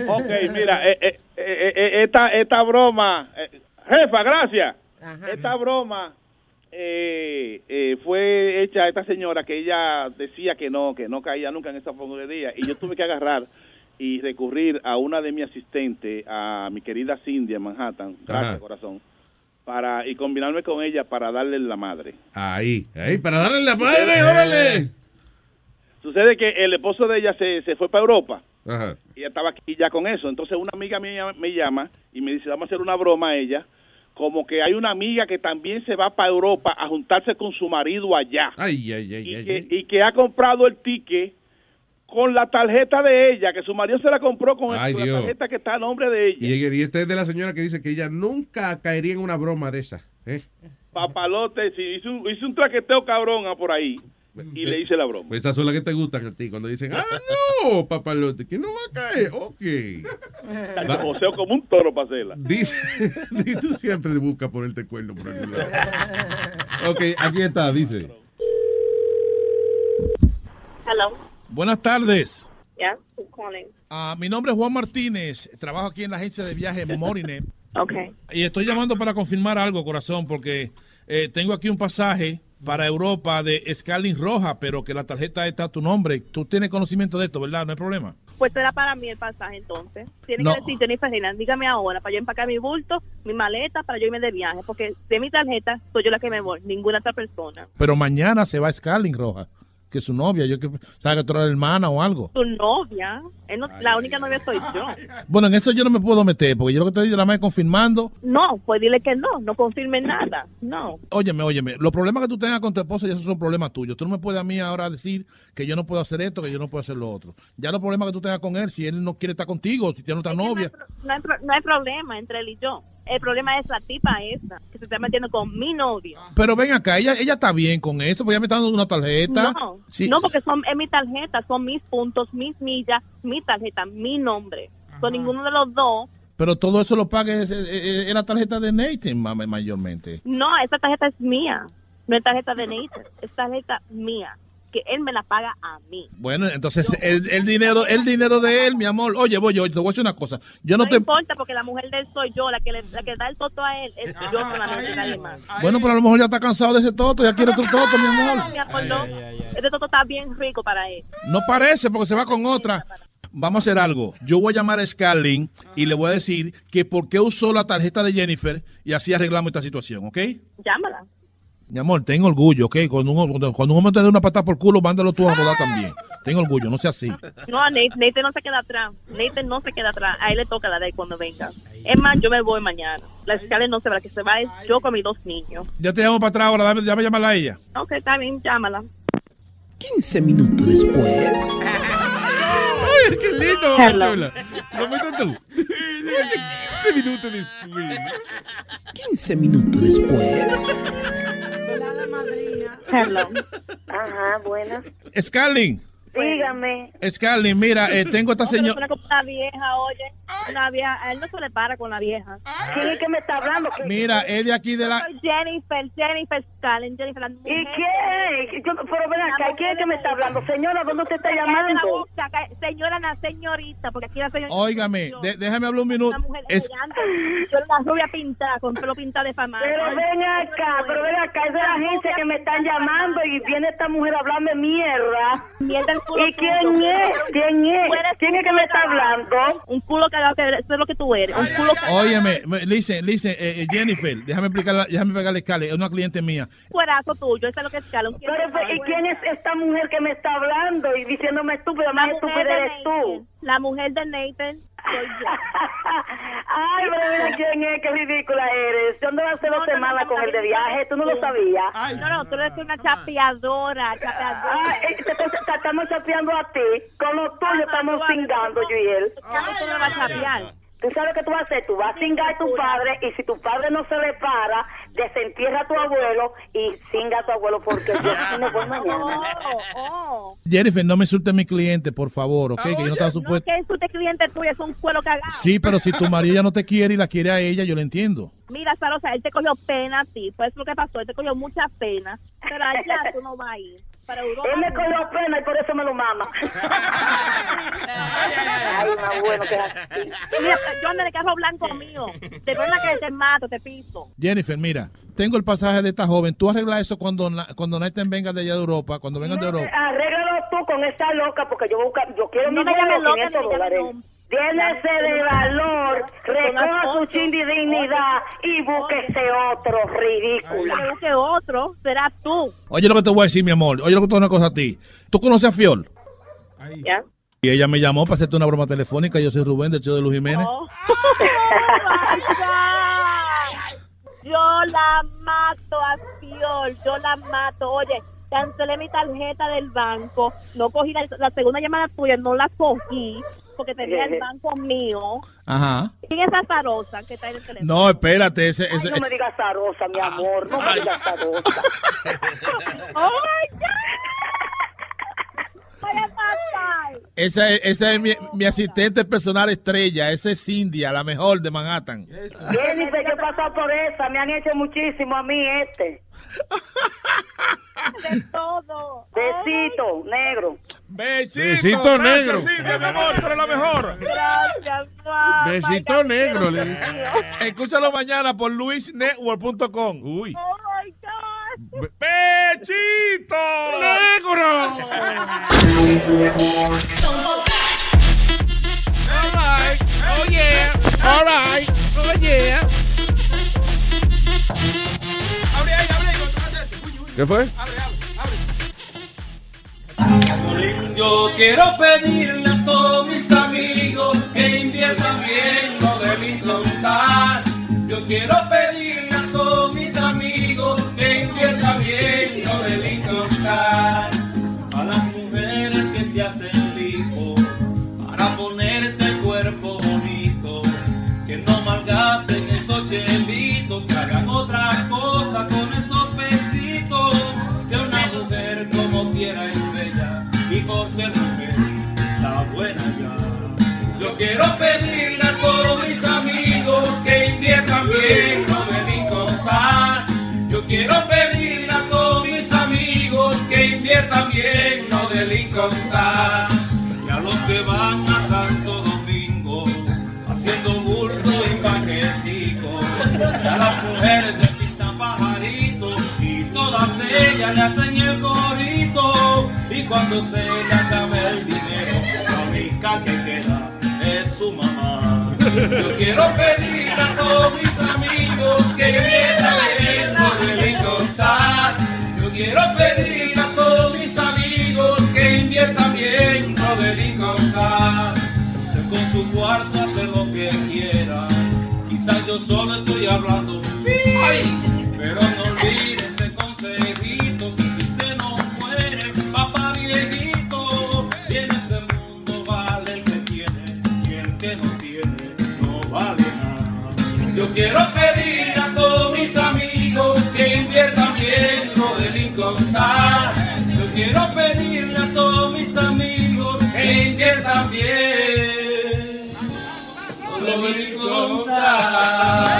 Ok, mira, eh, eh, eh, eh, esta, esta broma, eh, jefa, gracias. Esta broma eh, eh, fue hecha a esta señora que ella decía que no, que no caía nunca en esa día y yo tuve que agarrar y recurrir a una de mis asistentes, a mi querida Cindy en Manhattan, gracias Ajá. corazón, para y combinarme con ella para darle la madre. Ahí, ahí, para darle la madre, órale. Sucede que el esposo de ella se, se fue para Europa Ajá. y ella estaba aquí ya con eso. Entonces una amiga mía me llama y me dice, vamos a hacer una broma a ella, como que hay una amiga que también se va para Europa a juntarse con su marido allá Ay, ay, ay, y, ay. que, y que ha comprado el ticket con la tarjeta de ella, que su marido se la compró con, el- Ay, con la tarjeta que está a nombre de ella. Y, y este es de la señora que dice que ella nunca caería en una broma de esa. ¿eh? Papalote, sí, hizo, un- hizo un traqueteo cabrón ah, por ahí y le hice la broma. Pues esas son las que te gustan a ti. Cuando dicen, ah, no, papalote, que no va a caer. Ok. Joseo como un toro para hacerla. Dice, y tú siempre buscas ponerte cuerno por algún lado. Ok, aquí está, dice. Hello. Buenas tardes. Yeah, calling? Ah, mi nombre es Juan Martínez. Trabajo aquí en la agencia de viaje Morinet. Okay. Y estoy llamando para confirmar algo, corazón, porque eh, tengo aquí un pasaje para Europa de Scarlett Roja, pero que la tarjeta está a tu nombre. Tú tienes conocimiento de esto, ¿verdad? No hay problema. Pues era para mí el pasaje entonces. Tiene No. que decir Jennifer Reina, dígame ahora para yo empacar mi bulto, mi maleta, para yo irme de viaje, porque de mi tarjeta soy yo la que me voy, ninguna otra persona. Pero mañana se va Scarlett Roja, que es su novia. Yo que sabe que tú eres hermana o algo. Tu novia, él no- la única novia soy yo. Bueno, en eso yo no me puedo meter, porque yo lo que estoy nada más es confirmando. No, pues dile que no, no confirme nada. No. Óyeme, óyeme, los problemas que tú tengas con tu esposo, ya esos son problemas tuyos. Tú no me puedes a mí ahora decir que yo no puedo hacer esto, que yo no puedo hacer lo otro. Ya los problemas que tú tengas con él, si él no quiere estar contigo, si tiene otra novia. No hay, pro- no hay problema entre él y yo. El problema es la tipa esa, que se está metiendo con mi novio. Pero ven acá, ella, ella está bien con eso, pues ella me está dando una tarjeta. No, Sí. no, porque son, es mi tarjeta, son mis puntos, mis millas, mi tarjeta, mi nombre. Son ninguno de los dos. Pero todo eso lo paga es, es- es- es la tarjeta de Nathan ma- mayormente. No, esa tarjeta es mía. No es tarjeta de Nathan, es tarjeta mía. Que él me la paga a mí. Bueno, entonces el, el dinero, el dinero de él, mi amor. Oye, voy yo, te voy a decir una cosa. Yo no No, te. importa porque la mujer de él soy yo, la que, le, la que da el toto a él es yo solamente, nadie más. Bueno, pero a lo mejor ya está cansado de ese toto, ya quiere otro toto, mi amor. Mi amor, no. Ese toto está bien rico para él. No parece porque se va con otra. Vamos a hacer algo. Yo voy a llamar a Scarlett y le voy a decir que por qué usó la tarjeta de Jennifer y así arreglamos esta situación, ¿ok? Llámala. Mi amor, ten orgullo, ¿ok? Cuando un, cuando, un hombre te dé una patada por culo, mándalo tú a rodar también. Ten orgullo, no sea así. No, Nate, Nate no se queda atrás. Nate no se queda atrás. A él le toca la de cuando venga. Es más, yo me voy mañana. La escala no se va. La que se va es yo con mis dos niños. Yo te llamo para atrás ahora, dame, dame llamarla a ella. Ok, está bien, llámala. 15 minutos después. Ay, qué lindo, Hello. Lo metes tú. 15 minutos después. 15 minutos después. Hello. Ajá, buenas. Scarlett, Dígame. Scarlett, mira, eh, tengo esta señora. una vieja, oye. Una vieja. Él no se le para con la vieja. ¿Quién es que me está hablando? Mira, es de aquí de la. Soy Jennifer, Jennifer Scarlett, Jennifer. La ¿Y quién? Yo- pero ven acá, La ¿quién es que me está hablando? Señora, ¿dónde usted está la llamando? Señora, la señorita, porque aquí la señorita. Óigame, de- déjame hablar un minuto. Una mujer Es- elegante. Yo una rubia pintada, con pelo pintado de fama. Pero ven acá, pero ven acá, es de la agencia que me están llamando y viene esta mujer a hablarme mierda. Mierda el culo ¿Y quién es? ¿Quién es? ¿Quién es que me está hablando? Un culo cagado, que eso es lo que tú eres. Un culo. Óyeme, me- listen, listen, eh, eh, Jennifer, déjame explicarla, déjame pegarle Scarlett, es una cliente mía. Cuerazo tuyo, eso es lo que es cala. Un Pero, ¿y quién es esta mujer que me está hablando y diciéndome estúpida? Más estúpida eres tú. La mujer de Nathan. Ay, pero mira quién es, qué ridícula eres. Yo ando hace dos semanas con el de viaje, tú no lo sabías. No, no, tú eres una chapeadora, chapeadora. Ay, te, te- te estamos chapeando a ti. Con lo tuyo estamos cingando yo y él. ¿Cómo tú vas a chapear? Tú sabes qué tú vas a hacer, tú vas a cingar a tu padre y si tu padre no se le para, desentierra a tu abuelo y cinga a tu abuelo porque yo me voy mañana. Oh, Jennifer, no me insulte a mi cliente, por favor, ¿ok? Que yo no estaba No, supuesto. que insulte cliente tuyo, es un cuero cagado. Sí, pero si tu marido ya no te quiere y la quiere a ella, yo lo entiendo. Mira, Sarosa, él te cogió pena a ti, pues lo que pasó, él te cogió mucha pena, pero allá tú no vas a ir. Para Europa. Él me cogió pena y por eso me lo mama. Ay, más bueno que así. Mira, yo ando en el carro blanco mío. Te verdad que te mato, te piso. Jennifer, mira, tengo el pasaje de esta joven. Tú arreglas eso cuando, cuando Nathan venga de allá de Europa, cuando vengan de Europa. Arréglalo tú con esta loca porque yo, busca, yo quiero No mi me llames loca, 500 ni me llames. Llénese de valor, recoja su chin de dignidad y búsquese otro ridícula. Que busque otro, serás tú. Oye lo que te voy a decir, mi amor. Oye lo que te voy a decir una cosa a ti. ¿Tú conoces a Fiol? ¿Ya? Y ella me llamó para hacerte una broma telefónica. Yo soy Rubén del show de Luis Jiménez. Oh. Yo la mato a Fiol, yo la mato. Oye, cancelé mi tarjeta del banco, no cogí la, la segunda llamada tuya, no la cogí porque tenía el banco mío. Ajá. ¿Quién es azarosa que está en el teléfono? No, espérate. Ese, Ay, ese, no me digas zarosa, mi amor, no me digas zarosa. ¡Oh, my God! Esa, es- esa es mi, mi asistente personal estrella. Esa es Cindia, la mejor de Manhattan. Jennifer, yo he pasado por esa, me han hecho muchísimo a mí este. De todo. Besito, negro. Besito, Besito negro. Cindia, mi amor, tú eres la mejor. Gracias, mamá. Besito negro. le. Escúchalo mañana por luisnetwork.com. Uy. Oh. ¡Pechito! ¡Negro! All right. Oh yeah. All right. Oh yeah. Abre ahí, abre ahí. ¿Qué fue? Abre, abre, abre. Yo quiero pedirle a todos mis amigos que inviertan bien, deben contar. Yo quiero quiero pedirle a todos mis amigos que inviertan bien, no contar. Yo quiero pedirle a todos mis amigos que inviertan bien, no deben contar. Y a los que van a Santo Domingo haciendo bulto y paqueticos, y a las mujeres le pintan pajaritos y todas ellas le hacen el corito. Y cuando se le acabe el dinero, a mí única que queda. Yo quiero pedir a todos mis amigos que inviertan bien con el incontar. Yo quiero pedir a todos mis amigos que inviertan bien con el incontar. Con su cuarto hace lo que quiera. Quizás yo solo estoy hablando. ¡Ay! Quiero pedir a todos mis amigos que inviertan bien lo del incontar. Yo quiero pedirle a todos mis amigos que inviertan bien lo del incontar.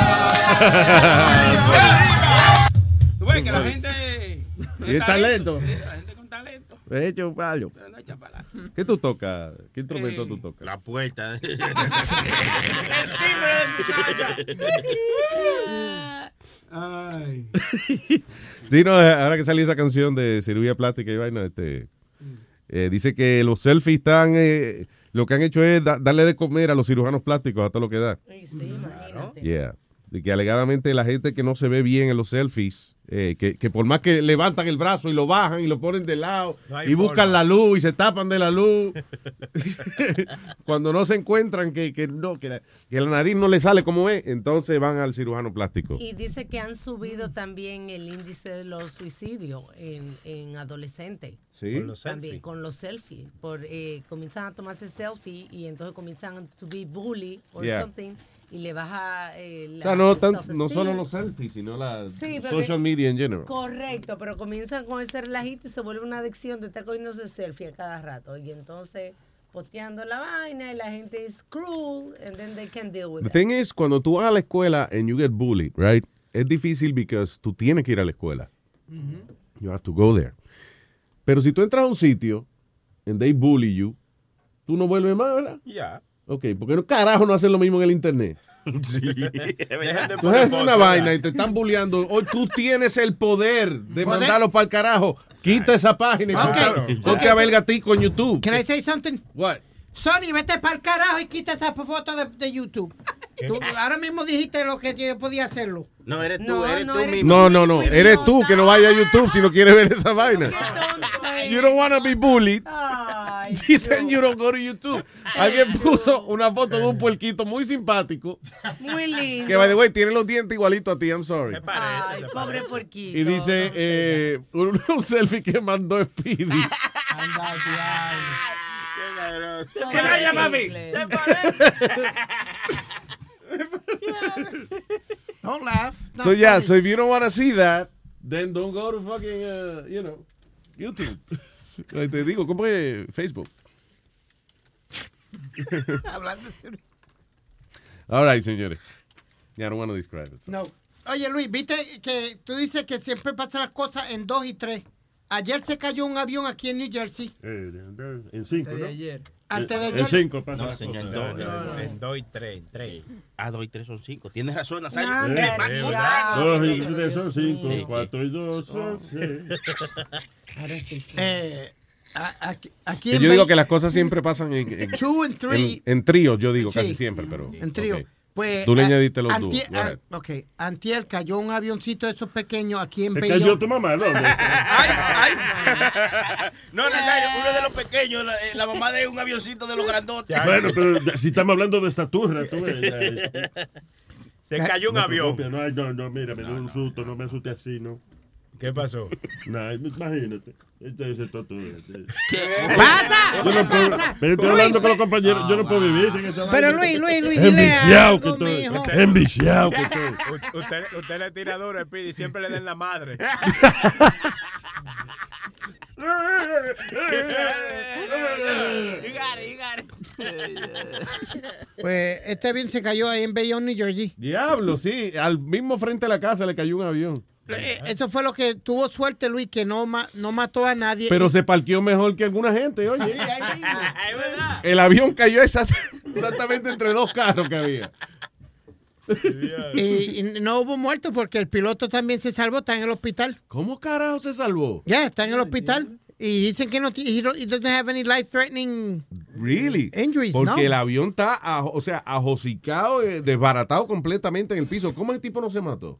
Tú ves que la gente. Y es talento. La gente con talento. Hecho un ¿Qué tú tocas? ¿Qué instrumento Eh, tú tocas? La puerta. Ay. Sí, no, ahora que salió esa canción de cirugía plástica y vaina, este, eh, dice que los selfies están, eh, lo que han hecho es da- darle de comer a los cirujanos plásticos hasta lo que da. Yeah. De que alegadamente la gente que no se ve bien en los selfies, eh, que, que por más que levantan el brazo y lo bajan y lo ponen de lado No y buscan forma. la luz y se tapan de la luz, cuando no se encuentran que, que no, que la, que la nariz no le sale como es, entonces van al cirujano plástico. Y dice que han subido también el índice de los suicidios en, en adolescentes. Sí. Con los También selfies. con los selfies. Por, eh, comienzan a tomarse selfie y entonces comienzan to be bully or Yeah. something y le baja eh, O la sea, no, tan- self-esteem. no solo los selfies, sino la Sí, social que- media en general. Correcto, pero comienzan con ese relajito y se vuelve una adicción de estar cogiéndose selfie a cada rato. Y entonces posteando la vaina y la gente es cruel and then they can deal with The thing is, cuando tú vas a la escuela and you get bullied, right? Es difícil because tú tienes que ir a la escuela. You have to go there. Pero si tú entras a un sitio and they bully you, tú no vuelves más, ¿verdad? Ya. Ok, porque no carajo no hacen lo mismo en el internet. Sí, Dejen de Tú poner haces una vaina y te están bulleando. Hoy tú tienes el poder de Poder. mandarlo para el carajo. Quita esa página y Ok, ponte, ok. ponte a ver gatico en YouTube. Can I say something? What? Sony, vete para el carajo y quita esa foto de, de YouTube. Tú ahora mismo dijiste lo que yo podía hacerlo. No, eres tú, No, eres no tú eres mismo. No, no, no. Eres tú que no vaya a YouTube si no quieres ver esa vaina. You don't want to be bullied. Then you don't go to YouTube. Alguien puso una foto de un puerquito muy simpático. Muy lindo. Que, by the way, tiene los dientes igualitos a ti. I'm sorry. Ay, pobre porquito. Y dice eh, un, un selfie que mandó Speedy. ¿Qué raya, mami? Don't laugh. So yeah, so if you don't want to see that, then don't go to fucking, uh, you know, YouTube. Te digo, ¿cómo es Facebook? Hablando de- All right, señores. Yeah, I don't want to describe it. No. Oye, Luis, viste que tú dices que siempre pasan las cosas en dos y tres. Ayer se cayó un avión aquí en New Jersey. Eh, en cinco, ¿no? Antes de En ayer. cinco pasa No, la señor, en dos. En dos y tres, en tres. Ah, dos y tres son cinco. Tienes razón, Nazario. No, Eh, ya. Dos y tres son cinco, Sí, sí. cuatro y dos son seis. Ahora sí. Eh, a- aquí, aquí en yo digo que las cosas siempre pasan en, en, Two and three. en, en tríos, yo digo Sí. casi siempre, pero. En trío. Pues, Tú le añadiste los antier- dos. Ok. Antier cayó un avioncito de esos pequeños aquí en ¿Te Bayonne. cayó tu mamá, ¿dónde? No, Nazario, uno de los pequeños, la, eh, la mamá de un avioncito de los grandotes. Bueno, pero si estamos hablando de estatura, tú ves. Se cayó un No, avión. No, ay, no, no, mira, me dio un susto, no me asusté así, ¿no? ¿Qué pasó? No, imagínate. Este es el toto. pasa? Yo no ¿Qué puedo, pasa? estoy Luis, hablando con los compañeros. Yo no puedo vivir sin esa Pero. Luis, Luis, Luis, dile algo, que estoy. enviciado que estoy. Usted, usted le tira duro al Pidi, siempre le den la madre. Pues este avión se cayó ahí en Bayonne, New Jersey. Diablo, sí. Al mismo frente de la casa le cayó un avión. Eh, Eso fue lo que tuvo suerte, Luis, que no, ma- no mató a nadie. Pero Y- se parqueó mejor que alguna gente, oye. El avión cayó exact- exactamente entre dos carros que había. y, y no hubo muertos porque el piloto también se salvó, está en el hospital. ¿Cómo carajo se salvó? Ya, está en el hospital. Y dicen que no, ti- he don't- he doesn't have any life threatening. Really? Injuries, Porque no. el avión está, o sea, ajosicado, eh, desbaratado completamente en el piso. ¿Cómo el tipo no se mató?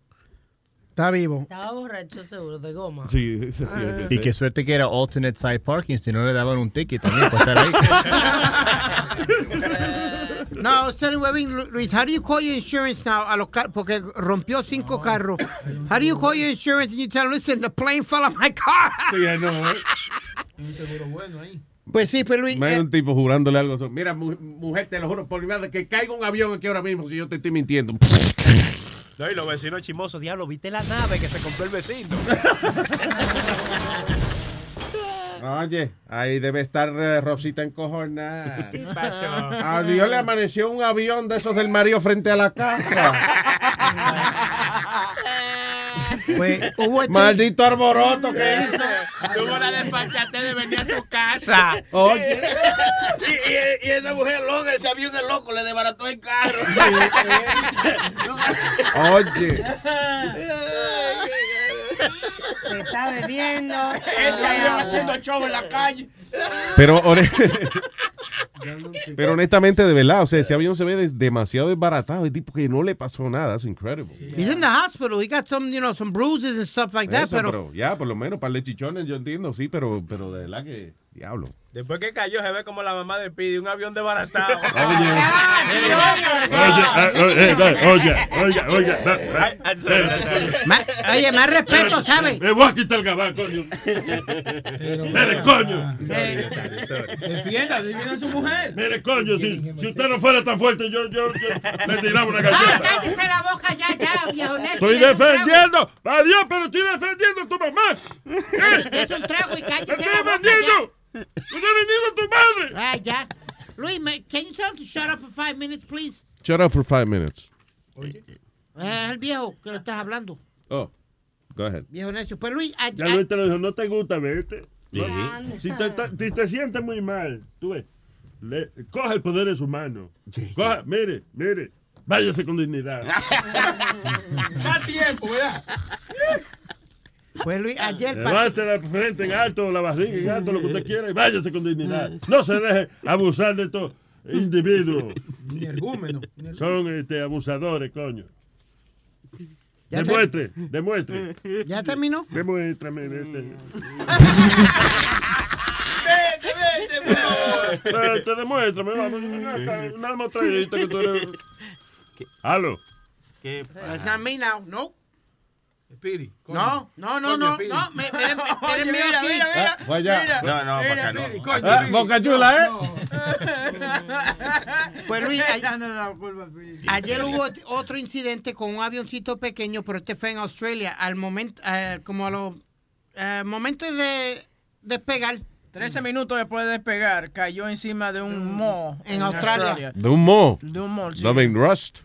Está vivo. Estaba borracho seguro, de goma. Sí. Y qué suerte que era alternate side parking, si no le daban un ticket también por estar ahí. No, I was telling Webin, Lu- Luis, how do you call your insurance now a los car- porque rompió cinco carros. How do you call your insurance and you tell them, listen, the plane fell on my car? Sí, I know, eh. Un seguro bueno ahí. Pues sí, pues Luis, Hay eh, un tipo jurándole algo. Mira, mu- mujer, te lo juro por mi madre, que caiga un avión aquí ahora mismo si yo te estoy mintiendo. No, y los vecinos chimosos, diablo, viste la nave que se compró el vecino. Oye, ahí debe estar eh, Rosita encojonada. ¿Qué pasó? A Dios le amaneció un avión de esos del marido frente a la casa. pues hubo este- Maldito arboroto que hizo. Tuvo la despachate de venir a su casa. Oye. Y, y- y esa mujer loca, ese avión es loco, le desbarató el carro. Oye. Se está bebiendo. Ese avión haciendo show en la calle. Pero, pero honestamente, de verdad, o sea, ese avión se ve demasiado desbaratado. El tipo que no le pasó nada. Es incredible. he's in the hospital. He got some, you know, some bruises and stuff like that, Eso, pero, pero ya, por lo menos, para de chichones, yo entiendo, sí, pero, pero de verdad que, diablo. Después que cayó, se ve como la mamá de Pidi, un avión desbaratado. Oye, oye, oye, oye. Ma- oye, más respeto, ¿sabes? Me voy a quitar el gabán, coño. Mire, coño. Defienda, defienda a su mujer. Mire, coño, si, si usted no fuera tan fuerte, yo, yo, yo le tiraba una Ah, galleta. cállese la boca ya, ya, viejo. Estoy defendiendo. Adiós, pero estoy defendiendo a tu mamá. Dese un trago y cállese Estoy la boca. Estoy defendiendo a tu madre. Ah, ya. Luis, can you tell him to shut up for five minutes, please? Shut up for five minutes. Eh, Es el viejo que le estás hablando. Oh, go ahead. Viejo necio. Pues Luis, Ya Luis te lo dijo, no te gusta verte. Sí. Si te, te- si te sientes muy mal, tú ves, le- coge el poder en su mano. Coja, mire, mire, váyase con dignidad. Da tiempo, ¿verdad? pues Luis, ayer pasó. Levante la frente en alto, la barriga en alto, lo que usted quiera, y váyase con dignidad. No se deje abusar de estos individuos. Ni ergúmeno. Son este, abusadores, coño. Ya te- Demuestre, demuestre. ¿Ya terminó? Demuéstrame. Vete. Vete, vete, bro. Vete, demuéstrame. Vamos, una, mostradita que tú eres. Halo. ¿Qué? It's not me now. No. Pidi. No, no, no, Coño, no, no. Me, espérenme, espérenme mira, aquí. mira, mira. fue allá. Mira, No, no, mira, acá no. Pidi, Coño, Ah. Boca Chula, ¿eh? Pues Luis, ayer hubo ot- otro incidente con un avioncito pequeño, pero este fue en Australia. Al momento, eh, como a los eh, momentos de despegar. 13 minutos después de despegar, cayó encima de un mo En Australia. De un mo. De un mall, sí. Loving Rust.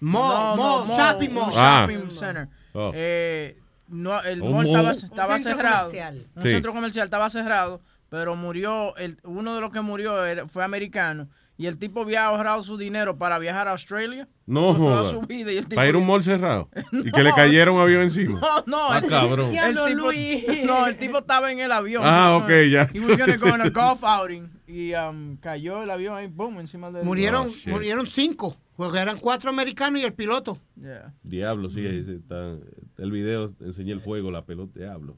Mo, No, mo, no, shopping un mall. Ah. shopping center. Oh. Eh, no, el mall estaba, Un cerrado. comercial. Un Sí. centro comercial estaba cerrado, pero murió, el, uno de los que murió era- fue americano. Y el tipo había ahorrado su dinero para viajar a Australia. No toda joda. su vida, y el tipo- Para ir a un mall cerrado. Y que le cayera un avión encima. No, no. Ah, el- cabrón. El tipo, no, el tipo estaba en el avión. Ah, ok, ya. He was gonna go on a golf outing. Y um, cayó el avión ahí, boom, encima del... Murieron, Oh, murieron cinco, porque eran cuatro americanos y el piloto. Yeah. Diablo, sí, ahí está. El video enseñé el fuego, la pelota. Diablo.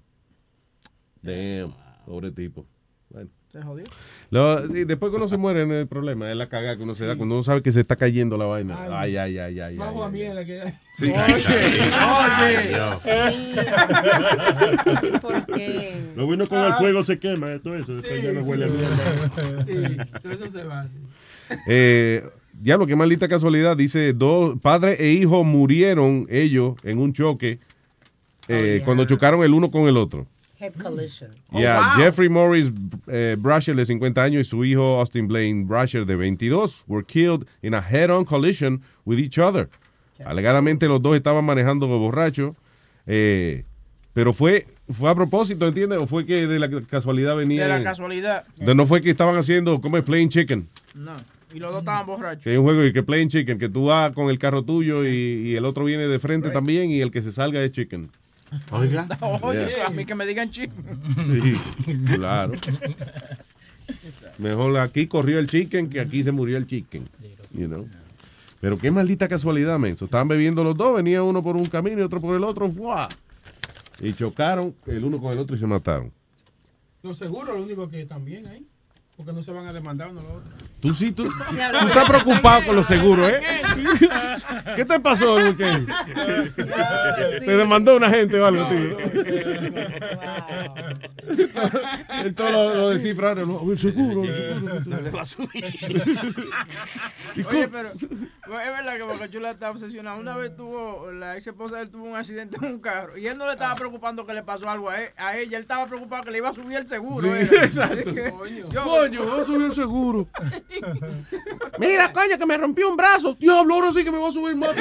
Damn. Pobre tipo. Bueno. Se jodió. Lo- y después que uno se muere, no hay problema. Es la cagada que uno se da cuando uno sabe que se está cayendo la vaina. Ay, ay, ay, ay. ay, Más ay, agua ay. mierda que hay. Sí. ¿Por qué? Lo bueno con el fuego se quema, todo eso. Después ya no huele a mierda. Sí, todo eso se va así. Eh, diablo, qué maldita casualidad. Dice, dos padre e hijo murieron ellos en un choque eh, cuando chocaron el uno con el otro. Head collision. Yeah, Jeffrey Morris eh, Brasher de 50 años y su hijo Austin Blaine Brasher de 22 were killed in a head-on collision with each other. Alegadamente los dos estaban manejando borrachos, eh, pero fue fue a propósito, ¿entiendes? O fue que de la casualidad venía. De la casualidad. no fue que estaban haciendo como es playing chicken, No. Y los dos estaban borrachos. que hay un juego y que playing chicken, que tú vas con el carro tuyo y, y el otro viene de frente también y el que se salga es chicken. Oye, Yeah. a mí que me digan chico. Sí, claro. Mejor aquí corrió el chicken que aquí se murió el chicken. You know? Pero qué maldita casualidad, menso. Estaban bebiendo los dos, venía uno por un camino y otro por el otro. ¡fua! Y chocaron el uno con el otro y se mataron. Los seguros, lo único que también ahí. Porque no se van a demandar uno a la otra. Tú sí, tú, tú estás preocupado con los seguros, ¿eh? ¿Qué te pasó, Luque? ¿Te demandó una gente o algo, tío? Él todo lo, lo descifra, no, el seguro, el seguro. No le va a subir. Oye, pero es verdad que Boca Chula está obsesionado. Una vez tuvo, la ex esposa de él tuvo un accidente en un carro y él no le estaba preocupando que le pasó algo a, él- a ella, él estaba preocupado que le iba a subir el seguro. Sí, era. exacto. Yo- Coño, voy a subir seguro. Mira, coño, que me rompió un brazo. Diablo, ahora sí que me voy a subir más.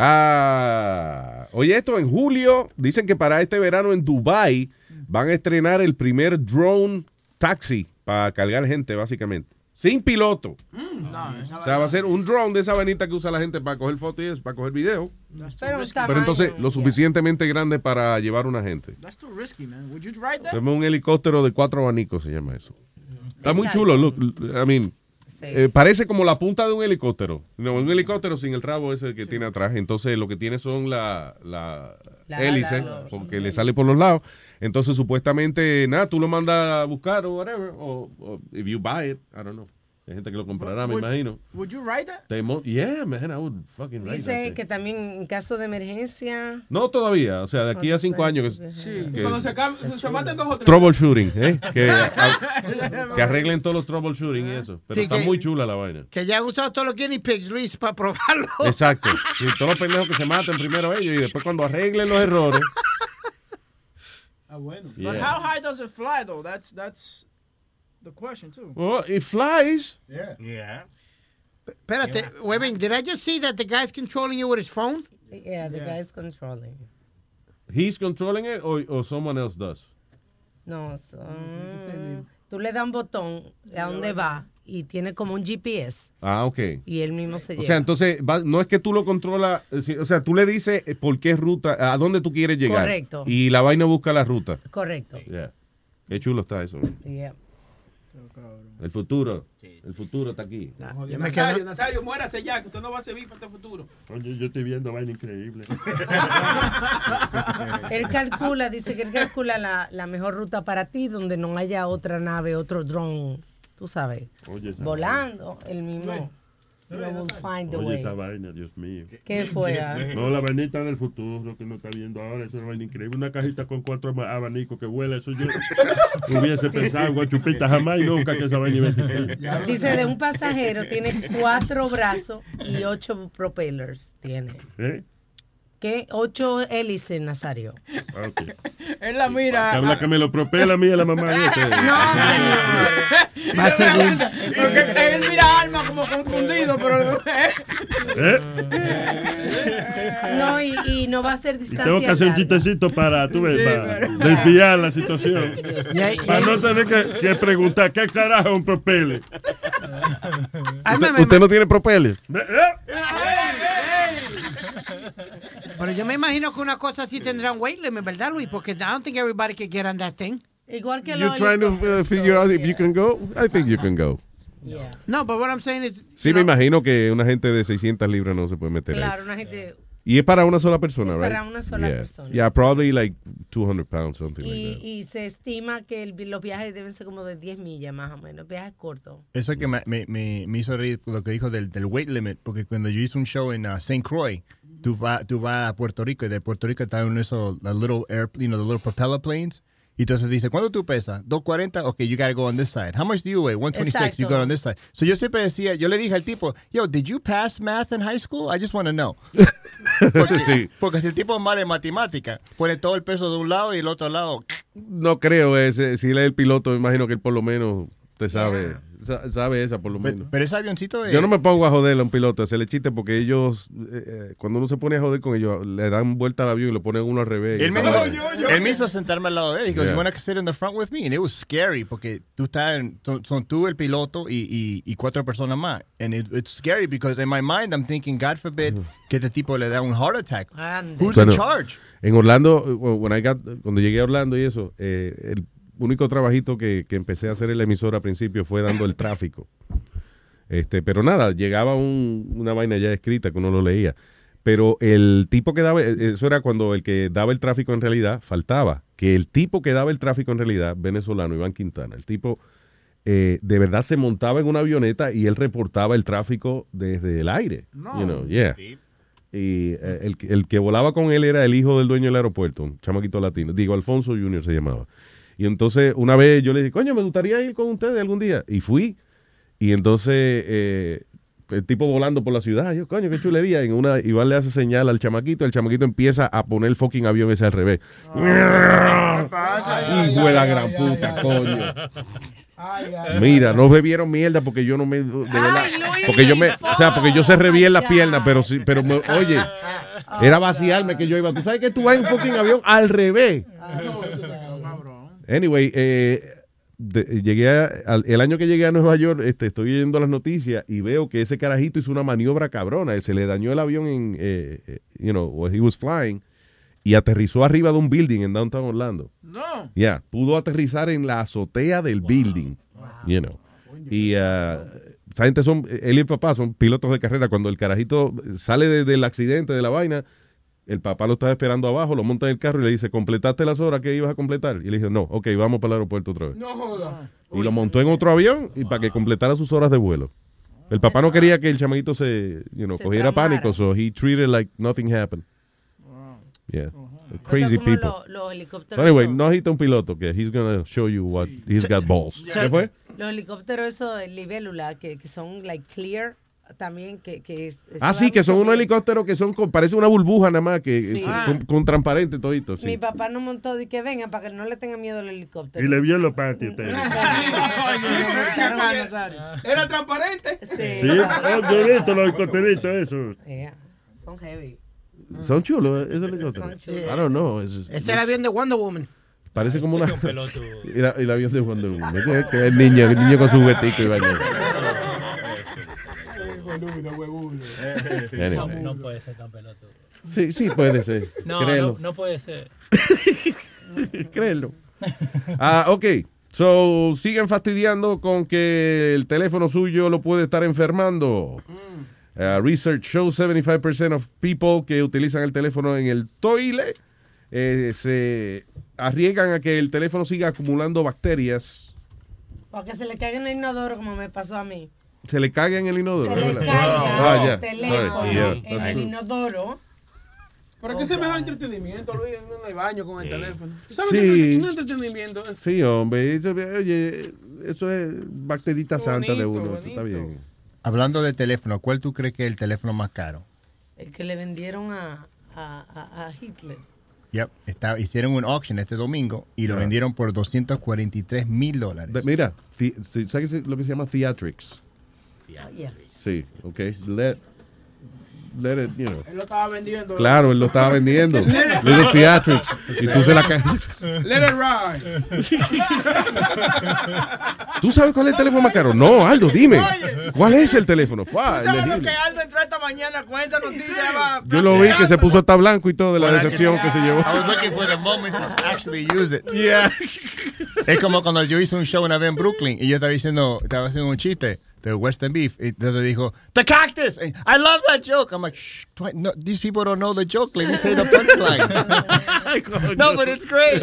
Ah, oye, esto en julio dicen que para este verano en Dubai van a estrenar el primer drone taxi para cargar gente, básicamente. Sin piloto. O sea, va a ser un drone de esa vainita que usa la gente para coger fotos y eso, para coger video. Pero, Pero entonces, lo suficientemente grande para llevar una gente. That's too risky, man. Would you ride that? Es un helicóptero de cuatro abanicos, se llama eso. Está muy chulo. Look, I mean, eh, parece como la punta de un helicóptero. No, un helicóptero sin el rabo ese que tiene atrás. Entonces, lo que tiene son la, la, La hélice, porque le sale por los lados. Entonces, supuestamente, nada, tú lo mandas a buscar o whatever. O, o if you buy it, I don't know. Hay gente que lo comprará, me Would- imagino. Would you ride that? Yeah, man, I would fucking that Dice thing. que también en caso de emergencia. No todavía, o sea, de aquí a cinco años. que- Sí. que- Cuando se, se maten dos o tres. troubleshooting, ¿eh? Que, a- que arreglen todos los troubleshooting y eso. Pero Sí, está que- muy chula la vaina. Que ya han usado todos los guinea pigs, Luis, para probarlo. Exacto. Sí, todos los pendejos que se maten primero ellos y después cuando arreglen los errores. Ah, bueno. But Yeah. how high does it fly, though? That's that's the question too. Well, it flies. Yeah. Yeah. Espérate, wait a minute. Did I just see that the guy's controlling you with his phone? Yeah, the guy's controlling. He's controlling it or, or someone else does. No, son- tú le das un botón a dónde va y tiene como un GPS Ah, ok. y él mismo se O lleva. sea, entonces, va- no es que tú lo controlas, eh, sí, o sea, tú le dices eh, por qué ruta, a dónde tú quieres llegar. Correcto. Y la vaina busca la ruta. Correcto. Yeah. Qué chulo está eso. Yeah. El futuro. El futuro está aquí. Oye, Nazario, Nazario, muérase ya, que usted no va a servir para este futuro. Oye, yo estoy viendo vaina increíble. Él calcula, dice que él calcula la, la mejor ruta para ti donde no haya otra nave, otro drone, tú sabes, Oye, volando, el mismo. Will find the Oye, way. esa vaina, Dios mío. ¿Qué fue? ah? No, la vainita del futuro que uno está viendo ahora, eso es una vaina increíble. Una cajita con cuatro abanicos que vuela, eso yo hubiese pensado en Guachupita jamás y nunca que esa vaina iba a existir. Dice, de un pasajero tiene cuatro brazos y ocho propellers. Tiene. ¿Eh? ¿Qué? Ocho hélices, Nazario. Ah, ok. Él la mira. Habla que me lo propela a mí a la mamá de este. Va a seguir. Porque él mira a Alma como confundido, pero. ¿Eh? No, y, y no va a ser Y distancia tengo que hacer un chistecito para, tú ves, Sí, para pero- desviar la situación. Y Para no tener que, que preguntar qué carajo es un propele. ¿Usted, usted no tiene propeller? Pero yo me imagino que una cosa así tendrá un weight limit, ¿verdad, Luis? Porque I don't think everybody can get on that thing. Igual que You're trying to uh, figure out if you can go? I think you can go. No, but what I'm saying is, Sí, me imagino que una gente de 600 libras no se puede meter ahí. Claro, una gente... Y es para una sola persona, Es right? para una sola Yeah. persona. Yeah, probably like 200 pounds, something like Y, that. y se estima que el- los viajes deben ser como de 10 millas más o menos, viajes cortos. Eso es que me, me, me, me hizo reír lo que dijo del, del weight limit, porque cuando yo hice un show en uh, St. Croix, tú vas tú vas a Puerto Rico y de Puerto Rico está en esos the little air, you know, the little propeller planes. Y entonces dice, ¿cuánto tú pesas? 240, ok, you gotta go on this side. How much do you weigh? 126, you Exacto. go on this side. So yo siempre decía, yo le dije al tipo, yo, did you pass math in high school? I just want to know. Porque, Sí. porque si el tipo es mal en matemática, pone todo el peso de un lado y el otro lado. No creo, ese, si él es el piloto, me imagino que él por lo menos Usted sabe, sa- sabe esa por lo Pero, menos. pero ese avioncito de... Yo no me pongo a joder a un piloto, a hacerle chiste, porque ellos, eh, eh, cuando uno se pone a joder con ellos, le dan vuelta al avión y lo ponen uno al revés. y Él me, esa dijo, vaina. él me hizo sentarme al lado de él. He goes, Yeah. you want to sit in the front with me? And it was scary porque tú estás, en- son, son tú, el piloto y, y, y cuatro personas más. And it, it's scary because in my mind I'm thinking, God forbid, que este tipo le da un heart attack. Who's Bueno, in charge? En Orlando, eh, when I got- cuando llegué a Orlando y eso, eh, el único trabajito que, que empecé a hacer en la emisora al principio fue dando el tráfico. Este, pero nada, llegaba un- una vaina ya escrita que uno lo leía. Pero el tipo que daba, eh, eso era cuando el que daba el tráfico en realidad faltaba. Que el tipo que daba el tráfico en realidad, venezolano, Iván Quintana, el tipo eh, de verdad se montaba en una avioneta y él reportaba el tráfico desde el aire. You know, yeah. Y eh, el, que- el que volaba con él era el hijo del dueño del aeropuerto, un chamaquito latino. Digo, Alfonso Junior se llamaba. Y entonces una vez yo le dije, coño, me gustaría ir con ustedes algún día. Y fui. Y entonces eh, el tipo volando por la ciudad, yo, coño, qué chulería. Y en una, Iván le hace señal al chamaquito, el chamaquito empieza a poner el fucking avión ese al revés. Hijo de la gran puta, coño. Mira, no bebieron mierda porque yo no me. de verdad, porque yo me. O sea, porque yo cerré bien las piernas, pero sí, pero me- oye, era vaciarme que yo iba. Tú sabes que tú vas en un fucking avión al revés. Anyway, eh, de- llegué a- al- el año que llegué a Nueva York, este, estoy viendo las noticias y veo que ese carajito hizo una maniobra cabrona. Se le dañó el avión en, eh, eh, you know, when he was flying y aterrizó arriba de un building en downtown Orlando. No. Ya, pudo aterrizar en la azotea del building, you know. Y ah, esa gente son, él y el papá son pilotos de carrera. Cuando el carajito sale de- del accidente, de la vaina, el papá lo estaba esperando abajo, lo monta en el carro y le dice, ¿completaste las horas que ibas a completar? Y le dice, no, ok, vamos para el aeropuerto otra vez. No joda. Y lo montó en otro avión y para que completara sus horas de vuelo. El papá no quería que el chamaguito se, you know, cogiera pánico, so he treated like nothing happened. Yeah. Crazy como people. lo- helicópteros anyway, no agita un piloto que he's gonna show you what he's got balls. ¿Qué fue? Los helicópteros esos de libélula que, que son like clear también que, que es, Ah, sí, que son unos helicópteros que son, con- parece una burbuja nada más, que Sí. con, con transparente todito, sí. Mi papá nos montó y que vengan para que no le tenga miedo al helicóptero. Y le vio los patios. ustedes. ¿Era transparente? Sí. Sí, oh, yo he visto los helicópteritos esos. Yeah, Son heavy. Son chulos eh, esos helicópteros. Son chulos. I don't know. es- Ese es el avión de Wonder Woman. Parece como una... Este. Y la- y el avión de Wonder Woman. Que- que el niño, el niño con su juguetico y Anyway. No puede ser tan pelotudo. Sí, sí puede ser. No, Créelo. no, no puede ser. Créelo. Ah, ok. So, siguen fastidiando con que el teléfono suyo lo puede estar enfermando. Uh, research shows 75% of people que utilizan el teléfono en el toile eh, se arriesgan a que el teléfono siga acumulando bacterias. Porque se le caiga en el inodoro como me pasó a mí. Se le caga en el inodoro. Se le caiga Ah, el teléfono en el inodoro. Pero que ese es mejor entretenimiento, Luis, en el baño con el teléfono. ¿Tú ¿Sabes Sí. qué es un entretenimiento? Sí, hombre. eso- oye, eso es bacterita santa de uno. Eso está bien. Hablando de teléfono, ¿cuál tú crees que es el teléfono más caro? El que le vendieron a, a, a- a Hitler. Yep, está, hicieron un auction este domingo y lo vendieron por 243 mil dólares. Mira, ¿sabes lo que se llama theatrics? Yeah. Sí, ok. Let, let it, you know. Él lo estaba vendiendo. Claro, él lo estaba vendiendo. Little theatrics. Y tú se la Let it ride. ¿Tú sabes cuál es el teléfono más caro? No, Aldo, dime. ¿Cuál es el teléfono? Fua, ¿Tú sabes lo que Aldo entró esta mañana con esa noticia? va- Yo lo vi que se puso hasta blanco y todo de la decepción que se llevó. I was looking for the moment to actually use it. Yeah. Es como cuando yo hice un show una vez en Brooklyn y yo estaba diciendo, estaba haciendo un chiste de Western Beef. Y entonces dijo, The Cactus. And, I love that joke. I'm like, Shh, no, these people don't know the joke. Let me say the punchline. no, but it's great.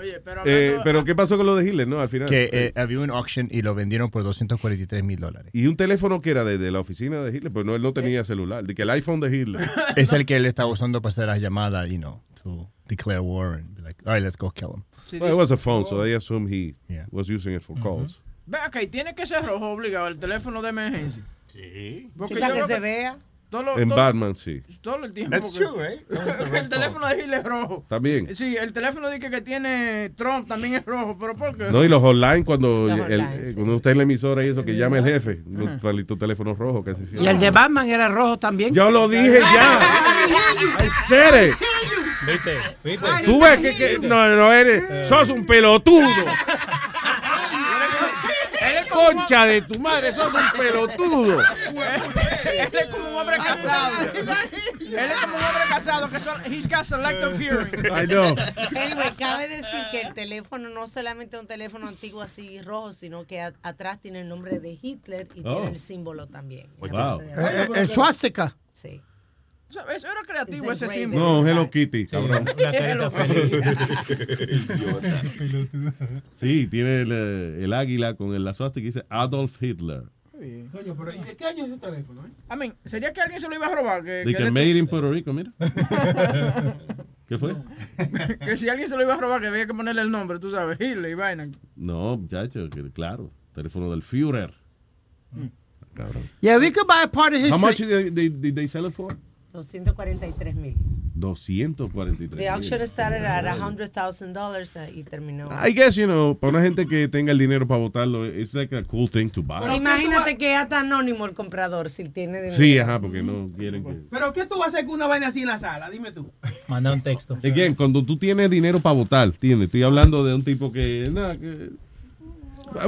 Oye, pero Eh, pero ¿qué pasó con lo de Hitler, no? Al final. Que eh, había un auction y lo vendieron por 243 mil dólares. Y un teléfono que era de, de la oficina de Hitler, pues no, él no tenía celular. De que el iPhone de Hitler. Es el que él estaba usando para hacer las llamadas, you know, to declare war and be like, all right, let's go kill him. Well, it was a phone, so they assume he was using it for calls. Ve acá, y tiene que ser rojo obligado el teléfono de emergencia. Sí. Porque Sí, para que se vea. Todo En todo- Batman, sí. Todo el tiempo. That's porque- true, right? el teléfono de Hitler es rojo. También. Sí, el teléfono de que, que tiene Trump también es rojo. ¿Pero por qué? No, y los online, cuando, Los el- online, eh, cuando usted en la emisora y eso, que llama el jefe, sale tu teléfono rojo casi siempre. Y el de Batman era rojo también. Yo lo dije ya. I said it. ¿Viste? ¿Viste? Tú ves que, que- no, no eres, sos un pelotudo. Concha de tu madre, sos un pelotudo. Él es como un hombre casado. Él es como un hombre casado que son, he's got selective hearing. I know. Anyway, cabe decir que el teléfono no solamente es un teléfono antiguo así rojo, sino que a- atrás tiene el nombre de Hitler y Oh. tiene el símbolo también. Wow. Eh, el swastika. Sí. Eso era creativo ese símbolo. No, Hello Kitty, cabrón. Sí, tiene el, eh, el águila con el lazo que dice Adolf Hitler. Coño, pero ¿y de qué año es ese teléfono? eh? I mean, ¿sería que alguien se lo iba a robar? Que, De que que le- made in Puerto Rico, mira. ¿Qué fue? que si alguien se lo iba a robar, que había que ponerle el nombre, tú sabes, Hitler y vaina. No, muchacho, que claro. Teléfono del Führer. Cabrón. Yeah, we could buy a part of history. How much did they, they- did they sell it for? 243 mil. 243. The auction started at $100,000 uh, y terminó. I guess, you know, para una gente que tenga el dinero para votarlo, it's like a cool thing to buy. Imagínate que es hasta anónimo el comprador si tiene dinero. Sí, ajá, porque no quieren que... ¿Pero qué tú vas a hacer con una vaina así en la sala? Dime tú. Manda un texto. Again, cuando tú tienes dinero para votar, ¿entiendes? Estoy hablando de un tipo que, nada, que...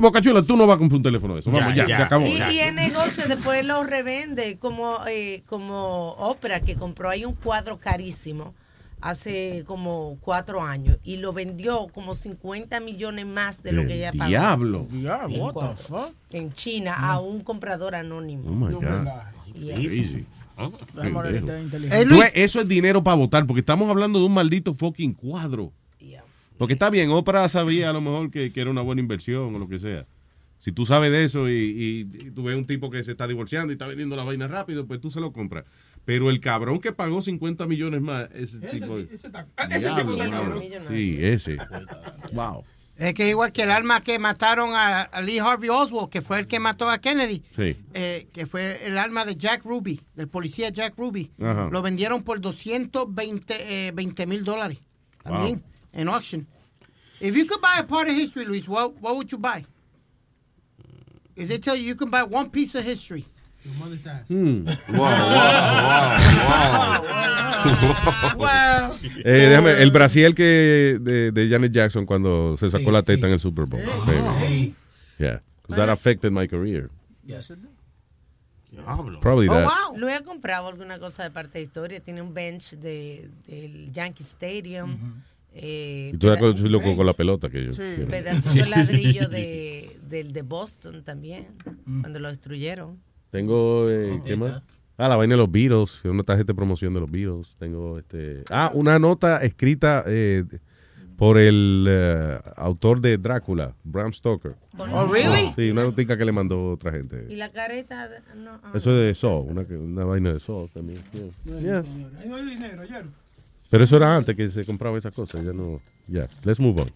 Bocachula, tú no vas a comprar un teléfono de eso. Vamos, ya, Ya, se acabó. Y, ya. y el negocio después lo revende como, eh, como Oprah, que compró ahí un cuadro carísimo hace como cuatro años y lo vendió como 50 millones más de lo El que ella pagó. diablo. Diablo, En what the fuck? En China a un comprador anónimo. Oh, my God. Yes. Crazy. Vamos a ver, Pendejo. está inteligente. Tú ves, eso es dinero para votar, porque estamos hablando de un maldito fucking cuadro. Porque está bien, Oprah sabía a lo mejor que, que era una buena inversión o lo que sea. Si tú sabes de eso y, y- y tú ves un tipo que se está divorciando y está vendiendo las vainas rápido, pues tú se lo compras. Pero el cabrón que pagó 50 millones más, ese, tipo... ese está- ese Diablo, tipo de mano. millonario. Sí, ese. Wow. Es que igual que el alma que mataron a, a Lee Harvey Oswald, que fue el que mató a Kennedy, Sí. eh, que fue el alma de Jack Ruby, del policía Jack Ruby. Ajá. Lo vendieron por 220 mil dólares. También, en auction. If you could buy a part of history, Luis, what, what would you buy? If they tell you you can buy one piece of history. Hmm. Wow. Eh, déjame, el Brasil que de, de Janet Jackson cuando se sacó la teta en el Super Bowl. Baby. Yeah. 'Cause that affected my career. Probably that. Lo he comprado alguna cosa de parte de historia. Tiene un bench de, del Yankee Stadium. Eh, Y tú peda- loco con la pelota que yo. pedacito de ladrillo de, del de Boston también, cuando lo destruyeron. Tengo, eh, ¿qué más? Ah, la vaina de los Beatles, una tarjeta de promoción de los Beatles. Tengo este. Ah, una nota escrita eh, por el eh, autor de Drácula, Bram Stoker. Oh, really? Sí, una notica que le mandó otra gente. Y la careta, no, ah. Eso es de Saw, una, una vaina de Saw también. yeah. Yeah. Ahí no hay dinero, ayer. Pero eso era antes que se compraba esas cosas, ya no. Ya, let's move on.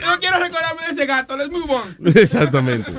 no quiero recordarme de ese gato, let's move on. Exactamente.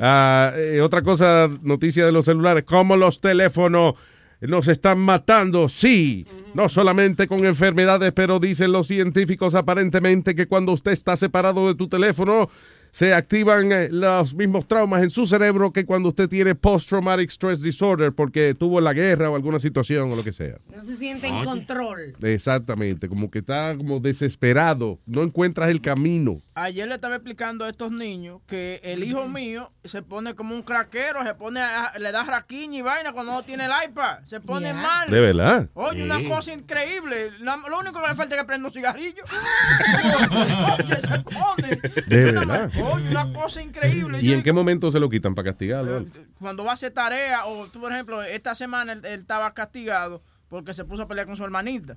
Ah, eh, otra cosa, noticia de los celulares, como los teléfonos nos están matando, sí, no solamente con enfermedades, pero dicen los científicos aparentemente que cuando usted está separado de tu teléfono, se activan eh, los mismos traumas en su cerebro que cuando usted tiene post-traumatic stress disorder porque tuvo la guerra o alguna situación o lo que sea. No se siente en control. Exactamente, como que está como desesperado, no encuentras el camino. Ayer le estaba explicando a estos niños que el hijo mío se pone como un craquero, se pone, a- le da raquiña y vaina cuando no tiene el iPad, se pone mal. ¿De verdad? Oye, una cosa increíble. Lo único que le falta es que prenda un cigarrillo. Oye, se pone. De verdad. Oye, una cosa increíble. ¿Y Yo en qué momento se lo quitan para castigarlo? cuando va a hacer tarea, o tú, por ejemplo, esta semana él, él estaba castigado porque se puso a pelear con su hermanita.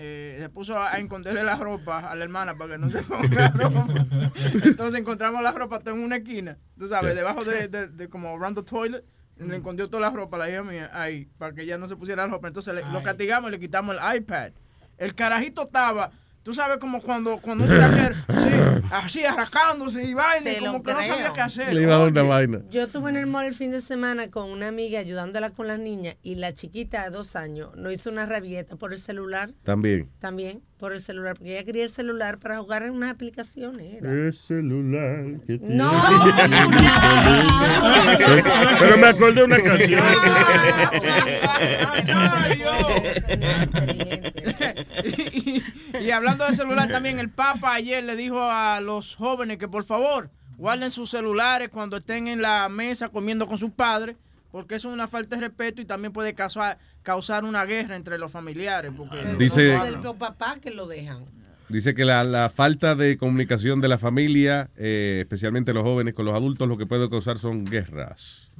Eh, se puso a, a esconderle la ropa a la hermana para que no se ponga ropa. Entonces encontramos la ropa en una esquina, tú sabes, debajo de, de- de como around the toilet. Le escondió toda la ropa a la hija mía ahí para que ella no se pusiera la ropa. Entonces le- lo castigamos y le quitamos el iPad. El carajito estaba, tú sabes como cuando, cuando un craquero, sí, así arrascándose y vaina, y como que no sabía qué hacer. Le iba a dar una vaina. Yo estuve en el mall el fin de semana con una amiga ayudándola con las niñas y la chiquita de dos años nos hizo una rabieta por el celular, También. también por el celular, porque ella quería el celular para jugar en unas aplicaciones. era. El celular que tiene. No, Pero me acordé de una canción. y, y hablando de celular también, el Papa ayer le dijo a los jóvenes que por favor guarden sus celulares cuando estén en la mesa comiendo con sus padres, porque eso es una falta de respeto y también puede causar, causar una guerra entre los familiares. Porque Dice- no- del papá que lo dejan. Dice que la, la falta de comunicación de la familia, eh, especialmente los jóvenes con los adultos, lo que puede causar son guerras.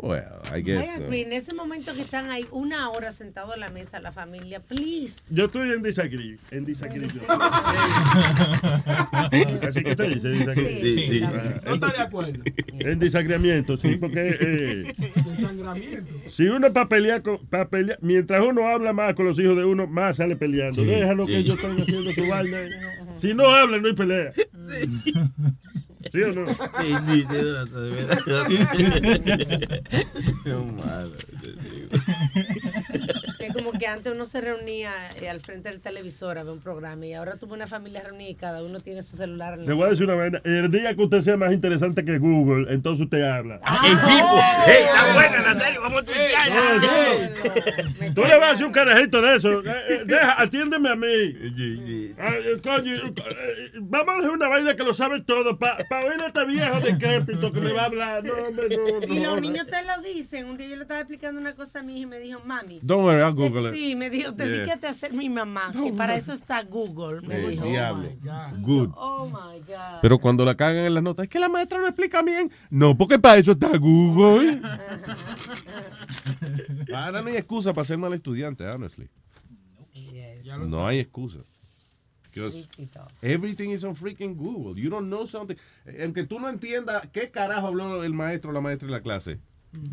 Well, I guess. I uh. En ese momento que están ahí una hora sentados en la mesa, la familia, please. Yo estoy en disagree. En disagree. Así que usted dice disagree. Sí, sí, Ah, No está de acuerdo. En desagriamiento, sí, porque eh, si uno para pelear, con, pelear, mientras uno habla más con los hijos de uno, más sale peleando. Sí, Déjalo que sí. ellos están haciendo su vaina. Si no hablan, no hay pelea. ¿Sí o no? Sí, de verdad. Madre, Sí, es como que antes uno se reunía eh, al frente del televisor a ver un programa y ahora tuvo una familia reunida y cada uno tiene su celular en la Le voy a decir una vaina. El día que usted sea más interesante que Google, entonces usted habla. El tipo, hey, está buena, Nazario, vamos a tuitear. Tú le vas a hacer un carajito de eso. Eh, eh, Deja, atiéndeme a mí. Ah, eh, coño, eh, eh, vamos a hacer una vaina que lo sabe todo. Para oír a este viejo decrépito que me va a hablar. No, hombre, no, no. Y los niños te lo dicen. Un día yo le estaba explicando una cosa a mi hija y me dijo, mami. Don't worry, I'll Google eh, it. Sí, me dijo, Yeah. dedícate a ser mi mamá. Y para eso está Google. Me El dijo. diablo. Good. Oh my God. Pero cuando la cagan en las notas, es que la maestra no explica bien. No, porque para eso está Google. Ahora no hay excusa para ser mal estudiante, honestly. No hay excusa. Because everything is on freaking Google. You don't know something. Eh, Aunque tú no entiendas qué carajo habló el maestro o la maestra en la clase.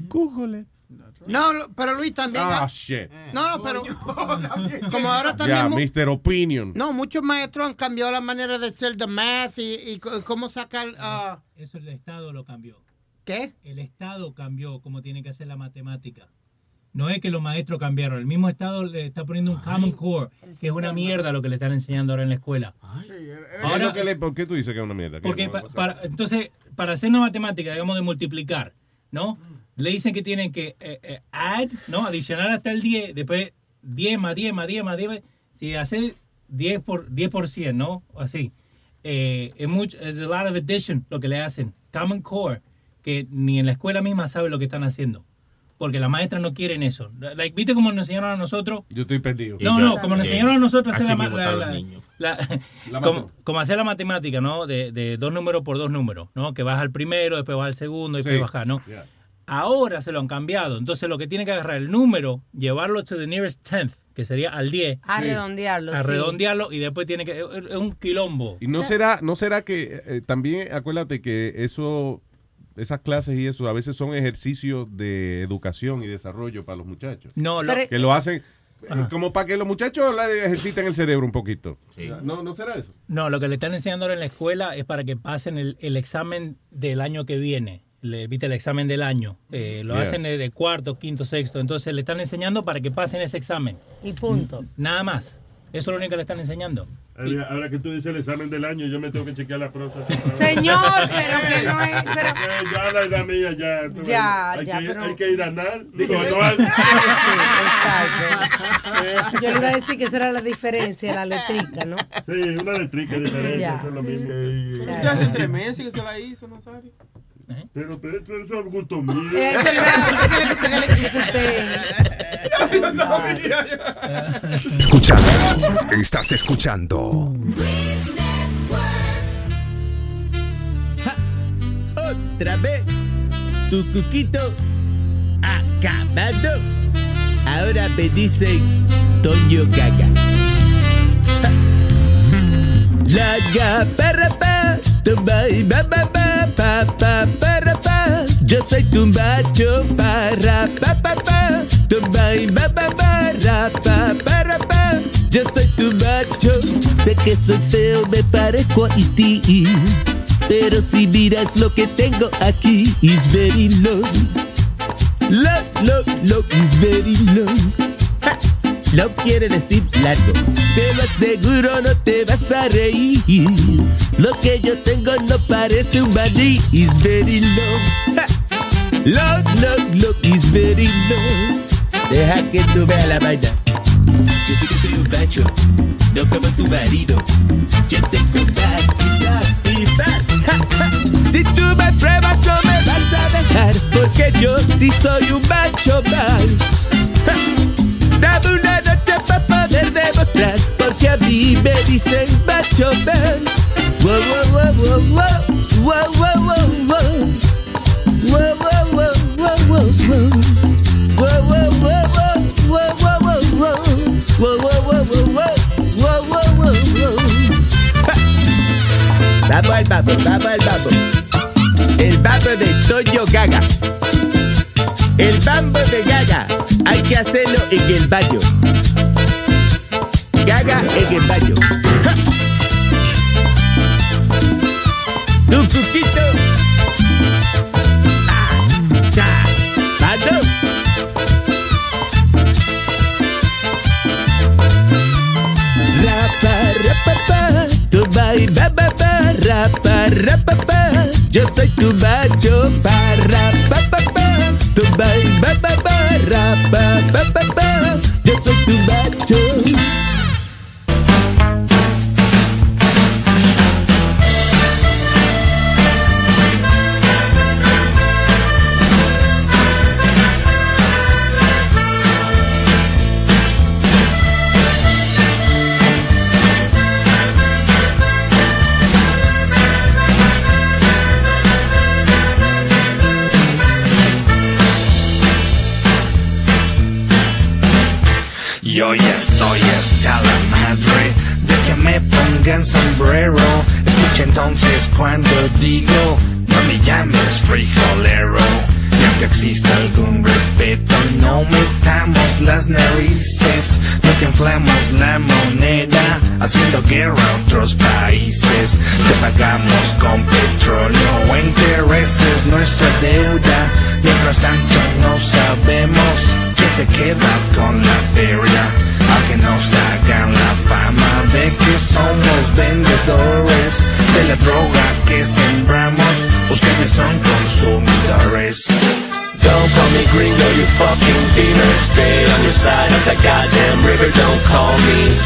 Google. No, pero Luis también. Ah, shit. No, no, pero como ahora también. Ya, mu- Mr. Opinion. No, muchos maestros han cambiado la manera de hacer the math y, cómo sacar. ah, Eso el Estado lo cambió. ¿Qué? El Estado cambió cómo tiene que hacer la matemática. No es que los maestros cambiaron. El mismo Estado le está poniendo un Common Core, que es una mierda lo que le están enseñando ahora en la escuela. Ahora, ¿Por qué le- ¿Por qué tú dices que es una mierda? ¿Qué Porque pa- para, entonces, para hacer una matemática, digamos, de multiplicar, ¿no? Le dicen que tienen que eh, eh, add, ¿no? Adicionar hasta el 10, después 10 más 10 más 10 más 10. Si hace 10 por, 10 por 100, ¿no? Así. Eh, es, mucho, es a lot of addition lo que le hacen. Common Core, que ni en la escuela misma sabe lo que están haciendo. Porque las maestras no quieren eso. Like, ¿Viste cómo nos enseñaron a nosotros? Yo estoy perdido. No, no, como nos enseñaron a nosotros a hacer la, la- la-. La- La como, hacer la matemática, ¿no? De, de dos números por dos números, ¿no? Que vas al primero, después vas al segundo, después Sí. bajas, ¿no? Ahora se lo han cambiado. Entonces lo que tiene que agarrar el número, llevarlo to the nearest tenth, que sería al 10. A redondearlo, A sí. redondearlo y después tiene que... Es un quilombo. Y no será, no será que eh, también acuérdate que eso, esas clases y eso a veces son ejercicios de educación y desarrollo para los muchachos. No, lo- Pero- que lo hacen Ajá. como para que los muchachos la ejerciten el cerebro un poquito. No, no será eso. No, lo que le están enseñando ahora en la escuela es para que pasen el, el examen del año que viene. Le, ¿Viste el examen del año? Eh, lo Yeah. hacen de, de cuarto, quinto, sexto. Entonces le están enseñando para que pasen ese examen. Y punto. Nada más. Eso es lo único que le están enseñando. Ahora, ahora que tú dices el examen del año, yo me tengo que chequear la próstata. Señor, pero que no es. Pero... Porque ya la edad mía ya. tú Ya, hay ya, que, pero- Hay que ir a nadar. Digo, Sí. no al- Exacto. Yo le iba a decir que esa era la diferencia, la letrica, ¿no? Sí, una eléctrica diferente, eso es lo mismo. ¿Qué hace entre meses que se la hizo, Nazario? Pero, pero, pero eso es gusto mío. Eso es. Escuchando. Estás escuchando. Otra vez, tu cuquito acabado. Ahora me dicen Toño Gaga. La ga para pa, tumba y ba pa pa pa. Yo soy tu macho para pa pa pa, tumba y ra pa para pa. Yo soy tu macho, sé que soy feo, me parezco a E.T. Pero si miras lo que tengo aquí, is very long. Long, long, long, is very long. Long quiere decir largo. Te lo aseguro, no te vas a reír. Lo que yo tengo no parece un maní, is very long. Ja, Long, long, long, is very long. Deja que tú veas la vaina. Yo sé que soy un macho, no como tu marido. Yo tengo capacidad y más. Ja, ja. Si tú me pruebas no me vas a dejar, porque yo sí soy un macho man. Dame una noche para poder demostrar, porque a mí me dicen macho man. Wow, wow, wow, wow, wow, wow, wow, wow. Wow, wow, wow, wow, wow, wow. Wow, wow, wow, wow, wow, wow, wow. Wow, wow, wow, wow, wow, wow, wow, wow. Vamos al babo, vamos al babo. El babo de Toño Gaga. El bambo de Gaga. Hay que hacerlo en el baño. Gaga en el baño. Tu cuquito. Ah, ya. Mando. Rapa, rapapa, tu bai, ba, ba, ba, rapa, rapapa. Yo soy tu macho, para, pa, pa, ba ba ba ba bye bye ba ba ba me pongan sombrero. Escucha entonces cuando digo, no me llames frijolero. Y aunque exista algún respeto, no metamos las narices. No que inflamos la moneda, haciendo guerra a otros países. Te pagamos con petróleo o intereses nuestra deuda. Mientras tanto no sabemos quién se queda con la feria. Que nos hagan la fama de que somos vendedores de la droga que sembramos. Ustedes son consumidores. Don't call me gringo, you fucking beaner. Stay on your side of the goddamn river. Don't call me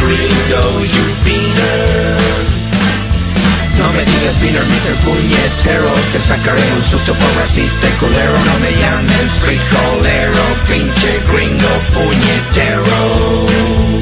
gringo, you beaner. No me digas beaner, Mr. Puñetero Te sacaré un susto por racista culero No me llames frijolero Pinche gringo puñetero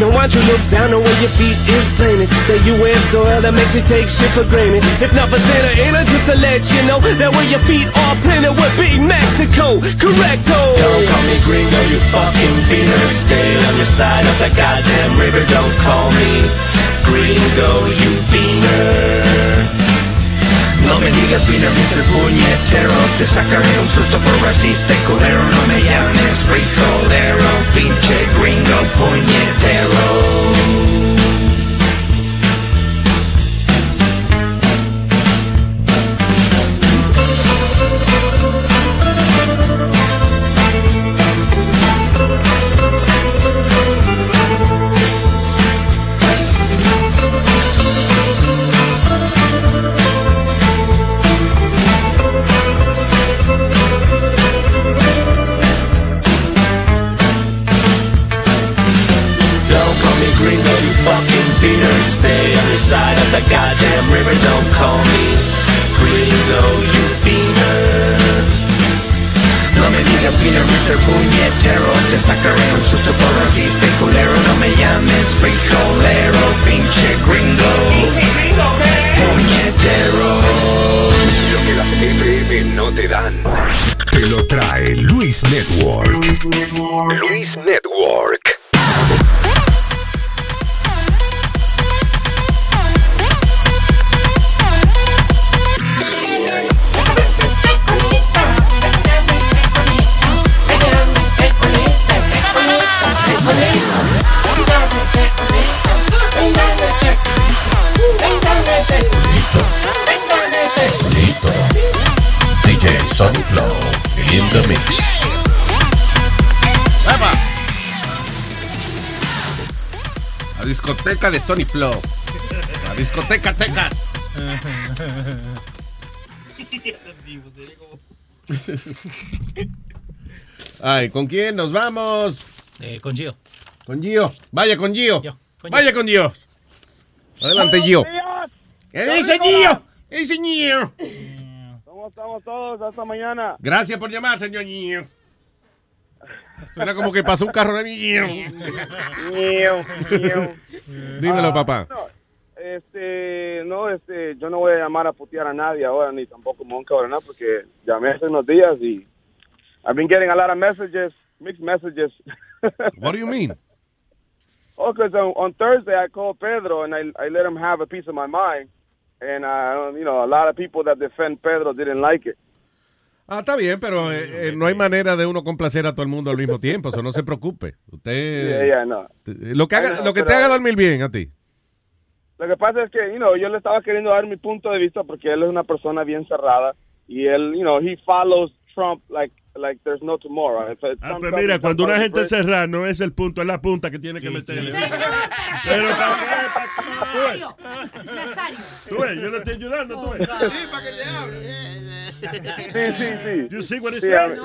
Now why don't you look down on where your feet is planted. The U.S. soil that makes you take shit for granted. If not for Santa Ana, just to let you know That where your feet are planted would be Mexico. Correcto. Don't call me gringo, you fucking beaner Stay on your side of the goddamn river. Don't call me gringo, you beaner No me digas Mr. Puñetero Te sacaré un susto por racista y culero No me llames frijolero Pinche gringo puñetero sacaré un susto por racista y culero No me llames frijolero, pinche gringo Puñetero Lo que las FM no te dan. Te lo trae Luis Network. Luis Network. The mix. La discoteca de Sony Flow. La discoteca teca. Ay, ¿con quién nos vamos? Eh, con Gio. Con Gio. Vaya con Gio. con Vaya con Gio. Adelante, Gio. ¿Qué dice Gio? ¿Qué dice Gio? ¿Cómo estamos todos? Hasta mañana. Gracias por llamar, señor Gio. Suena como que pasó un carro de. Dímelo, Ah, papá. no, este, no, este, yo no voy a llamar a putear a nadie ahora, ni tampoco Monca ahora, nada, porque llamé hace unos días y I've been getting a lot of messages, mixed messages. What do you mean? Oh, because on, on Thursday I called Pedro and I, I let him have a piece of my mind. And, uh, you know, a lot of people that defend Pedro didn't like it. Ah, está bien, pero eh, eh, no hay manera de uno complacer a todo el mundo al mismo tiempo, eso no se preocupe. Usted Yeah, yeah, no. eh, lo que haga, know, lo que te haga dormir bien a ti. Lo que pasa es que, you know, yo le estaba queriendo dar mi punto de vista porque él es una persona bien cerrada y él, you know, he follows Trump like like there's no tomorrow. If Ah, pues mira, cuando una gente cerrada no es el punto, es la punta que tiene que meterle. Pero Nazario, tú ves, yo le estoy ayudando, tú ves. Sí, para que le hable. Sí, sí, sí. You see what he Sí, said? a ver.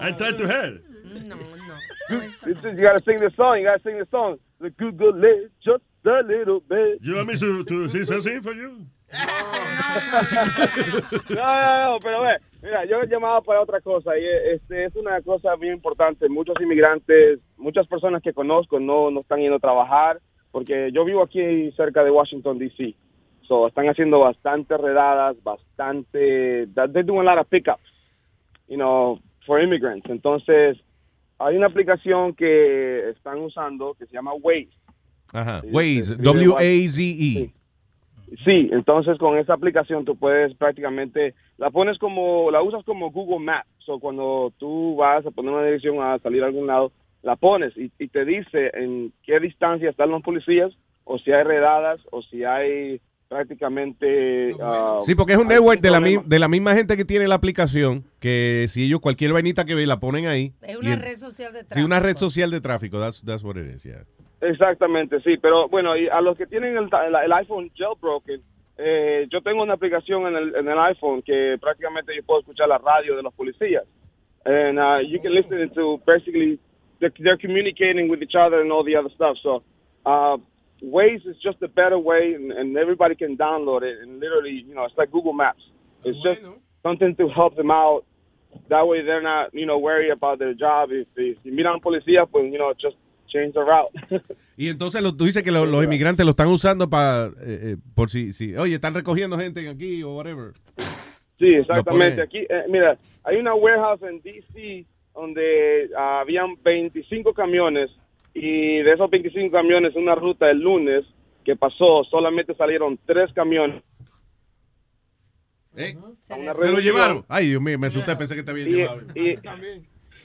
I tried to help. This is- you gotta sing this song. You gotta sing this song. The Google it just a little bit. You want me to, to sing something for you? no, no, no, pero ve, mira, yo he llamado para otra cosa y este es una cosa bien importante. Muchos inmigrantes, muchas personas que conozco no, no están yendo a trabajar porque yo vivo aquí cerca de Washington, D.C. So, están haciendo bastantes redadas, bastante, they're doing a lot of pickups, you know, for immigrants. Entonces, hay una aplicación que están usando que se llama Waze. Ajá. Sí, Waze, W-A-Z-E. Sí, entonces con esa aplicación tú puedes prácticamente, la pones como, la usas como Google Maps. O cuando tú vas a poner una dirección a salir a algún lado, la pones y, y te dice en qué distancia están los policías, o si hay redadas, o si hay prácticamente... ah, Sí, porque es un network de la, de la misma gente que tiene la aplicación, que si ellos cualquier vainita que ve la ponen ahí. Es una red social de Sí, tráfico. una red social de tráfico. That's, that's what it is, yeah. Exactamente, sí, pero bueno, y a los que tienen el, iPhone jailbroken, eh, yo tengo una aplicación en el, en el iPhone que prácticamente yo puedo escuchar la radio de los policías. And uh, you can listen to basically, they're, they're communicating with each other and all the other stuff. So, uh, Waze is just a better way, and, and everybody can download it. And literally, you know, it's like Google Maps. It's just something to help them out. That way, they're not, you know, worried about their job. If, if si miran policía, pues, you know, just change the route. Y entonces lo, tú dices que lo- los inmigrantes lo están usando para, por si, si, oye, están recogiendo gente aquí o whatever. Sí, exactamente. Aquí, eh, mira, hay una warehouse en DC donde ah, habían 25 camiones y de esos 25 camiones, una ruta el lunes que pasó, solamente salieron tres camiones. ¿Eh? ¿Se lo llevaron? Ay, Dios mío, me asusté, pensé que te habían Y- llevado. y-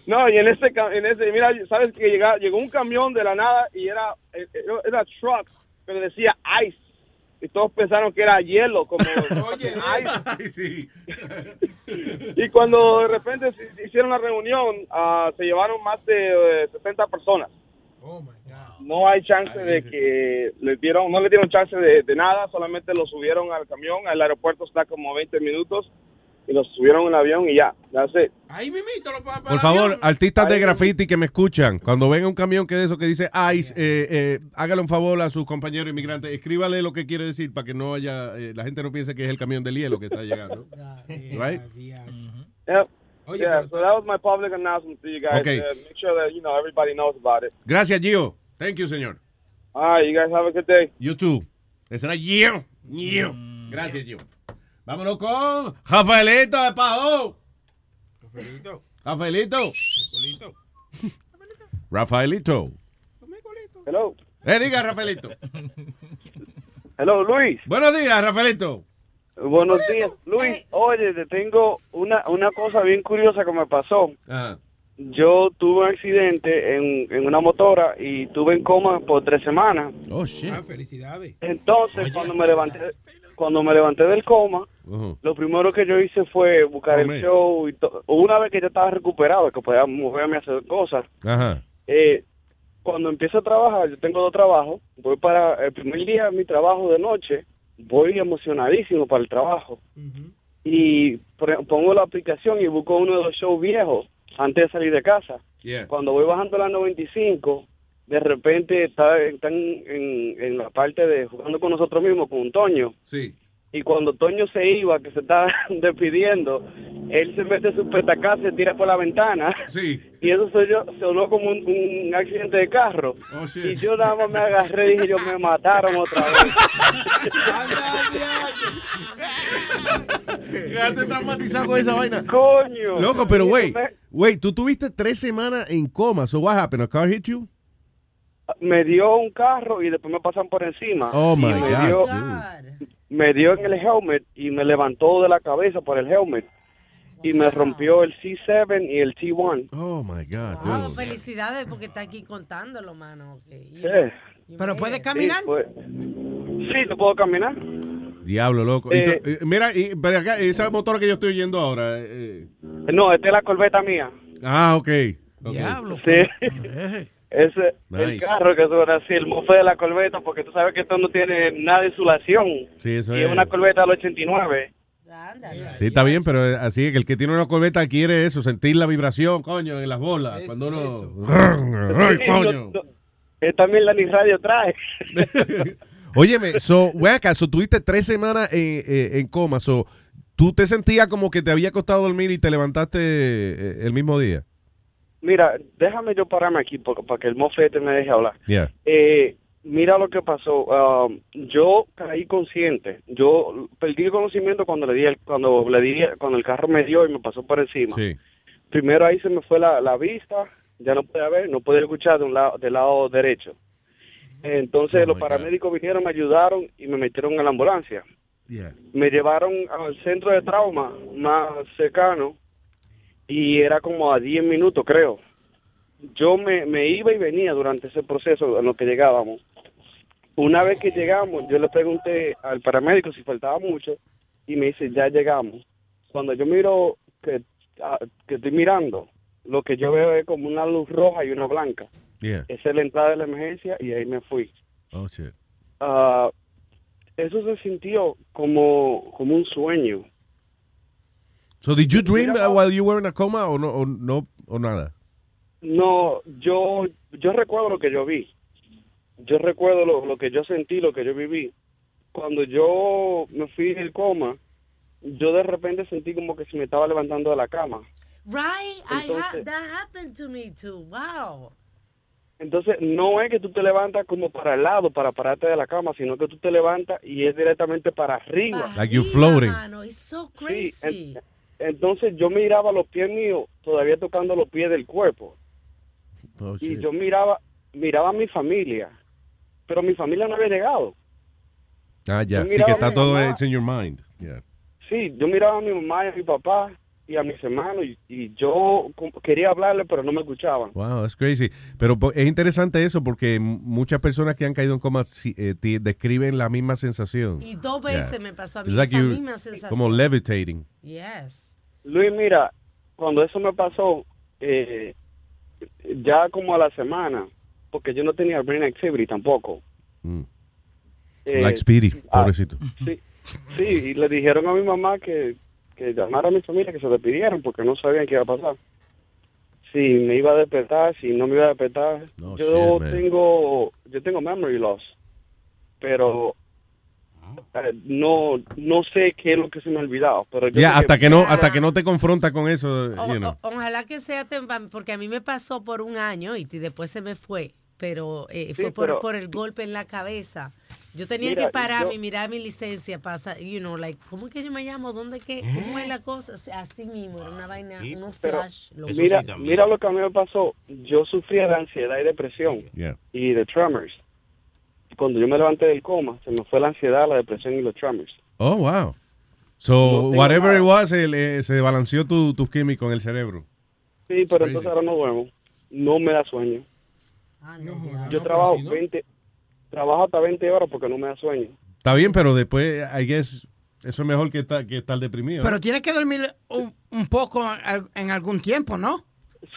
no, y en ese, en ese, mira, sabes que llega- llegó un camión de la nada y era, eh, eh, era truck, pero decía ice. Y todos pensaron que era hielo, como ice. Y cuando de repente se- hicieron la reunión, ah, se llevaron más de eh, 60 personas. No hay chance de que les dieron, no le dieron chance de, de nada, solamente lo subieron al camión, el aeropuerto está como 20 minutos y los subieron en el avión y ya, ya sé. Ahí mimito lo pa- para Por favor, avión. artistas de graffiti que me escuchan, cuando venga un camión que de eso que dice ICE, eh, eh, hágale un favor a sus compañeros inmigrantes, escríbale lo que quiere decir para que no haya, eh, la gente no piense que es el camión del hielo que está llegando. right? Yep. yeah, so that was my public announcement to you guys. Okay. Uh, make sure that, you know, everybody knows about it. Gracias, Gio. Thank you, señor. All right, you guys have a good day. You too. Ese era Gio. Gio. Gracias, Gio. Vámonos con Rafaelito de Pajo. Rafaelito. Rafaelito. Rafaelito. Hello. Eh, diga, Rafaelito. Hello, Luis. Buenos días, Rafaelito. Buenos días. Luis, oye, te tengo una, una cosa bien curiosa que me pasó. Ajá. Yo tuve un accidente en, en una motora y tuve en coma por tres semanas. Oh, shit. Ah, felicidades. Entonces, cuando me levanté cuando me levanté del coma, lo primero que yo hice fue buscar el show y to- una vez que ya estaba recuperado, que podía moverme a hacer cosas, Ajá. eh, cuando empiezo a trabajar, yo tengo dos trabajos, voy para el primer día de mi trabajo de noche, voy emocionadísimo para el trabajo y pongo la aplicación y busco uno de los shows viejos antes de salir de casa. Yeah. Cuando voy bajando la 95, de repente está, están en, en la parte de jugando con nosotros mismos, con Toño. Sí. Y cuando Toño se iba, que se está despidiendo, él se mete su petacazo y se tira por la ventana. Sí. Y eso soy yo, sonó como un, un accidente de carro. Y yo nada más me agarré y dije, yo me mataron otra vez. Quedaste traumatizado con esa vaina. Coño. Loco, pero Y wait, eso me- wait, tú tuviste tres semanas en coma. So what happened? A car hit you? Me dio un carro y después me pasan por encima. Oh, my me God, dio- me dio en el helmet y me levantó de la cabeza por el helmet. Y me rompió el C7 y el T1. Oh, my God, Wow, felicidades porque está aquí contándolo, mano. Okay. ¿Pero puedes caminar? Sí, pues, sí, ¿no puedo caminar? Diablo, loco. Y Eh, tú- eh, mira, y, pero acá, esa motora que yo estoy oyendo ahora. eh, No, esta es la corbeta mía. ah, ok. ok. Sí. Ese el carro que suena así, el mofe de la corbeta, porque tú sabes que esto no tiene nada de insulación. Sí, eso y es. una corbeta del 89. Sí, está bien, pero eh, así es que el que tiene una corbeta quiere eso, sentir la vibración, coño, en las bolas. cuando uno. Ay, coño. es también la ni radio trae. Óyeme, so, acá, so, tuviste tres semanas eh, eh, en coma, so, ¿tú te sentías como que te había costado dormir y te levantaste eh, el mismo día? Mira, déjame yo pararme aquí para que el mofete me deje hablar. Yeah. Eh, mira lo que pasó. Um, yo caí consciente. Yo perdí el conocimiento cuando le di el, cuando le di cuando el carro me dio y me pasó por encima. Sí. Primero ahí se me fue la, la vista, ya no podía ver, no podía escuchar de un lado del lado derecho. Entonces los paramédicos vinieron, me ayudaron y me metieron en la ambulancia. Me llevaron al centro de trauma más cercano y era como a 10 minutos, creo. Yo me, me iba y venía durante ese proceso en lo que llegábamos. Una vez que llegamos, yo le pregunté al paramédico si faltaba mucho y me dice, ya llegamos. Cuando yo miro que, ah, que estoy mirando, lo que yo veo es como una luz roja y una blanca. Yeah. Esa es la entrada de la emergencia y ahí me fui. Oh, shit. Ah, eso se sintió como, como un sueño. So, did you dream uh, while you were in a coma o no, o no, o nada? No, yo, yo recuerdo lo que yo vi. Yo recuerdo lo, lo que yo sentí, lo que yo viví. Cuando yo me fui del coma, yo de repente sentí como que se me estaba levantando de la cama. Right, I ha Entonces- that happened to me too. Wow. Entonces, no es que tú te levantas como para el lado, para pararte de la cama, sino que tú te levantas y es directamente para arriba. Like you floating. Mano, it's so Sí, crazy. en- entonces yo miraba los pies míos todavía tocando los pies del cuerpo. Oh, y shit. yo miraba miraba a mi familia, pero mi familia no había llegado. Ah, ya. Sí, que está todo mamá. it's in your mind. Yeah. Sí, yo miraba a mi mamá y a mi papá y a mis hermanos y, y yo quería hablarle, pero no me escuchaban. Wow, that's crazy. Pero es interesante eso porque muchas personas que han caído en coma eh, describen la misma sensación. Y dos veces me pasó a mí It's esa misma sensación. Como levitating. Yes. Luis, mira, cuando eso me pasó, eh, ya como a la semana, porque yo no tenía brain activity tampoco. Mm. Eh, Speedy, ah, pobrecito. Sí, sí, y le dijeron a mi mamá que, que llamara a mi familia, que se despidieran, porque no sabían qué iba a pasar. Si me iba a despertar, si no me iba a despertar. yo shit, tengo yo tengo memory loss, pero no no sé qué es lo que se me ha olvidado. Pero yo Ya, sé hasta que no hasta que no te confronta con eso, you know. O- ojalá que sea temprano, porque a mí me pasó por un año y después se me fue, pero eh, Sí, fue por, pero- por el golpe en la cabeza. Yo tenía Mira, que pararme yo- y mirar mi licencia, pasa, you know, like, ¿cómo es que yo me llamo? ¿Dónde qué? ¿Cómo es la cosa? Así mismo, era una vaina, unos Pero flash. mira, mira lo que a mí me pasó. Yo sufría de ansiedad y depresión Yeah. y de tremors. Cuando yo me levanté del coma, se me fue la ansiedad, la depresión y los tremors. Oh, wow. So, No whatever it was, el, eh, se balanceó tu, tus químicos en el cerebro. Sí, pero entonces ahora no duermo. No me da sueño. yo trabajo 20, trabajo hasta 20 horas porque no me da sueño. Está bien, pero después, I guess, eso es mejor que, estar- que estar deprimido. Pero tienes que dormir un, un poco en algún tiempo, ¿no?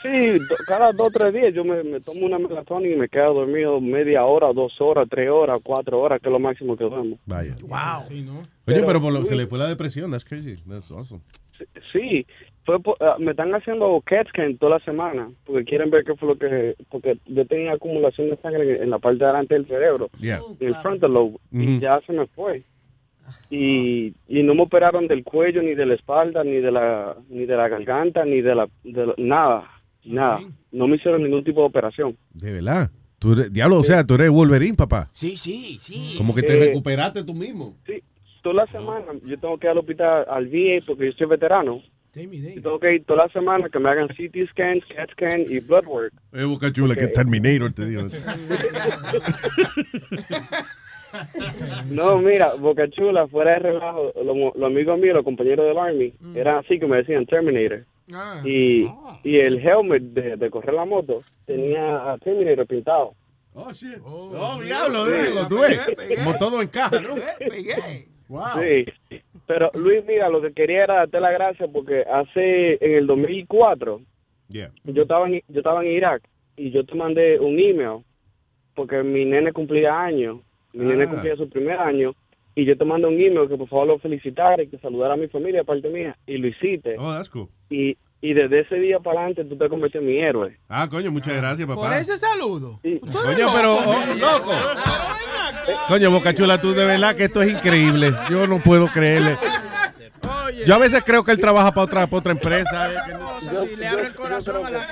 Sí, cada dos o tres días yo me, me tomo una melatonina y me quedo dormido media hora, dos horas, tres horas, cuatro horas, que es lo máximo que duermo. Vaya. Wow. Oye, Pero, pero, por lo- Luis- se le fue la depresión. That's crazy. That's awesome. Sí, fue por- ah, me están haciendo CAT scan toda la semana porque quieren ver qué fue lo que... Porque yo tenía acumulación de sangre en, en la parte de adelante del cerebro, Yeah. en el frontal lobe, y ya se me fue. Y, y no me operaron del cuello, ni de la espalda, ni de la ni de la garganta, ni de la... De la- nada, nada. No me hicieron ningún tipo de operación. De verdad. Tú eres- diablo, o sea, tú eres Wolverine, papá. Sí, sí, sí. Como que te Eh, recuperaste tú mismo. Sí, toda la semana yo tengo que ir al hospital, al VA, porque yo soy veterano. Y tengo que ir toda la semana que me hagan CT scans, CAT scan y blood work. Eh, Boca Chula, que Ok. Terminator te digo. No, mira, Boca Chula, fuera de relajo, lo- los amigos míos, los compañeros del Army, eran así que me decían Terminator. Y, y el helmet de, de correr la moto tenía a Terminator pintado. Oh, shit. Oh, diablo, digo, tú ves. Como todo encaja, ¿no? Wow. Sí. Pero Luis, mira, lo que quería era darte la gracia porque hace, en el 2004, Yeah. yo estaba en, yo estaba en Irak y yo te mandé un email porque mi nene cumplía años, mi nene Ah. cumplía su primer año y yo te mandé un email que por favor lo felicitara y que saludara a mi familia aparte mía y lo hiciste. Oh, that's cool. Y, y desde ese día para adelante tú te convertiste en mi héroe. Ah, coño, muchas gracias, papá. Por ese saludo. Coño, pero, oh, loco. Coño, Boca Chula, tú de verdad que esto es increíble. Yo no puedo creerle. Yo a veces creo que él trabaja para otra, para otra empresa. eh, que no- Si le abre el corazón a la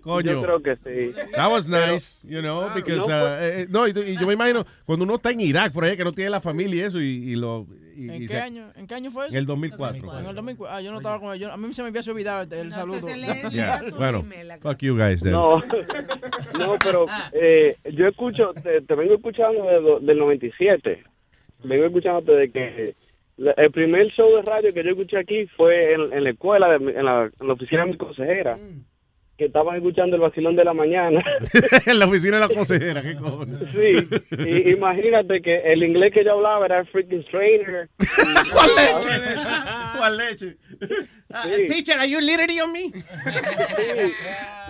Coño. Yo creo que sí. That was nice, you know, because, no, uh, eh, eh, no, y, y yo me imagino, cuando uno está en Irak, por ahí, que no tiene la familia y eso, y, y lo... y- ¿En y qué se- año? ¿En qué año fue eso? En el 2004. En el 2004. Ah, yo no estaba con ellos. A mí se me había olvidado el, el saludo. Yeah, bueno, fuck you guys then. No, no, pero eh, yo escucho, te, te vengo escuchando de del 97. Vengo escuchando desde que el primer show de radio que yo escuché aquí fue en, en la escuela, de en, la, en la oficina de mi consejera, que estaban escuchando el vacilón de la mañana. en la oficina de la consejera, qué cojones. Sí, y imagínate que el inglés que yo hablaba era freaking trainer. ¿Cuál leche? ¿Cuál leche? Sí. Teacher, are you literally on me? Sí.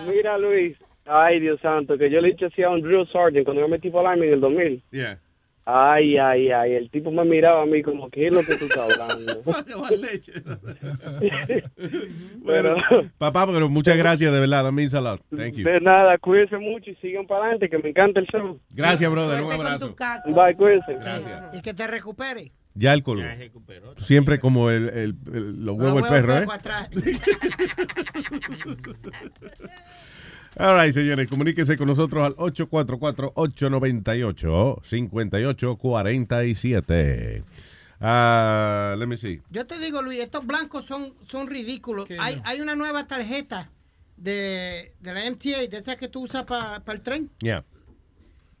Mira, Luis. Ay, Dios santo, que yo le he dicho así a un drill sergeant cuando yo me metí para el en el 2000. Yeah. Ay, ay, ay, el tipo me miraba a mí como, ¿qué es lo que tú estás hablando? Bueno, papá, pero muchas gracias, de verdad. That means a lot. Thank you. De nada, cuídense mucho y sigan para adelante, que me encanta el show. Gracias, brother. Un abrazo. Bye, cuídense. Gracias. Y que te recupere. Ya el color. Siempre como el, el- el- los huevos del perro, ¿eh? All right, señores, comuníquese con nosotros al 844-898-5847. Ah, let me see. Yo te digo, Luis, estos blancos son, son ridículos. Hay, hay una nueva tarjeta de, de la MTA, de esas que tú usas para el tren, Yeah.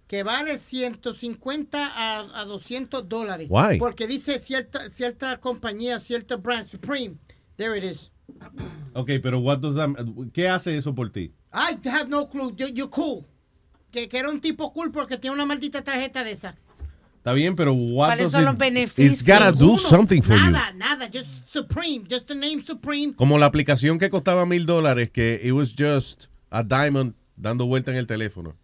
que vale 150 a, a 200 dólares. Why? Porque dice cierta, cierta compañía, cierta brand, Supreme. There it is. Ok, pero what does that- ¿qué hace eso por ti? I have no clue. You, you're cool. Que, que era un tipo cool porque tiene una maldita tarjeta de esa. Está bien, pero what ¿Cuáles does son it- los beneficios? It's gotta do something for you. Nada, nada. Just Supreme. Just the name Supreme. Como la aplicación que costaba mil dólares, que it was just a diamond dando vuelta en el teléfono.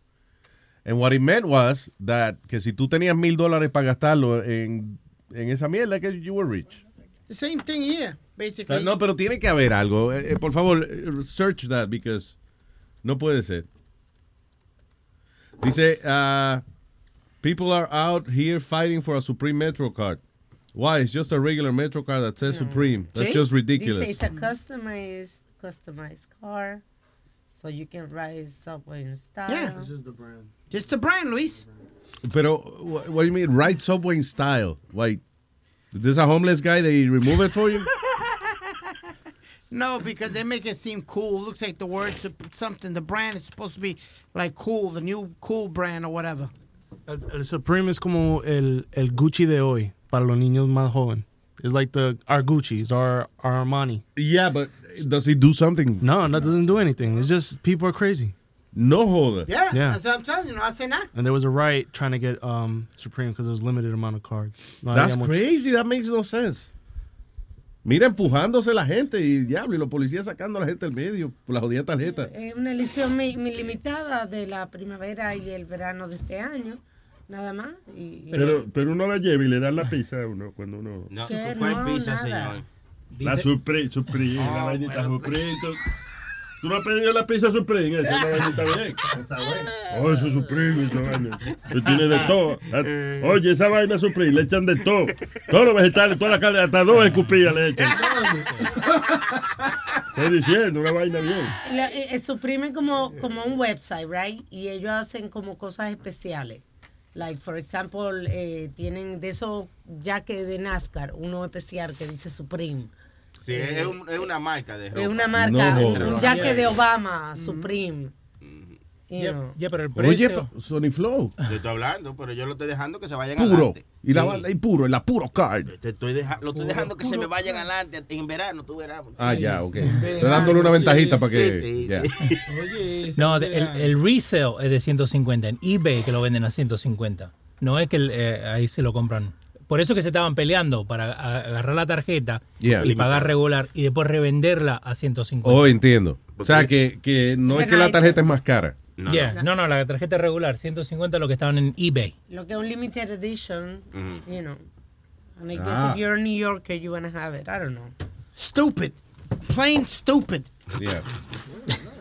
And what it meant was that que si tú tenías mil dólares para gastarlo en, en esa mierda, que you were rich. The same thing here, basically. no, pero tiene que haber algo. Eh, eh, por favor, eh, search that because no puede ser. Dice, uh, people are out here fighting for a Supreme Metro card. Why? It's just a regular Metro car that says Supreme. That's just ridiculous. Dice, it's a customized, customized car, so you can ride subway in style. Yeah. This is the brand. Just the brand, Luis. Pero, wh- what do you mean, ride subway in style? Why? There's a homeless guy, they remove it for you? No, because they make it seem cool. Looks like the words something. The brand is supposed to be like cool, the new cool brand or whatever. El, el Supreme es como el, el Gucci de hoy para los niños más jóvenes. It's like the our Gucci's, our, our Armani. Yeah, but does he do something? No, that doesn't do anything. It's just people are crazy. No joda. Yeah, Yeah. that's what I'm telling you. No hace nada. And there was a riot trying to get um, Supreme because there was limited amount of cards. No That's crazy. That makes no sense. Mira, empujándose la gente y diablo, y los policías sacando a la gente del medio por la jodida tarjeta. Es una edición mi- mi limitada de la primavera y el verano de este año, nada más. Y, y- Pero, pero uno la lleva y le dan la pizza a uno cuando uno. No, Sí, ¿cuál no, pizza, nada. señor? La Supreme, Supreme, la Oh, vainita pero- Supreme. Tú- no has pedido la pizza Supreme, esa es la vainita bien. Está bueno. Oh, eso es Supreme, esa vaina. Que tiene de todo. Oye, esa vaina Supreme, le echan de todo. Todos los vegetales, toda la carne, hasta dos escupillas le echan. Estoy diciendo, una vaina bien. La- eh, eh, suprimen como, como un website, right? Y ellos hacen como cosas especiales. Like, for example, eh, tienen de esos jackets de NASCAR, uno especial que dice Supreme. Sí, es, un- es una marca de ropa. Es una marca, No, un, un jacket de Obama, Supreme. You Ya, pero el Oye, precio. pa- Sony Flow. Te estoy hablando, pero yo lo estoy dejando que se vayan Puro. adelante. Y la Sí. banda y puro, la puro card. Te estoy deja- lo estoy Puro, dejando que se me vayan adelante en verano, tú verás. Ah, ya, ok. Estoy dándole una ventajita para que. Sí, sí. ya. No, el, el resale es de 150 en eBay que lo venden a 150. No es que el, eh, ahí se lo compran. Por eso que se estaban peleando para agarrar la tarjeta Yeah. y pagar regular y después revenderla a 150. Oh, entiendo. O sea, que, que no es que la tarjeta es más cara. Yeah, no, no, la tarjeta regular, 150 lo que estaban en eBay. Lo que es un limited edition, Mhm. you know. And I guess Ah. if you're a New Yorker, you want to have it. I don't know. Stupid. Plain stupid. Yeah.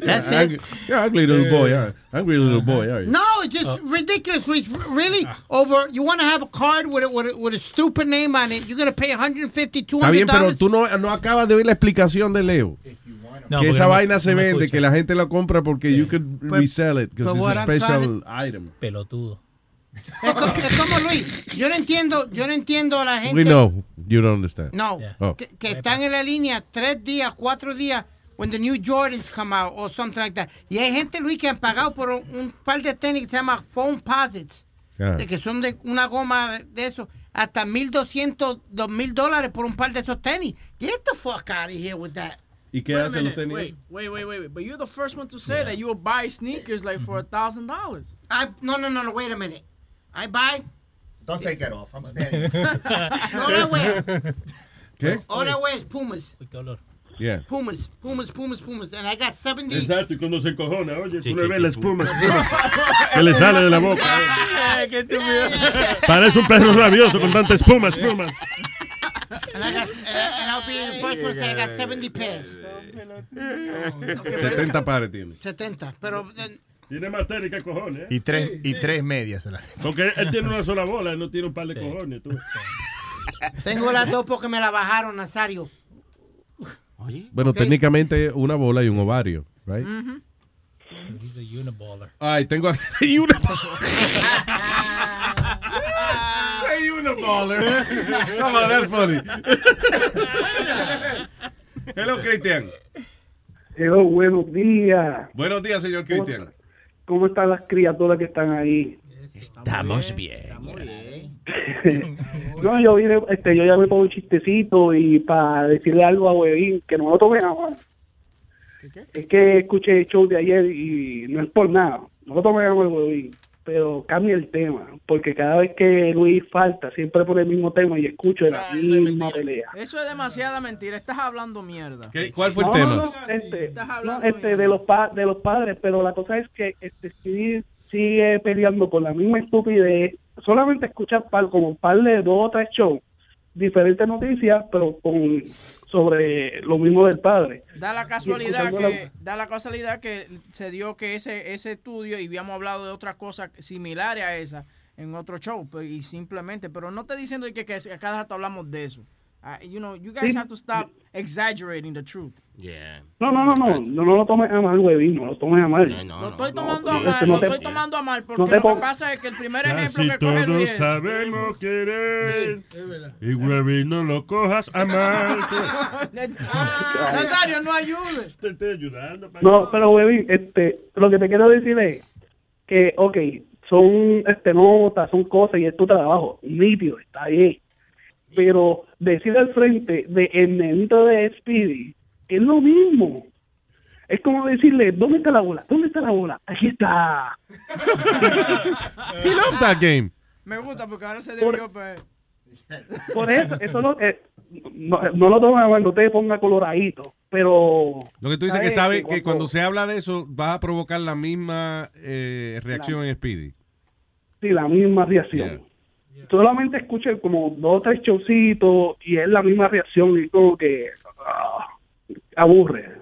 That's Angry, it. yeah, ugly little boy. all right. Angry little boy. all right. No, it's just ridiculous. Luis. R- Really? Over, you want to have a card with a, with, a, with a stupid name on it? You're going to pay 150 Está 200 bien, pero dollars? tú no, no acabas de oír la explicación de Leo. No, que esa no- vaina se no vende, escucha. que la gente lo compra porque you could But- resell it because but it's what a I'm trying special to- item. Pelotudo. Es como, es como, Luis. Yo no entiendo, yo no entiendo a la gente. We know. You don't understand. No, Oh. que, que están en la línea tres días, cuatro días, when the new Jordans come out or something like that. Y hay gente, Luis, que han pagado por un, par de tenis que se llama Foam Posits, Ah. de que son de una goma de, eso, hasta 1.200, 2.000 dólares por un par de esos tenis. Get the fuck out of here with that. ¿Y qué hacen los tenis? Wait, wait, wait, wait. But you're the first one to say that you will buy sneakers like for a thousand dollars. I, no, no, no, no, wait a minute. I buy. Don't take it off. I'm standing. All I wear, ¿Qué? all I wear is Pumas. Yeah. Pumas, Pumas, Pumas, Pumas. And I got 70. Exacto, y cuando se encojona, oye, Sí, tú le sí, ves sí, la sí. espuma, espuma que le sale de la boca. ¡Qué estúpido! Parece un perro rabioso con tanta espuma, espuma. And, I got, uh, and I'll be the first one to say I got 70 pairs. 70 pares tiene. 70. Pero eh, Tiene más tenis que cojones. ¿eh? Y tres, y tres medias. la- Porque él tiene una sola bola, él no tiene un par de cojones. Tú. tengo las dos porque me la bajaron, Nazario. Bueno, técnicamente una bola y un ovario, right? He's a uniballer. Ay, tengo aquí Hey, uniballer. Come on, that's funny. Hello, Cristian. Hello, buenos días. Buenos días, señor Cristian. ¿Cómo están las criaturas que están ahí? Estamos bien. No, yo vine, este, yo llamé por un chistecito y para decirle algo a Webin, que no lo tome a mal. Es que escuché el show de ayer y no es por nada, no lo tome a mal, Webin, pero cambia el tema, porque cada vez que Luis falta, siempre pone el mismo tema y escucho la misma pelea. Eso es demasiada mentira. Estás hablando mierda. ¿Cuál fue el No, tema? no, no, este, no, este, de los pa- de los padres, pero la cosa es que este Stevie sigue peleando con la misma estupidez. Solamente escucha par, como un par de dos o tres shows, diferentes noticias, pero con sobre lo mismo del padre. Da la casualidad que da la casualidad que se dio que ese ese estudio y habíamos hablado de otras cosas similares a esa en otro show pues, y simplemente, pero no estoy diciendo que, que, a cada rato hablamos de eso. Uh, you know, you guys Sí. have to stop exaggerating the truth. Yeah. No, no, no, no, no, no lo tomes a mal, huevín, no lo tomes a mal. Lo estoy tomando a porque mal, no lo estoy tomando a mal porque no te lo que pasa es que el primer ejemplo Casi que coge todos Luis es- sabemos querer. Y huevín, no lo cojas a mal. Nazario, no ayudes. Te estoy ayudando. pa- No, pero huevín, este, lo que te quiero decir es que, ok, son este notas, son cosas y es tu trabajo, nítido, está bien. Pero decir al frente de el nenito de Speedy es lo mismo. Es como decirle, ¿dónde está la bola? ¿Dónde está la bola? Aquí está. He loves that game. Me gusta porque ahora se Por- debió pues. Por eso, eso no, eh, no, no lo tomes cuando te ponga coloradito, pero... Lo que tú dices que ¿sabes? sabe que cuando se habla de eso va a provocar la misma eh, reacción en Speedy. Sí, la misma reacción. Solamente escuché como dos o tres showcitos y es la misma reacción y como que ah, aburre.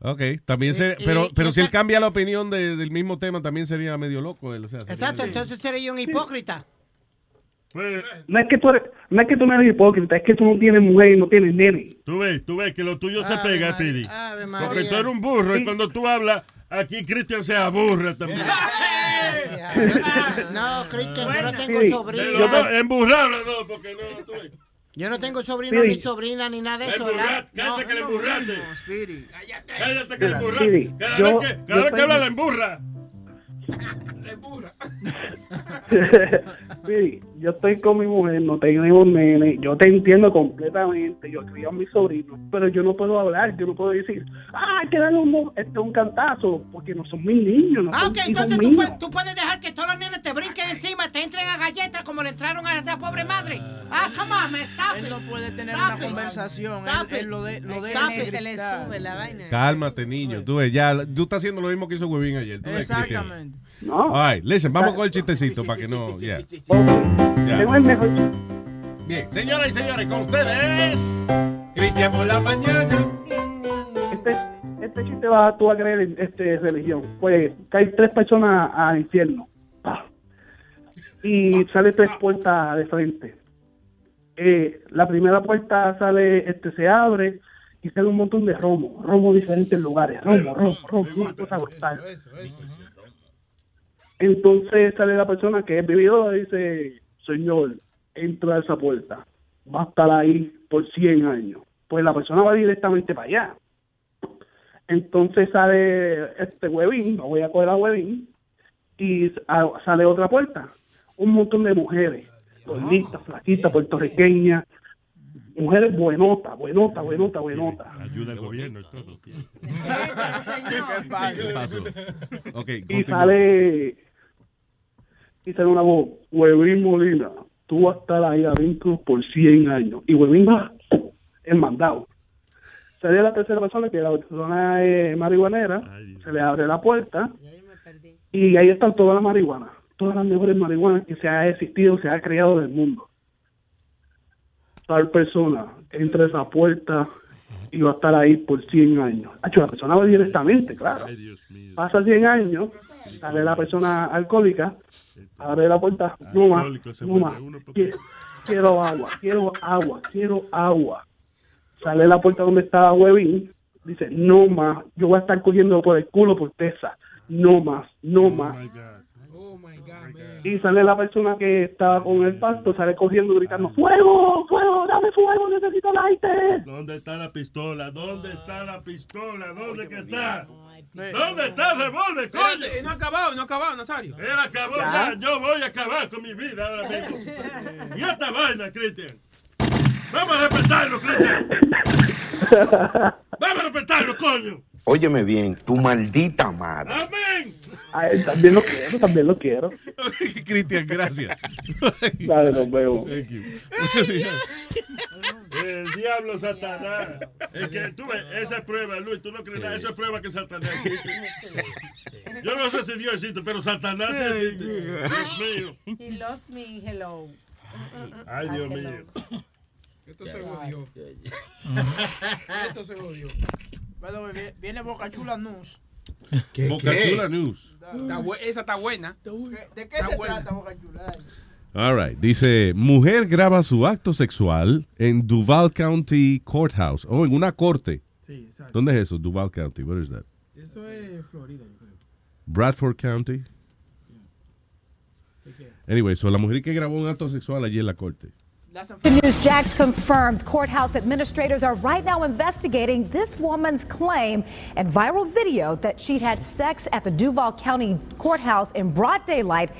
Ok, también se, pero, pero si él cambia la opinión de- del mismo tema, también sería medio loco él. O sea, sería- Exacto, entonces seré yo un hipócrita. No es que tú eres, no es que tú no eres hipócrita, es que tú no tienes mujer y no tienes nene. Tú ves, tú ves que lo tuyo se Ave pega, Pidi. Porque tú eres un burro y cuando tú hablas, aquí Cristian se aburre también. No, Cristian, yo no tengo Sí. emburrado los dos, porque no, tú ves. Yo no tengo sobrino Sí. ni sobrina ni nada de eso. ¿verdad? Emburrate, cállate que le emburraste. Cállate que le Mira, emburraste. Speedy, Cada yo- vez que, yo cada vez que tengo- habla la emburra. Sí, yo estoy con mi mujer, no tengo nene, yo te entiendo completamente, yo crío a mis sobrinos, pero yo no puedo hablar, yo no puedo decir, ah, hay que darle un, este, un cantazo, porque no son mis niños, no Ah, son ok, hijos entonces tú puedes, tú puedes dejar que todos los nenes te brinquen encima, te entren a galletas como le entraron a esa pobre madre. Ah, come on, man, stop Él it. no puede tener Stop una it. conversación. Stop Él, él it. lo de, lo de Stop it. se le sube la vaina. Cálmate, niño. Tú ves, ya, tú estás haciendo lo mismo que hizo Huevín ayer. Tú ves, Cristian. Exactamente. No. All right, listen, vamos con el chistecito para que no. ya. Tengo el mejor Bien, señoras y señores, con ustedes. Cristian por la mañana. este, este chiste va tú a creer en este religión. Pues caen tres personas al infierno. Y sale tres puertas de frente. Eh, la primera puerta sale, este se abre y sale un montón de romo, romo de diferentes lugares, romo, romo, romo, una cosa brutal. Entonces sale la persona que es vividora y dice, señor, entra a esa puerta, va a estar ahí por 100 años. Pues la persona va directamente para allá. Entonces sale este huevín, voy a coger a huevín, y sale otra puerta. Un montón de mujeres, gorditas, flaquitas, puertorriqueñas, mujeres buenotas, buenotas, buenotas, buenotas. Ayuda al gobierno y todo. ¿Qué pasó? Ok, Y sale, y sale una voz, Huevín Molina, tú vas a estar ahí adentro por 100 años. Y Huevín va, el mandado. Sale la tercera persona, que la persona es marihuanera, se le abre la puerta y ahí están todas las marihuanas, todas las mejores marihuanas que se ha existido, se ha creado del mundo. Tal persona entra a esa puerta y va a estar ahí por 100 años. Hacho, la persona va directamente, claro. Pasa 100 años, sale la persona alcohólica, abre la puerta, no más, no más, quiero agua, quiero agua, quiero agua. Sale la puerta donde estaba Huevín, dice, no más, yo voy a estar cogiendo por el culo por tesa, no más, no más. Y sale la persona que estaba con el pasto, sale corriendo gritando, fuego, fuego, dame fuego, necesito lighter. ¿Dónde está la pistola? ¿Dónde está la pistola? ¿Dónde que está? ¿Dónde está el revólver, coño? No ha acabado, no ha acabado, Nazario. Él acabó ya. Yo voy a acabar con mi vida ahora mismo. Y esta vaina, Cristian. Vamos a respetarlo, Cristian. Vamos a respetarlo, coño. Óyeme bien, tu maldita madre. Amén. Ay, también lo quiero, también lo quiero. Cristian, gracias. Dale, nos vemos. El diablo Satanás. Es que tú ves, esa es prueba, Luis, tú no crees nada. Eso es prueba que Satanás existe. Yo no sé si Dios existe, pero Satanás sí existe. Dios mío. He lost me, hello. Ay, Dios mío. Esto se jodió. Esto se jodió. Vi- Viene Boca Chula News. Boca Chula News. Está esa está buena. ¿De qué Está se buena. trata, Boca Chula? All right. Dice, mujer graba su acto sexual en Duval County Courthouse. Oh, en una corte. Sí, exacto. ¿Dónde es eso? Duval County. What is that? Eso es Florida, yo creo. Bradford County. Anyway, so la mujer que grabó un acto sexual allí en la corte. The News Jax confirms courthouse administrators are right now investigating this woman's claim and viral video that she had sex at the Duval County Courthouse in broad daylight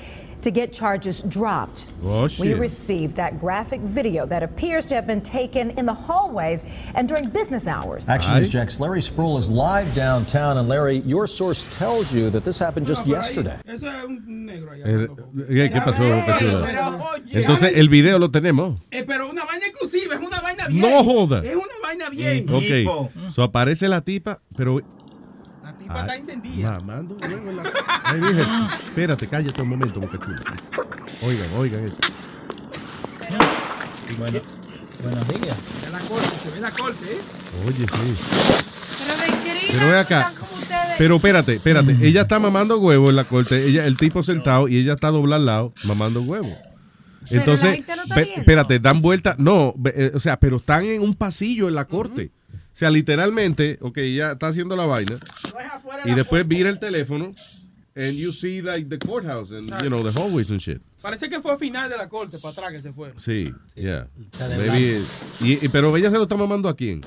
to get charges dropped. Oh, We received that graphic video that appears to have been taken in the hallways and during business hours. Action News Jack's Larry Sproul is live downtown. And Larry, your source tells you that this happened just yesterday. Eso es un negro allá. Eh, ¿Qué, qué pasó, Boca Chula? pero, oye. Entonces, el video lo tenemos. Eh, pero una vaina exclusiva, es una vaina bien. No joda. Es una vaina bien. Ok. So aparece la tipa, pero. Tipa está encendida. Mamando huevo en la- Ay, espérate, cállate un momento, Boca Chula. Oigan, oigan esto. Bueno, buenos días. Se ve la corte, se ve la corte, ¿eh? Oye, sí. Pero de querida, Pero ve acá. Pero espérate, espérate. Ella está mamando huevo en la corte. Ella, el tipo sentado y ella está doblada al lado mamando huevo. la Entonces, gente no está pe- viendo. espérate, dan vuelta. No, eh, o sea, pero están en un pasillo en la corte. Sea, literalmente, ok, ella está haciendo la vaina y después vira el teléfono and you see like the courthouse and you know the hallways and shit. Parece que fue a final de la corte, para atrás que se fueron. Sí, yeah. Maybe- y, y- pero ella se lo está mamando a quién?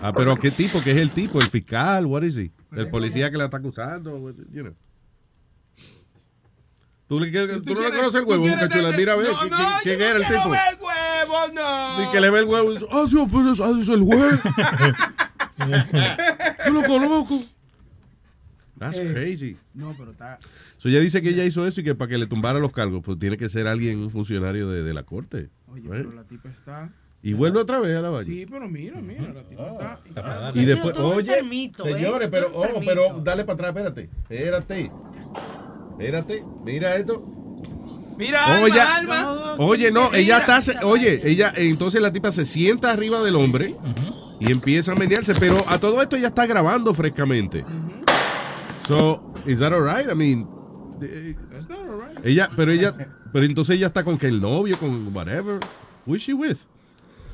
Ah, pero ¿a qué tipo? ¿Qué es el tipo? ¿El fiscal? What is he? ¿El policía que la está acusando? You know. ¿Tú, le quieres- tú no le conoces el huevo, Boca Chula? Mira a ver, ¿quién, quién- quién era el tipo? Huevo, no. Y que le ve el huevo y dice, ah, sí, pues eso, ah, eso es el huevo. Yo lo conozco. That's Eh, crazy. No, pero está. So ella dice que ella hizo eso y que para que le tumbara los cargos, pues tiene que ser alguien, un funcionario de, de la corte. Oye, right? pero la tipa está. Y vuelve otra vez a la vaina. Sí, pero mira, mira, la tipa está. Y después, Tú eres oye, ¿eh? señores, pero, oh, pero dale para atrás, espérate. Espérate. Espérate, mira esto. Mira, Oye, alma, alma. oye, no, ella está, oye, ella, entonces la tipa se sienta arriba del hombre y empieza a menearse, pero a todo esto ella está grabando frescamente. So, is that alright? I mean, eh, That's not all right. ella, pero ella, pero entonces ella está con que el novio, con whatever. Who is she with?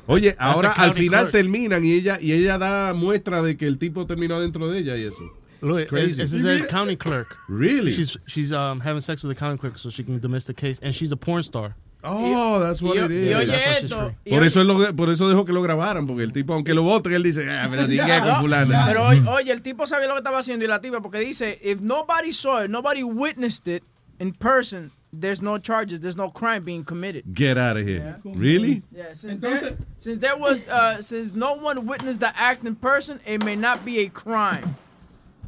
Oye, That's ahora al final terminan y ella y ella da muestra de que el tipo terminó dentro de ella y eso. Look, Crazy. this is a county clerk. Really? She's she's um having sex with a county clerk so she can dismiss the case, and she's a porn star. Oh, that's what Y- it y is. oye That's why she's esto. Por eso, él lo- por eso dejó que lo grabaran, porque el tipo, aunque lo voten, él dice, ah, pero dije con fulana. Pero oye, oye, el tipo sabía lo que estaba haciendo y la tipa, porque dice, if nobody saw it, nobody witnessed it in person, there's no charges, there's no crime being committed. Get out of here. Really? Yeah, since, there, since there was, uh, since no one witnessed the act in person, it may not be a crime.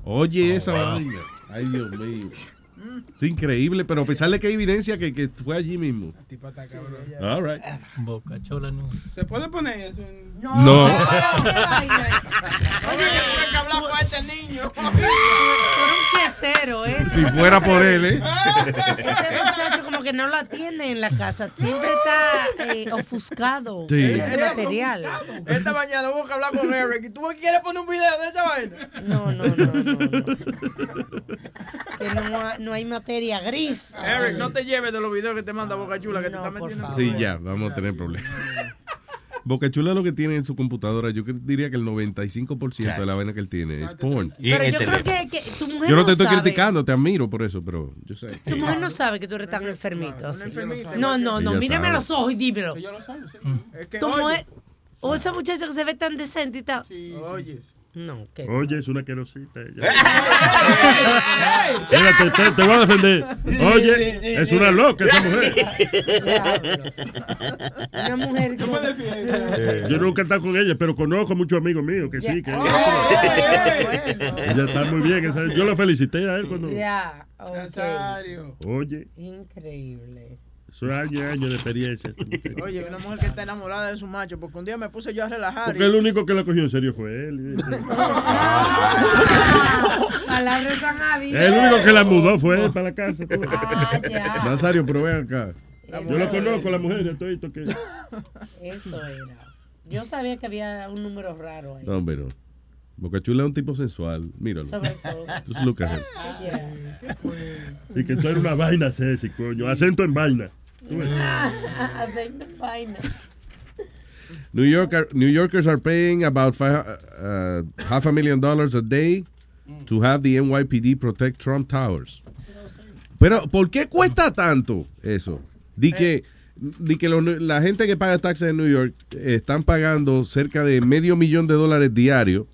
Oye, esa vaina. Ay, Dios mío. Es increíble, pero a pesar de que hay evidencia que, que fue allí mismo. Tipa está cabrón. All right. Boca Chola no. ¿Se puede poner eso en.? No. Oye, tuve que hablar con este niño. Quesero, ¿eh? Si fuera por él, ¿eh? Este muchacho como que no lo atiende en la casa. Siempre está eh, ofuscado Sí. ese material. Esta mañana hubo que hablar con Eric. ¿Y tú me quieres poner un video de esa vaina? No, no, no, no. no. Que no, ha- no hay materia gris. Eric, no te lleves de los videos que te manda Boca Chula, que te está metiendo en Sí, ya, vamos a tener problemas. Boca Chula lo que tiene en su computadora, yo diría que el 95% de la vaina que él tiene es porn. Pero yo creo que, que tu mujer Yo no te estoy sabe. criticando, te admiro por eso, pero yo sé. Tu mujer no sabe que tú eres tan enfermito. así. No, no, no. Mírame a sabe. los ojos y dímelo. Es que, Tu oye, mujer. O esa muchacha que se ve tan decente y tal. Oye. No, que. Oye, es una querosita. ella. Espérate, te, te voy a defender. Oye, es una loca esa mujer. Una mujer como. Eh, Yo nunca he estado con ella, pero conozco muchos amigos míos que sí. Que ella está muy bien. esa- Yo lo felicité a él cuando. Ya, ok. Oye, Increíble. Eso es años y años de experiencia. Oye, una mujer que está enamorada de su macho, porque un día me puse yo a relajar. Porque el único que lo cogió en serio fue él. Palabras tan hábiles. El único que la mudó fue él para la casa. tú ya. Nazario, pero ven acá. Yo lo conozco, la mujer, ya estoy que. Eso era. Yo sabía que había un número raro ahí. No, hombre, no. Boca Chula es un tipo sensual. Míralo. Sobre todo. Just look at him. Y que tú eres una vaina, Ceci, coño. Acento en vaina. Aceite en vaina. New, Yorker, New Yorkers are paying about five, uh, half a million dollars a day to have the NYPD protect Trump Towers. Pero, ¿por qué cuesta tanto eso? Di que, di que la gente que paga taxes en New York eh, están pagando cerca de medio millón de dólares diario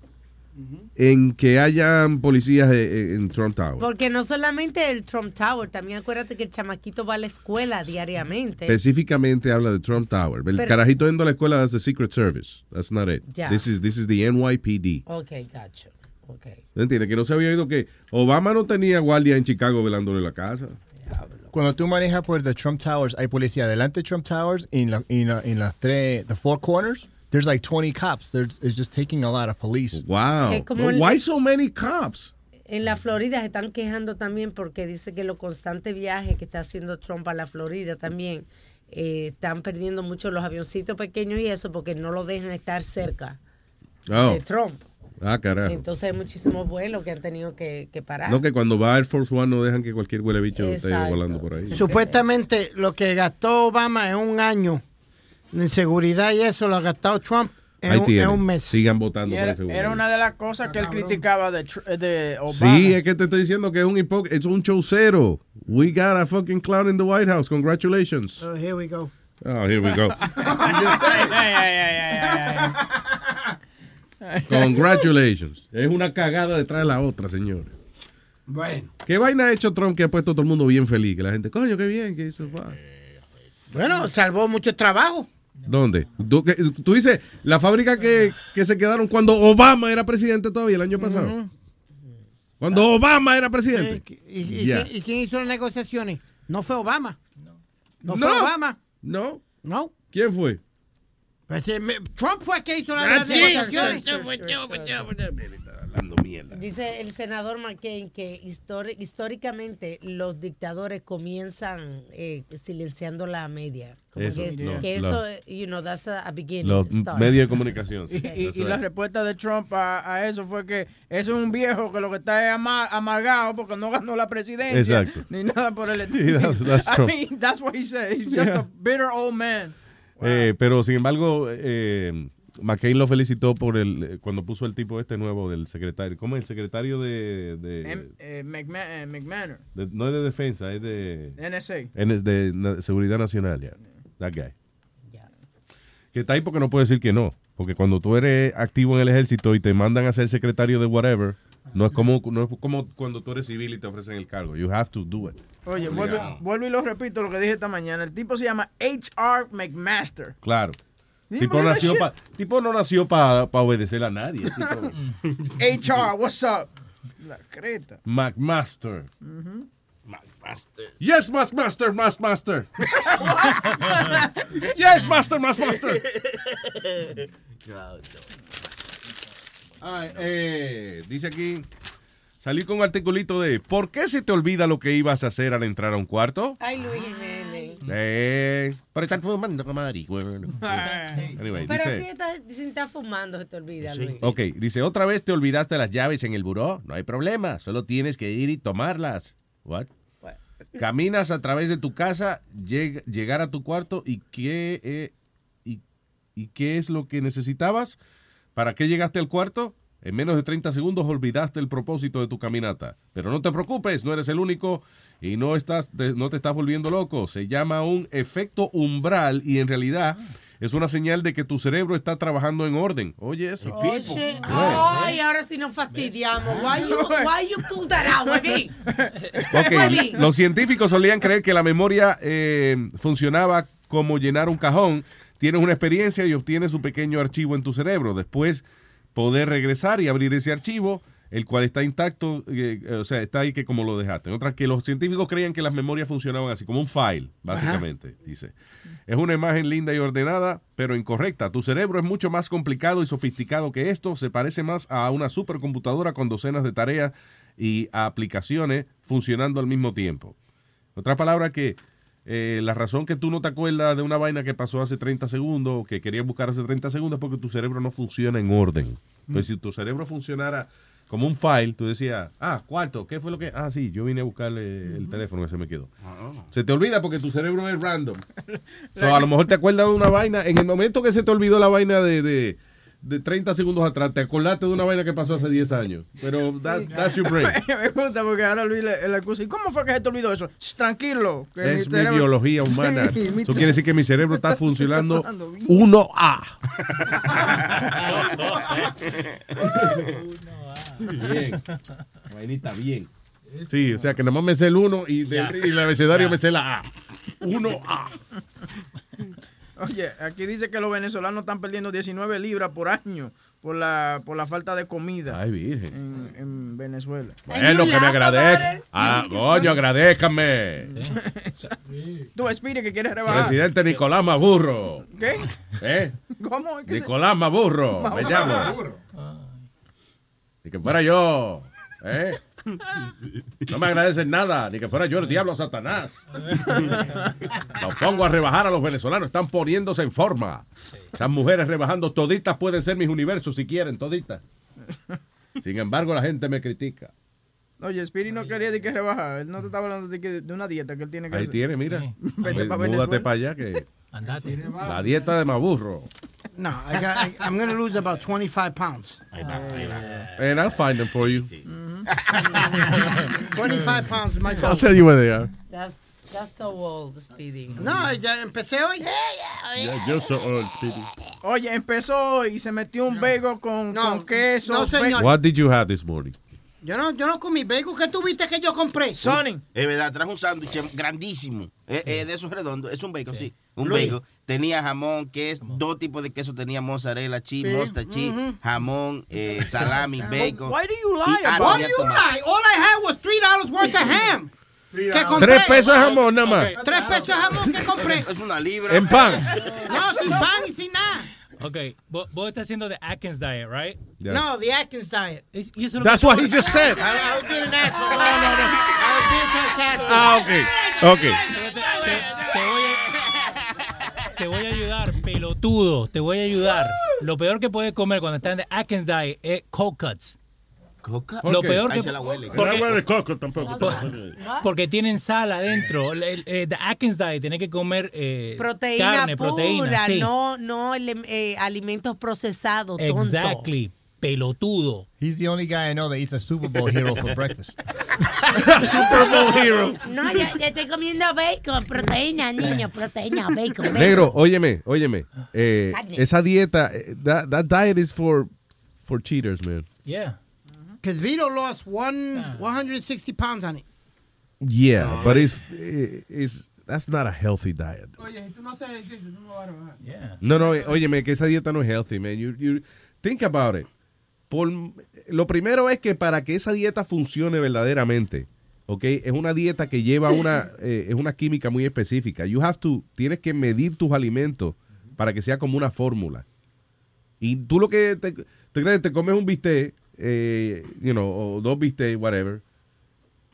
en que hayan policías eh, eh, en Trump Tower. Porque no solamente el Trump Tower, también acuérdate que el chamaquito va a la escuela diariamente. Específicamente habla de Trump Tower. El Pero- carajito yendo a la escuela that's the Secret Service. That's not it. Ya. This is this is the NYPD. Ok, gacho. Ok. ¿No entiendes? Que no se había oído que Obama no tenía guardia en Chicago velándole la casa. Cuando tú manejas por the Trump Towers, hay policía delante de Trump Towers y en, la- en la- en las tres, the four corners, there's like 20 cops. There's, it's just taking a lot of police. Wow. Es como el- Why so many cops? En la Florida se están quejando también porque dice que los constantes viajes que está haciendo Trump a la Florida también eh, están perdiendo mucho los avioncitos pequeños y eso porque no lo dejan estar cerca Oh. de Trump. Ah, carajo. Entonces hay muchísimos vuelos que han tenido que, que parar. No, que cuando va Air Force One no dejan que cualquier huele bicho esté Exacto. volando por ahí. Supuestamente lo que gastó Obama en un año en seguridad y eso lo ha gastado Trump en, Ahí un, tienen. en un mes. Sigan votando Y por era, ese era una de las cosas que él criticaba de, Tr- de Obama. Sí, es que te estoy diciendo que es un hipo es un chaucero. We got a fucking clown in the White House. Congratulations. Oh, here we go. Oh, here we go. Congratulations. Es una cagada detrás de la otra, señores. Bueno. ¿Qué vaina ha hecho Trump que ha puesto a todo el mundo bien feliz? Que la gente, coño, qué bien que hizo. Bueno, salvó mucho trabajo. ¿Dónde? ¿Tú, que- tú dices, la fábrica que, que se quedaron cuando Obama era presidente todavía el año pasado. Cuando Obama era presidente. ¿Y, quién, y quién hizo las negociaciones? No fue Obama. No, fue No. Obama. No. No. ¿Quién fue? Pues, eh, Trump fue el que hizo las, Ah, negociaciones. Mierda. Dice el senador McCain que históricamente los dictadores comienzan eh, silenciando la media. Como Eso, que, no, que eso, eh, you know, that's a, a beginning. Los medios de comunicación. Y, sí. y- That's y la respuesta de Trump a, a eso fue que eso es un viejo que lo que está es ama- amargado porque no ganó la presidencia Exacto. ni nada por el Sí, that's- that's I Trump. mean, that's what he said. He's just Yeah. a bitter old man. Eh, pero sin embargo, eh, McCain lo felicitó por el eh, cuando puso el tipo este nuevo del secretario. ¿Cómo es? El secretario de, de- Em- eh, eh, de- no es de defensa, es de NSA. es de na- seguridad nacional, ya. That guy. Que está ahí porque no puede decir que no. Porque cuando tú eres activo en el ejército y te mandan a ser secretario de whatever, no es como, no es como cuando tú eres civil y te ofrecen el cargo. You have to do it. Oye, vuelvo, vuelvo y lo repito lo que dije esta mañana. El tipo se llama H.R. McMaster. Claro. Tipo, nació pa- tipo no nació para obedecer a nadie. tipo, H.R. What's up? La creta. McMaster. Ujú. Yes, Master, Master. yes, Master, Master. Ay, eh, dice aquí, salí con un articulito de ¿Por qué se te olvida lo que ibas a hacer al entrar a un cuarto? Ay, Luis Jiménez. Eh, por estar fumando marihuana. Anyway, Pero a ti dice, estás, si estás fumando se te olvida, Luis. ok, dice, ¿otra vez te olvidaste las llaves en el buró? No hay problema, solo tienes que ir y tomarlas. What? Caminas a través de tu casa, lleg- llegar a tu cuarto y qué, eh, y, y qué es lo que necesitabas? ¿Para qué llegaste al cuarto? En menos de 30 segundos olvidaste el propósito de tu caminata. Pero no te preocupes, no eres el único y no, estás, te- no te estás volviendo loco. Se llama un efecto umbral y en realidad es una señal de que tu cerebro está trabajando en orden. Oye, eso. Oye, ay, ahora sí nos fastidiamos. Why you, why you pull that out, los científicos solían creer que la memoria eh, funcionaba como llenar un cajón. Tienes una experiencia y obtienes un pequeño archivo en tu cerebro. Después poder regresar y abrir ese archivo, el cual está intacto, eh, eh, o sea, está ahí que como lo dejaste. Otra que los científicos creían que las memorias funcionaban así, como un file, básicamente, dice. Es una imagen linda y ordenada, pero incorrecta. Tu cerebro es mucho más complicado y sofisticado que esto. Se parece más a una supercomputadora con docenas de tareas y aplicaciones funcionando al mismo tiempo. Otra palabra que eh, la razón que tú no te acuerdas de una vaina que pasó hace 30 segundos o que querías buscar hace 30 segundos es porque tu cerebro no funciona en orden. Pues si tu cerebro funcionara como un file, tú decías, ah, cuarto, ¿qué fue lo que? Ah, sí, yo vine a buscarle el teléfono que se me quedó. Se te olvida porque tu cerebro es random. So, a lo mejor te acuerdas de una vaina, en el momento que se te olvidó la vaina de, de, de 30 segundos atrás, te acordaste de una vaina que pasó hace 10 años. Pero that- that's your brain. Me gusta porque ahora Luis le, le acusa. ¿Y cómo fue que se te olvidó eso? Shh, tranquilo. que Es mi cerebro- biología humana. Sí, mi Eso quiere decir que mi cerebro está funcionando funcionando bien. 1A. Bien. Vainita, bien. Sí, o sea que nada más me sé el 1 y, de- Ya. y el abecedario Ya. me sé la A. 1A. Oye, aquí dice que los venezolanos están perdiendo 19 libras por año por la, por la falta de comida Ay, virgen. en, en Venezuela. Bueno, que me agradezcan. Ah, coño, agradezcanme. Tú, Espiri, que quieres rebajar. Presidente Nicolás Maburro. ¿Qué? ¿Eh? ¿Cómo? es que se- Nicolás Maburro. Me llamo. Maburro. Ni que fuera yo. ¿Eh? No me agradecen nada, ni que fuera yo el diablo Satanás. Los pongo a rebajar a los venezolanos, están poniéndose en forma. Esas mujeres rebajando, toditas pueden ser mis universos si quieren, toditas. Sin embargo, la gente me critica. Oye, Spiri no quería de que rebajar. Él no te estaba hablando de, que- de una dieta que él tiene que Ahí hacer. tiene, mira. Vete pa' Múdate para allá que Andate. la dieta de Maburro. No, I got, I, I'm going to lose about 25 pounds. And I'll find them for you. 25 pounds is my goal. I'll tell you where they are. That's, that's so old, Speedy. No, ya empecé hoy. Yo soy old, Speedy. Oye, empezó y se metió un bagel con, con queso. no, señor. What did you have this morning? Yo no, yo no comí bagel. ¿Qué tuviste que yo compré? Sony. Es verdad, trajo un sándwich grandísimo. Eh, eh, de esos redondos. Es un bacon, sí. Un Luis. Tenía jamón, queso, dos tipos de queso. Tenía mozzarella cheese, Sí. jamón, eh, salami, bacon. Why do you lie about Why tenía do you tomate. lie? All I had was $3 worth of ham. Que compré. Tres pesos de jamón nada más. Tres pesos de jamón que compré. Es una libra. En pan. No, sin pan y sin nada. Ok, vos, vos estás haciendo the Atkins diet, right? Yeah. No, the Atkins diet. Es- y eso es lo That's what he just said. I, I was being an asshole. No, no, no. I was being sarcastic. Ah, ok. Ok. Te voy, a, te voy a ayudar, pelotudo. Te voy a ayudar. Lo peor que puedes comer cuando estás en Atkins diet es cold cuts. ¿Coca? Lo peor Ahí que se la huele. El porque, de coco tampoco. porque tienen sal adentro. El- the Atkins diet tiene que comer eh, Proteína carne, pura, proteína, sí. no, no eh, alimentos procesados, tonto. Exactly, pelotudo. He's the only guy I know that eats a Super Bowl hero for breakfast. Super Bowl hero. No, ya, ya estoy comiendo bacon, proteína, niño, proteína, bacon, bacon. Negro, óyeme, óyeme. Eh, Carne. esa dieta, eh, that, that diet is for, for cheaters, man. Yeah. Because Vito lost one, 160 pounds on it. Yeah, but it's, eh, it's, that's not a healthy diet. Oye, tú no haces ejercicio, tú no vas a rebajar. Yeah. No, no, eh, óyeme, que esa dieta no es healthy, man. You, you, think about it. Por, lo primero es que para que esa dieta funcione verdaderamente, ¿ok? Es una dieta que lleva una, eh, es una química muy específica. You have to, tienes que medir tus alimentos para que sea como una fórmula. Y tú lo que te, te crees, te comes un bistec, eh, you know, o dos bistecs, whatever.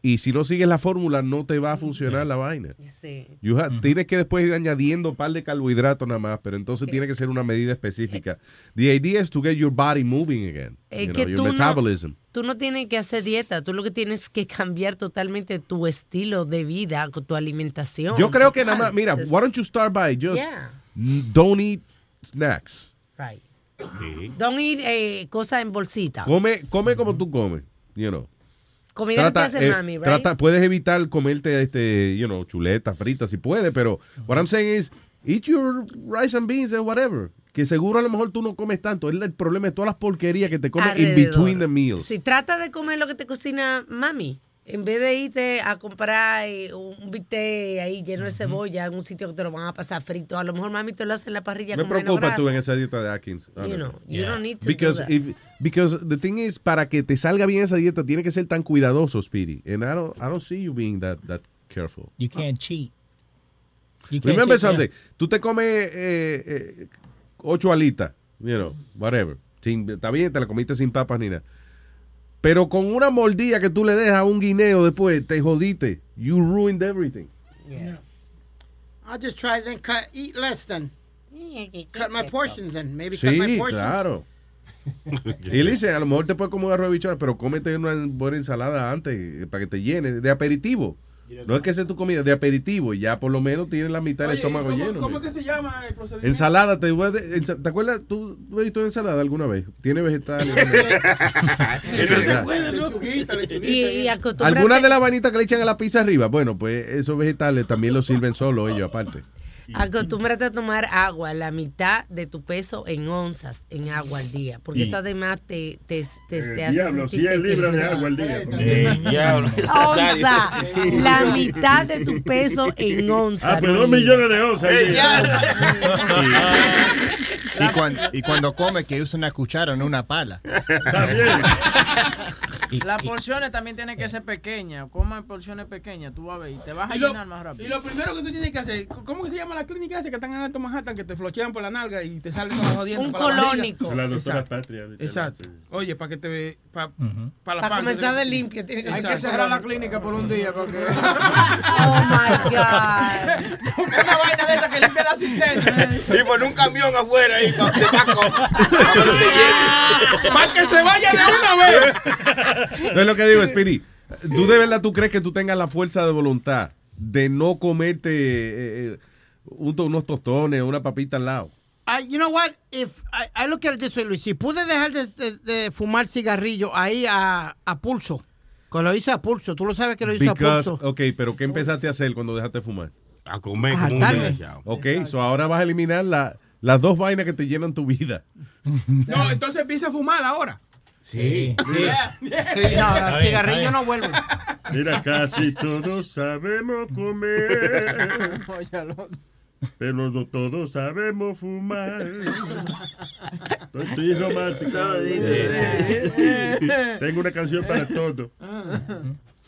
Y si no sigues la fórmula, no te va a funcionar la vaina. Sí. You Tienes que después ir añadiendo un par de carbohidratos nada más, pero entonces tiene que ser una medida específica. The idea is to get your body moving again. Es you que know, your tú no- metabolism. Tú no tienes que hacer dieta, tú lo que tienes que cambiar totalmente tu estilo de vida, con tu alimentación. Yo creo que nada más, mira, Es- why don't you start by just Yeah. don't eat snacks. Right. Don't eat eh, cosas en bolsita. Come, come como tú comes, you know. Comida que te hace eh, mami, right? trata- puedes evitar comerte este, you know, chuletas fritas si puedes, pero what I'm saying is eat your rice and beans and whatever. Que seguro a lo mejor tú no comes tanto. Es el problema de todas las porquerías que te comes in Alrededor. between the meals. Si trata de comer lo que te cocina mami, en vez de irte a comprar eh, un bistec ahí lleno de cebolla en un sitio que te lo van a pasar frito, a lo mejor mami te lo hace en la parrilla Me con menos preocupa tú grasa. en esa dieta de Atkins. You know, you don't need to because do that. if because the thing is para que te salga bien esa dieta tiene que ser tan cuidadoso, Speedy. And I don't I don't see you being that that careful. You can't cheat. You can't Remember cheat, yeah. something. Tú te comes eh, eh, ocho alitas, you know, whatever. Sin, está bien, te la comiste sin papas ni nada. Pero con una mordida que tú le dejas a un guineo después, te jodiste. You ruined everything. I'll just try then cut, eat less then. Cut my portions then. Maybe cut my Sí, portions. claro. Y le dice, a lo mejor te puedes comer un arroz de bichuela, pero cómete una buena ensalada antes eh, para que te llene, de aperitivo. No es que sea tu comida, de aperitivo, y ya por lo menos tienes la mitad del estómago ¿cómo, lleno. ¿Cómo man. que se llama el procedimiento? Ensalada, ¿te, ¿te acuerdas? ¿Tú has visto ensalada alguna vez? Tiene vegetales. Algunas de las vainitas que le echan a la pizza arriba, bueno, pues esos vegetales también los sirven solo ellos aparte. acostúmbrate a tomar agua, la mitad de tu peso en onzas en agua al día. Porque Y- eso además te, te, te, te Eh, hace diablo, sentirte 100 libras de agua al día. Eh, diablo. Onza, la mitad de tu peso en onza. Ah, pero dos Luis. millones de onzas. Eh. Y, cuando, y cuando come, que usa una cuchara, no una pala. Está bien. Las porciones también tienen que ser pequeñas. Coma en porciones pequeñas, tú vas a ver. Y te vas a Y lo, llenar más rápido. y lo primero que tú tienes que hacer, ¿cómo que se llama la clínica esa que están en Alto Manhattan que te flochean por la nalga y te salen todos los dientes? Un para la colónico. La doctora Exacto. Patria. Exacto. Oye, para que te para la Para panza. comenzar de limpio, tiene que Hay que cerrar la clínica por un día porque Oh my God. una vaina de esa que limpia la asistencia. Y por un camión afuera ahí, pa-. Para que se llene. ¡Para que se vaya de una vez! No es lo que digo, Speedy. ¿Tú de verdad tú crees que tú tengas la fuerza de voluntad de no comerte eh, eh, unos tostones o una papita al lado? I- you know what? If I, I look at it this way, Luis, si pude dejar de, de- de fumar cigarrillo ahí a, a pulso, que lo hice a pulso, tú lo sabes que lo hice a Because, pulso. ok, pero ¿qué empezaste a hacer cuando dejaste de fumar? A comer A como un. Ok, so ahora vas a eliminar la- las dos vainas que te llenan tu vida. No, entonces empieza a fumar ahora. Sí. No, el cigarrillo no vuelve. Mira, casi todos sabemos comer, pero no todos sabemos fumar. Estoy romántico. Tengo una canción para todo.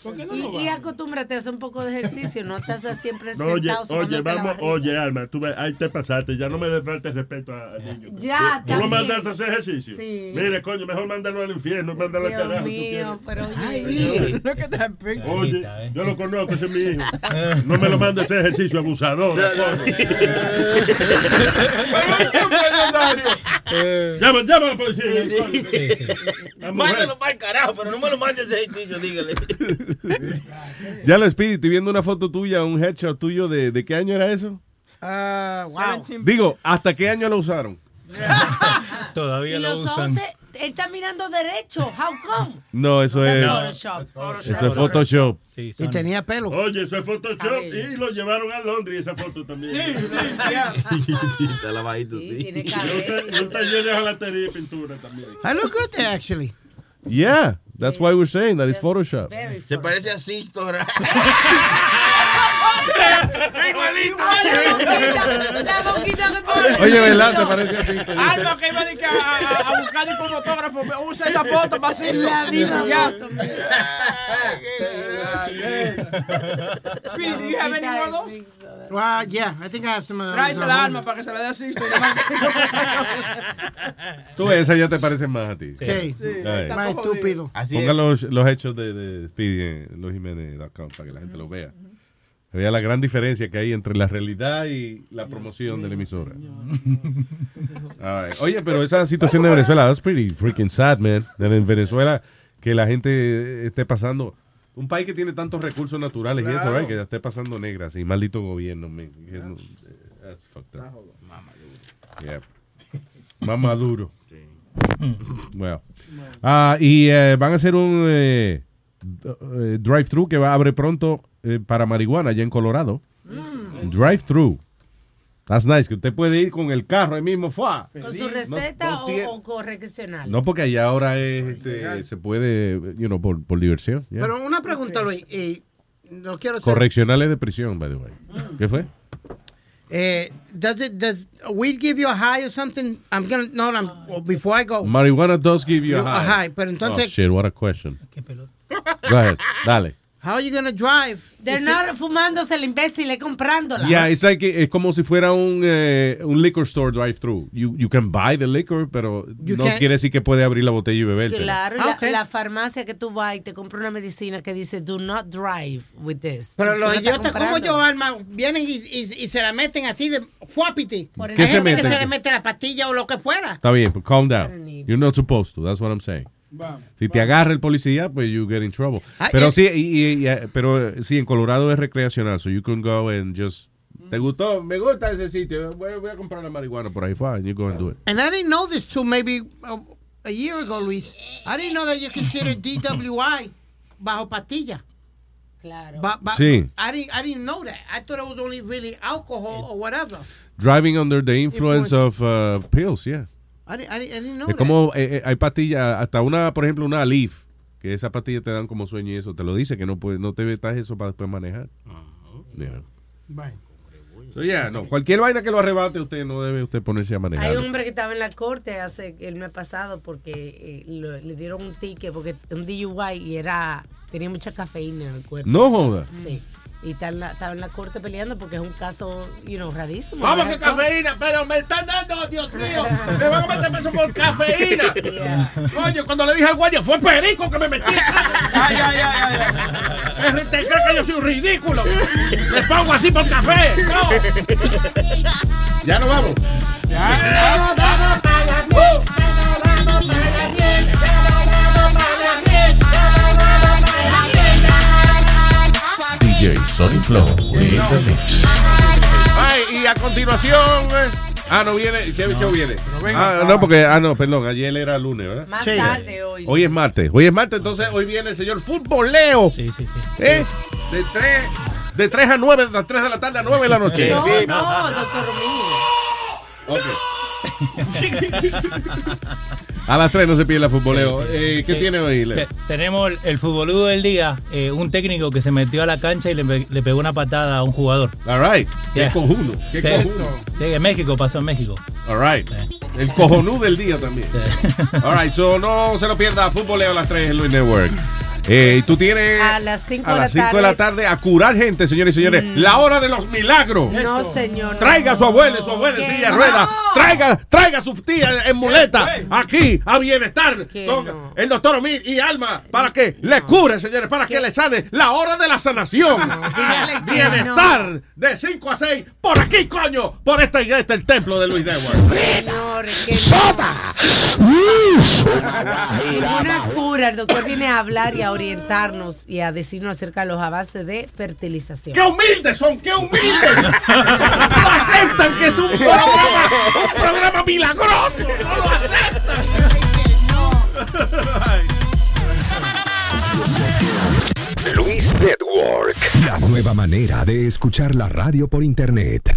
¿Por qué no Y, lo y acostúmbrate a hacer un poco de ejercicio, no estás siempre No, oye, sentado oye, la vamos, oye, Alma, tú ves, ahí te pasaste, ya no me des falta respeto a- al niño. Ya, ¿Tú lo también. mandaste a hacer ejercicio? Sí. Mire, coño, mejor mándalo al infierno, mándalo al carajo. tú mío, pero Ay, oye. at that picture. Oye, yo lo conozco, ese es mi hijo. No me lo mande a hacer ejercicio, abusador. llama, llama a la policía. Mándalo para el carajo, pero no me lo mandes ese ejercicio, dígale. Ya lo Speedy, estoy viendo una foto tuya, un headshot tuyo de, ¿de qué año era eso? Ah, wow. 17 Digo, ¿hasta qué año lo usaron? Todavía Y lo los ojos, usan. se- él está mirando derecho. How come? No, eso es, Photoshop. eso es Photoshop. Sí, Y tenía pelo. Oye, eso es Photoshop y lo llevaron a Londres esa foto también. Está lavadito, Sí, sí. tiene cabello. un taller de jalatería y pintura también. I look good there, actually. Yeah, that's why we're saying that it's Photoshop. Very Se parece a Sisto. Igualito. La boquita me pone. Oye, ¿verdad? ¿Te parece así? Algo que iba a, a, a buscar un fotógrafo, usa esa foto para Sisto. La misma Ya. foto. Speedy, do you have any more of those? Well, yeah, I think I have some of those. Tráese la alma para que se la dé a Sisto. Tú, esa ya te parece más a ti. Sí, más estúpido. Así Ponga es. los, los hechos de, de Speedy en losjimenez.com para que la gente lo vea. Vea la gran diferencia que hay entre la realidad y la promoción de la emisora. Right. Oye, pero esa situación de Venezuela, that's pretty freaking sad, man. En Venezuela, que la gente esté pasando. Un país que tiene tantos recursos naturales y eso, right? que esté pasando negras y maldito gobierno, man. That's fucked up. Yeah. Más maduro. Well. Ah, y eh, van a hacer un eh, eh, drive-thru que va a abrir pronto eh, para marihuana allá en Colorado. Drive-thru. That's nice, que usted puede ir con el carro ahí mismo. ¡fua! ¿Con su receta no o- o, correccional? No, porque allá ahora es, este, se puede, you know, por, por diversión. yeah. Pero una pregunta, Luis. Y no quiero ser- Correccionales de prisión, by the way. ¿Qué fue? Eh, does it does weed give you a high or something? I'm gonna no, I'm, before I go. Marijuana does give you a You- a high. high, pero entonces- Oh, shit, what a question. Go ahead, dale. How are you gonna drive? They're not fumándose el imbécil, es comprándola. Yeah, it's like, es como si fuera un, eh, un liquor store drive-thru. You, you can buy the liquor, pero You no can't- quiere decir que puede abrir la botella y beber. Claro, Ah, la, ok. la farmacia que tú vas y te compras una medicina que dice do not drive with this. Pero los la idiotas como yo, Alma, vienen y, y, y se la meten así de fuapiti. Por Hay ¿Qué se gente que meten? se le mete la pastilla o lo que fuera. Está bien, pues calm down. You're not supposed to. That's what I'm saying. Si te agarra el policía, pues you get in trouble. Ah, Pero eh. sí, y, y- y- pero eh, sí, en Colorado es recreacional, so you can go and just. ¿Te gustó? Me gusta ese sitio. Voy, voy a comprar la marihuana por ahí. Fine, you go and do it. And I didn't know this till maybe uh, a year ago, Luis. I didn't know that you consider DWI bajo pastilla. Claro. Sí. I didn't, I didn't know that. I thought it was only really alcohol or whatever. Driving under the influence of uh, pills, yeah. I didn't, I didn't, I didn't know Es that. como eh, eh, hay pastillas, hasta una, por ejemplo, una Leaf, que esa pastilla te dan como sueño y eso, te lo dice que no puedes, no te metas eso para después manejar. Yeah. So, yeah, no, cualquier vaina que lo arrebate usted no debe usted ponerse a manejar. Hay un hombre que estaba en la corte hace el mes pasado porque eh, lo- le dieron un ticket porque un DUI y era tenía mucha cafeína en el cuerpo. No joda. Sí. Y está en la- estaba en la corte peleando porque es un caso, you know, rarísimo. ¿Cómo ¿verdad? que cafeína? Pero me están dando, Dios mío. Me van a meter preso por cafeína. Coño, cuando le dije al guardia, fue perico que me metí. Ay, ay, ay, ay. ¿Te crees que yo soy un ridículo? Me pongo así por café. No. Ya nos vamos. DJ Sonic Flow. Ay, y a continuación. eh, Ah, no viene. ¿Qué show viene? venga, Ah, no, porque. Ah, no, perdón. Ayer era lunes, ¿verdad? Más tarde hoy. Hoy es martes. Hoy es martes, entonces hoy viene el señor Futboleo. Sí, sí, sí. ¿Eh? De 3 de 3 a 9, de las 3 de la tarde a 9 de la noche. No, no, doctor. Ok. A las 3 no se pide la futboleo. Sí, sí. Eh, ¿Qué Sí. tiene hoy? Leo? tenemos el, el futboludo del día, eh, un técnico que se metió a la cancha y le, pe- le pegó una patada a un jugador. All right. Qué Yeah. cojudo. Qué cojudo. Sí, en México, pasó en México. All right. El cojonú del día también. All right, so no se lo pierda. Futboleo a las 3 en Luis Network. Eh, y tú tienes A las 5 a de las la 5 de la tarde. a curar gente, señores y señores. La hora de los milagros. No, señor. no. Traiga a su abuela y su abuela en silla de no. ruedas. Traiga, traiga a su tía en muleta. Aquí a bienestar. Con no. el doctor Omid y Alma para que le cure, señores, para que le sane la hora de la sanación. bienestar de 5 a 6 por aquí, coño. Por esta iglesia, el templo de Luis Network. Señores, que no. Ninguna cura. El doctor viene a hablar y a orientarnos y a decirnos acerca de los avances de fertilización. ¡Qué humildes son! ¡Qué humildes! ¡No aceptan que es un programa, un programa milagroso! ¡No lo aceptan! Luis Network. La nueva manera de escuchar la radio por internet.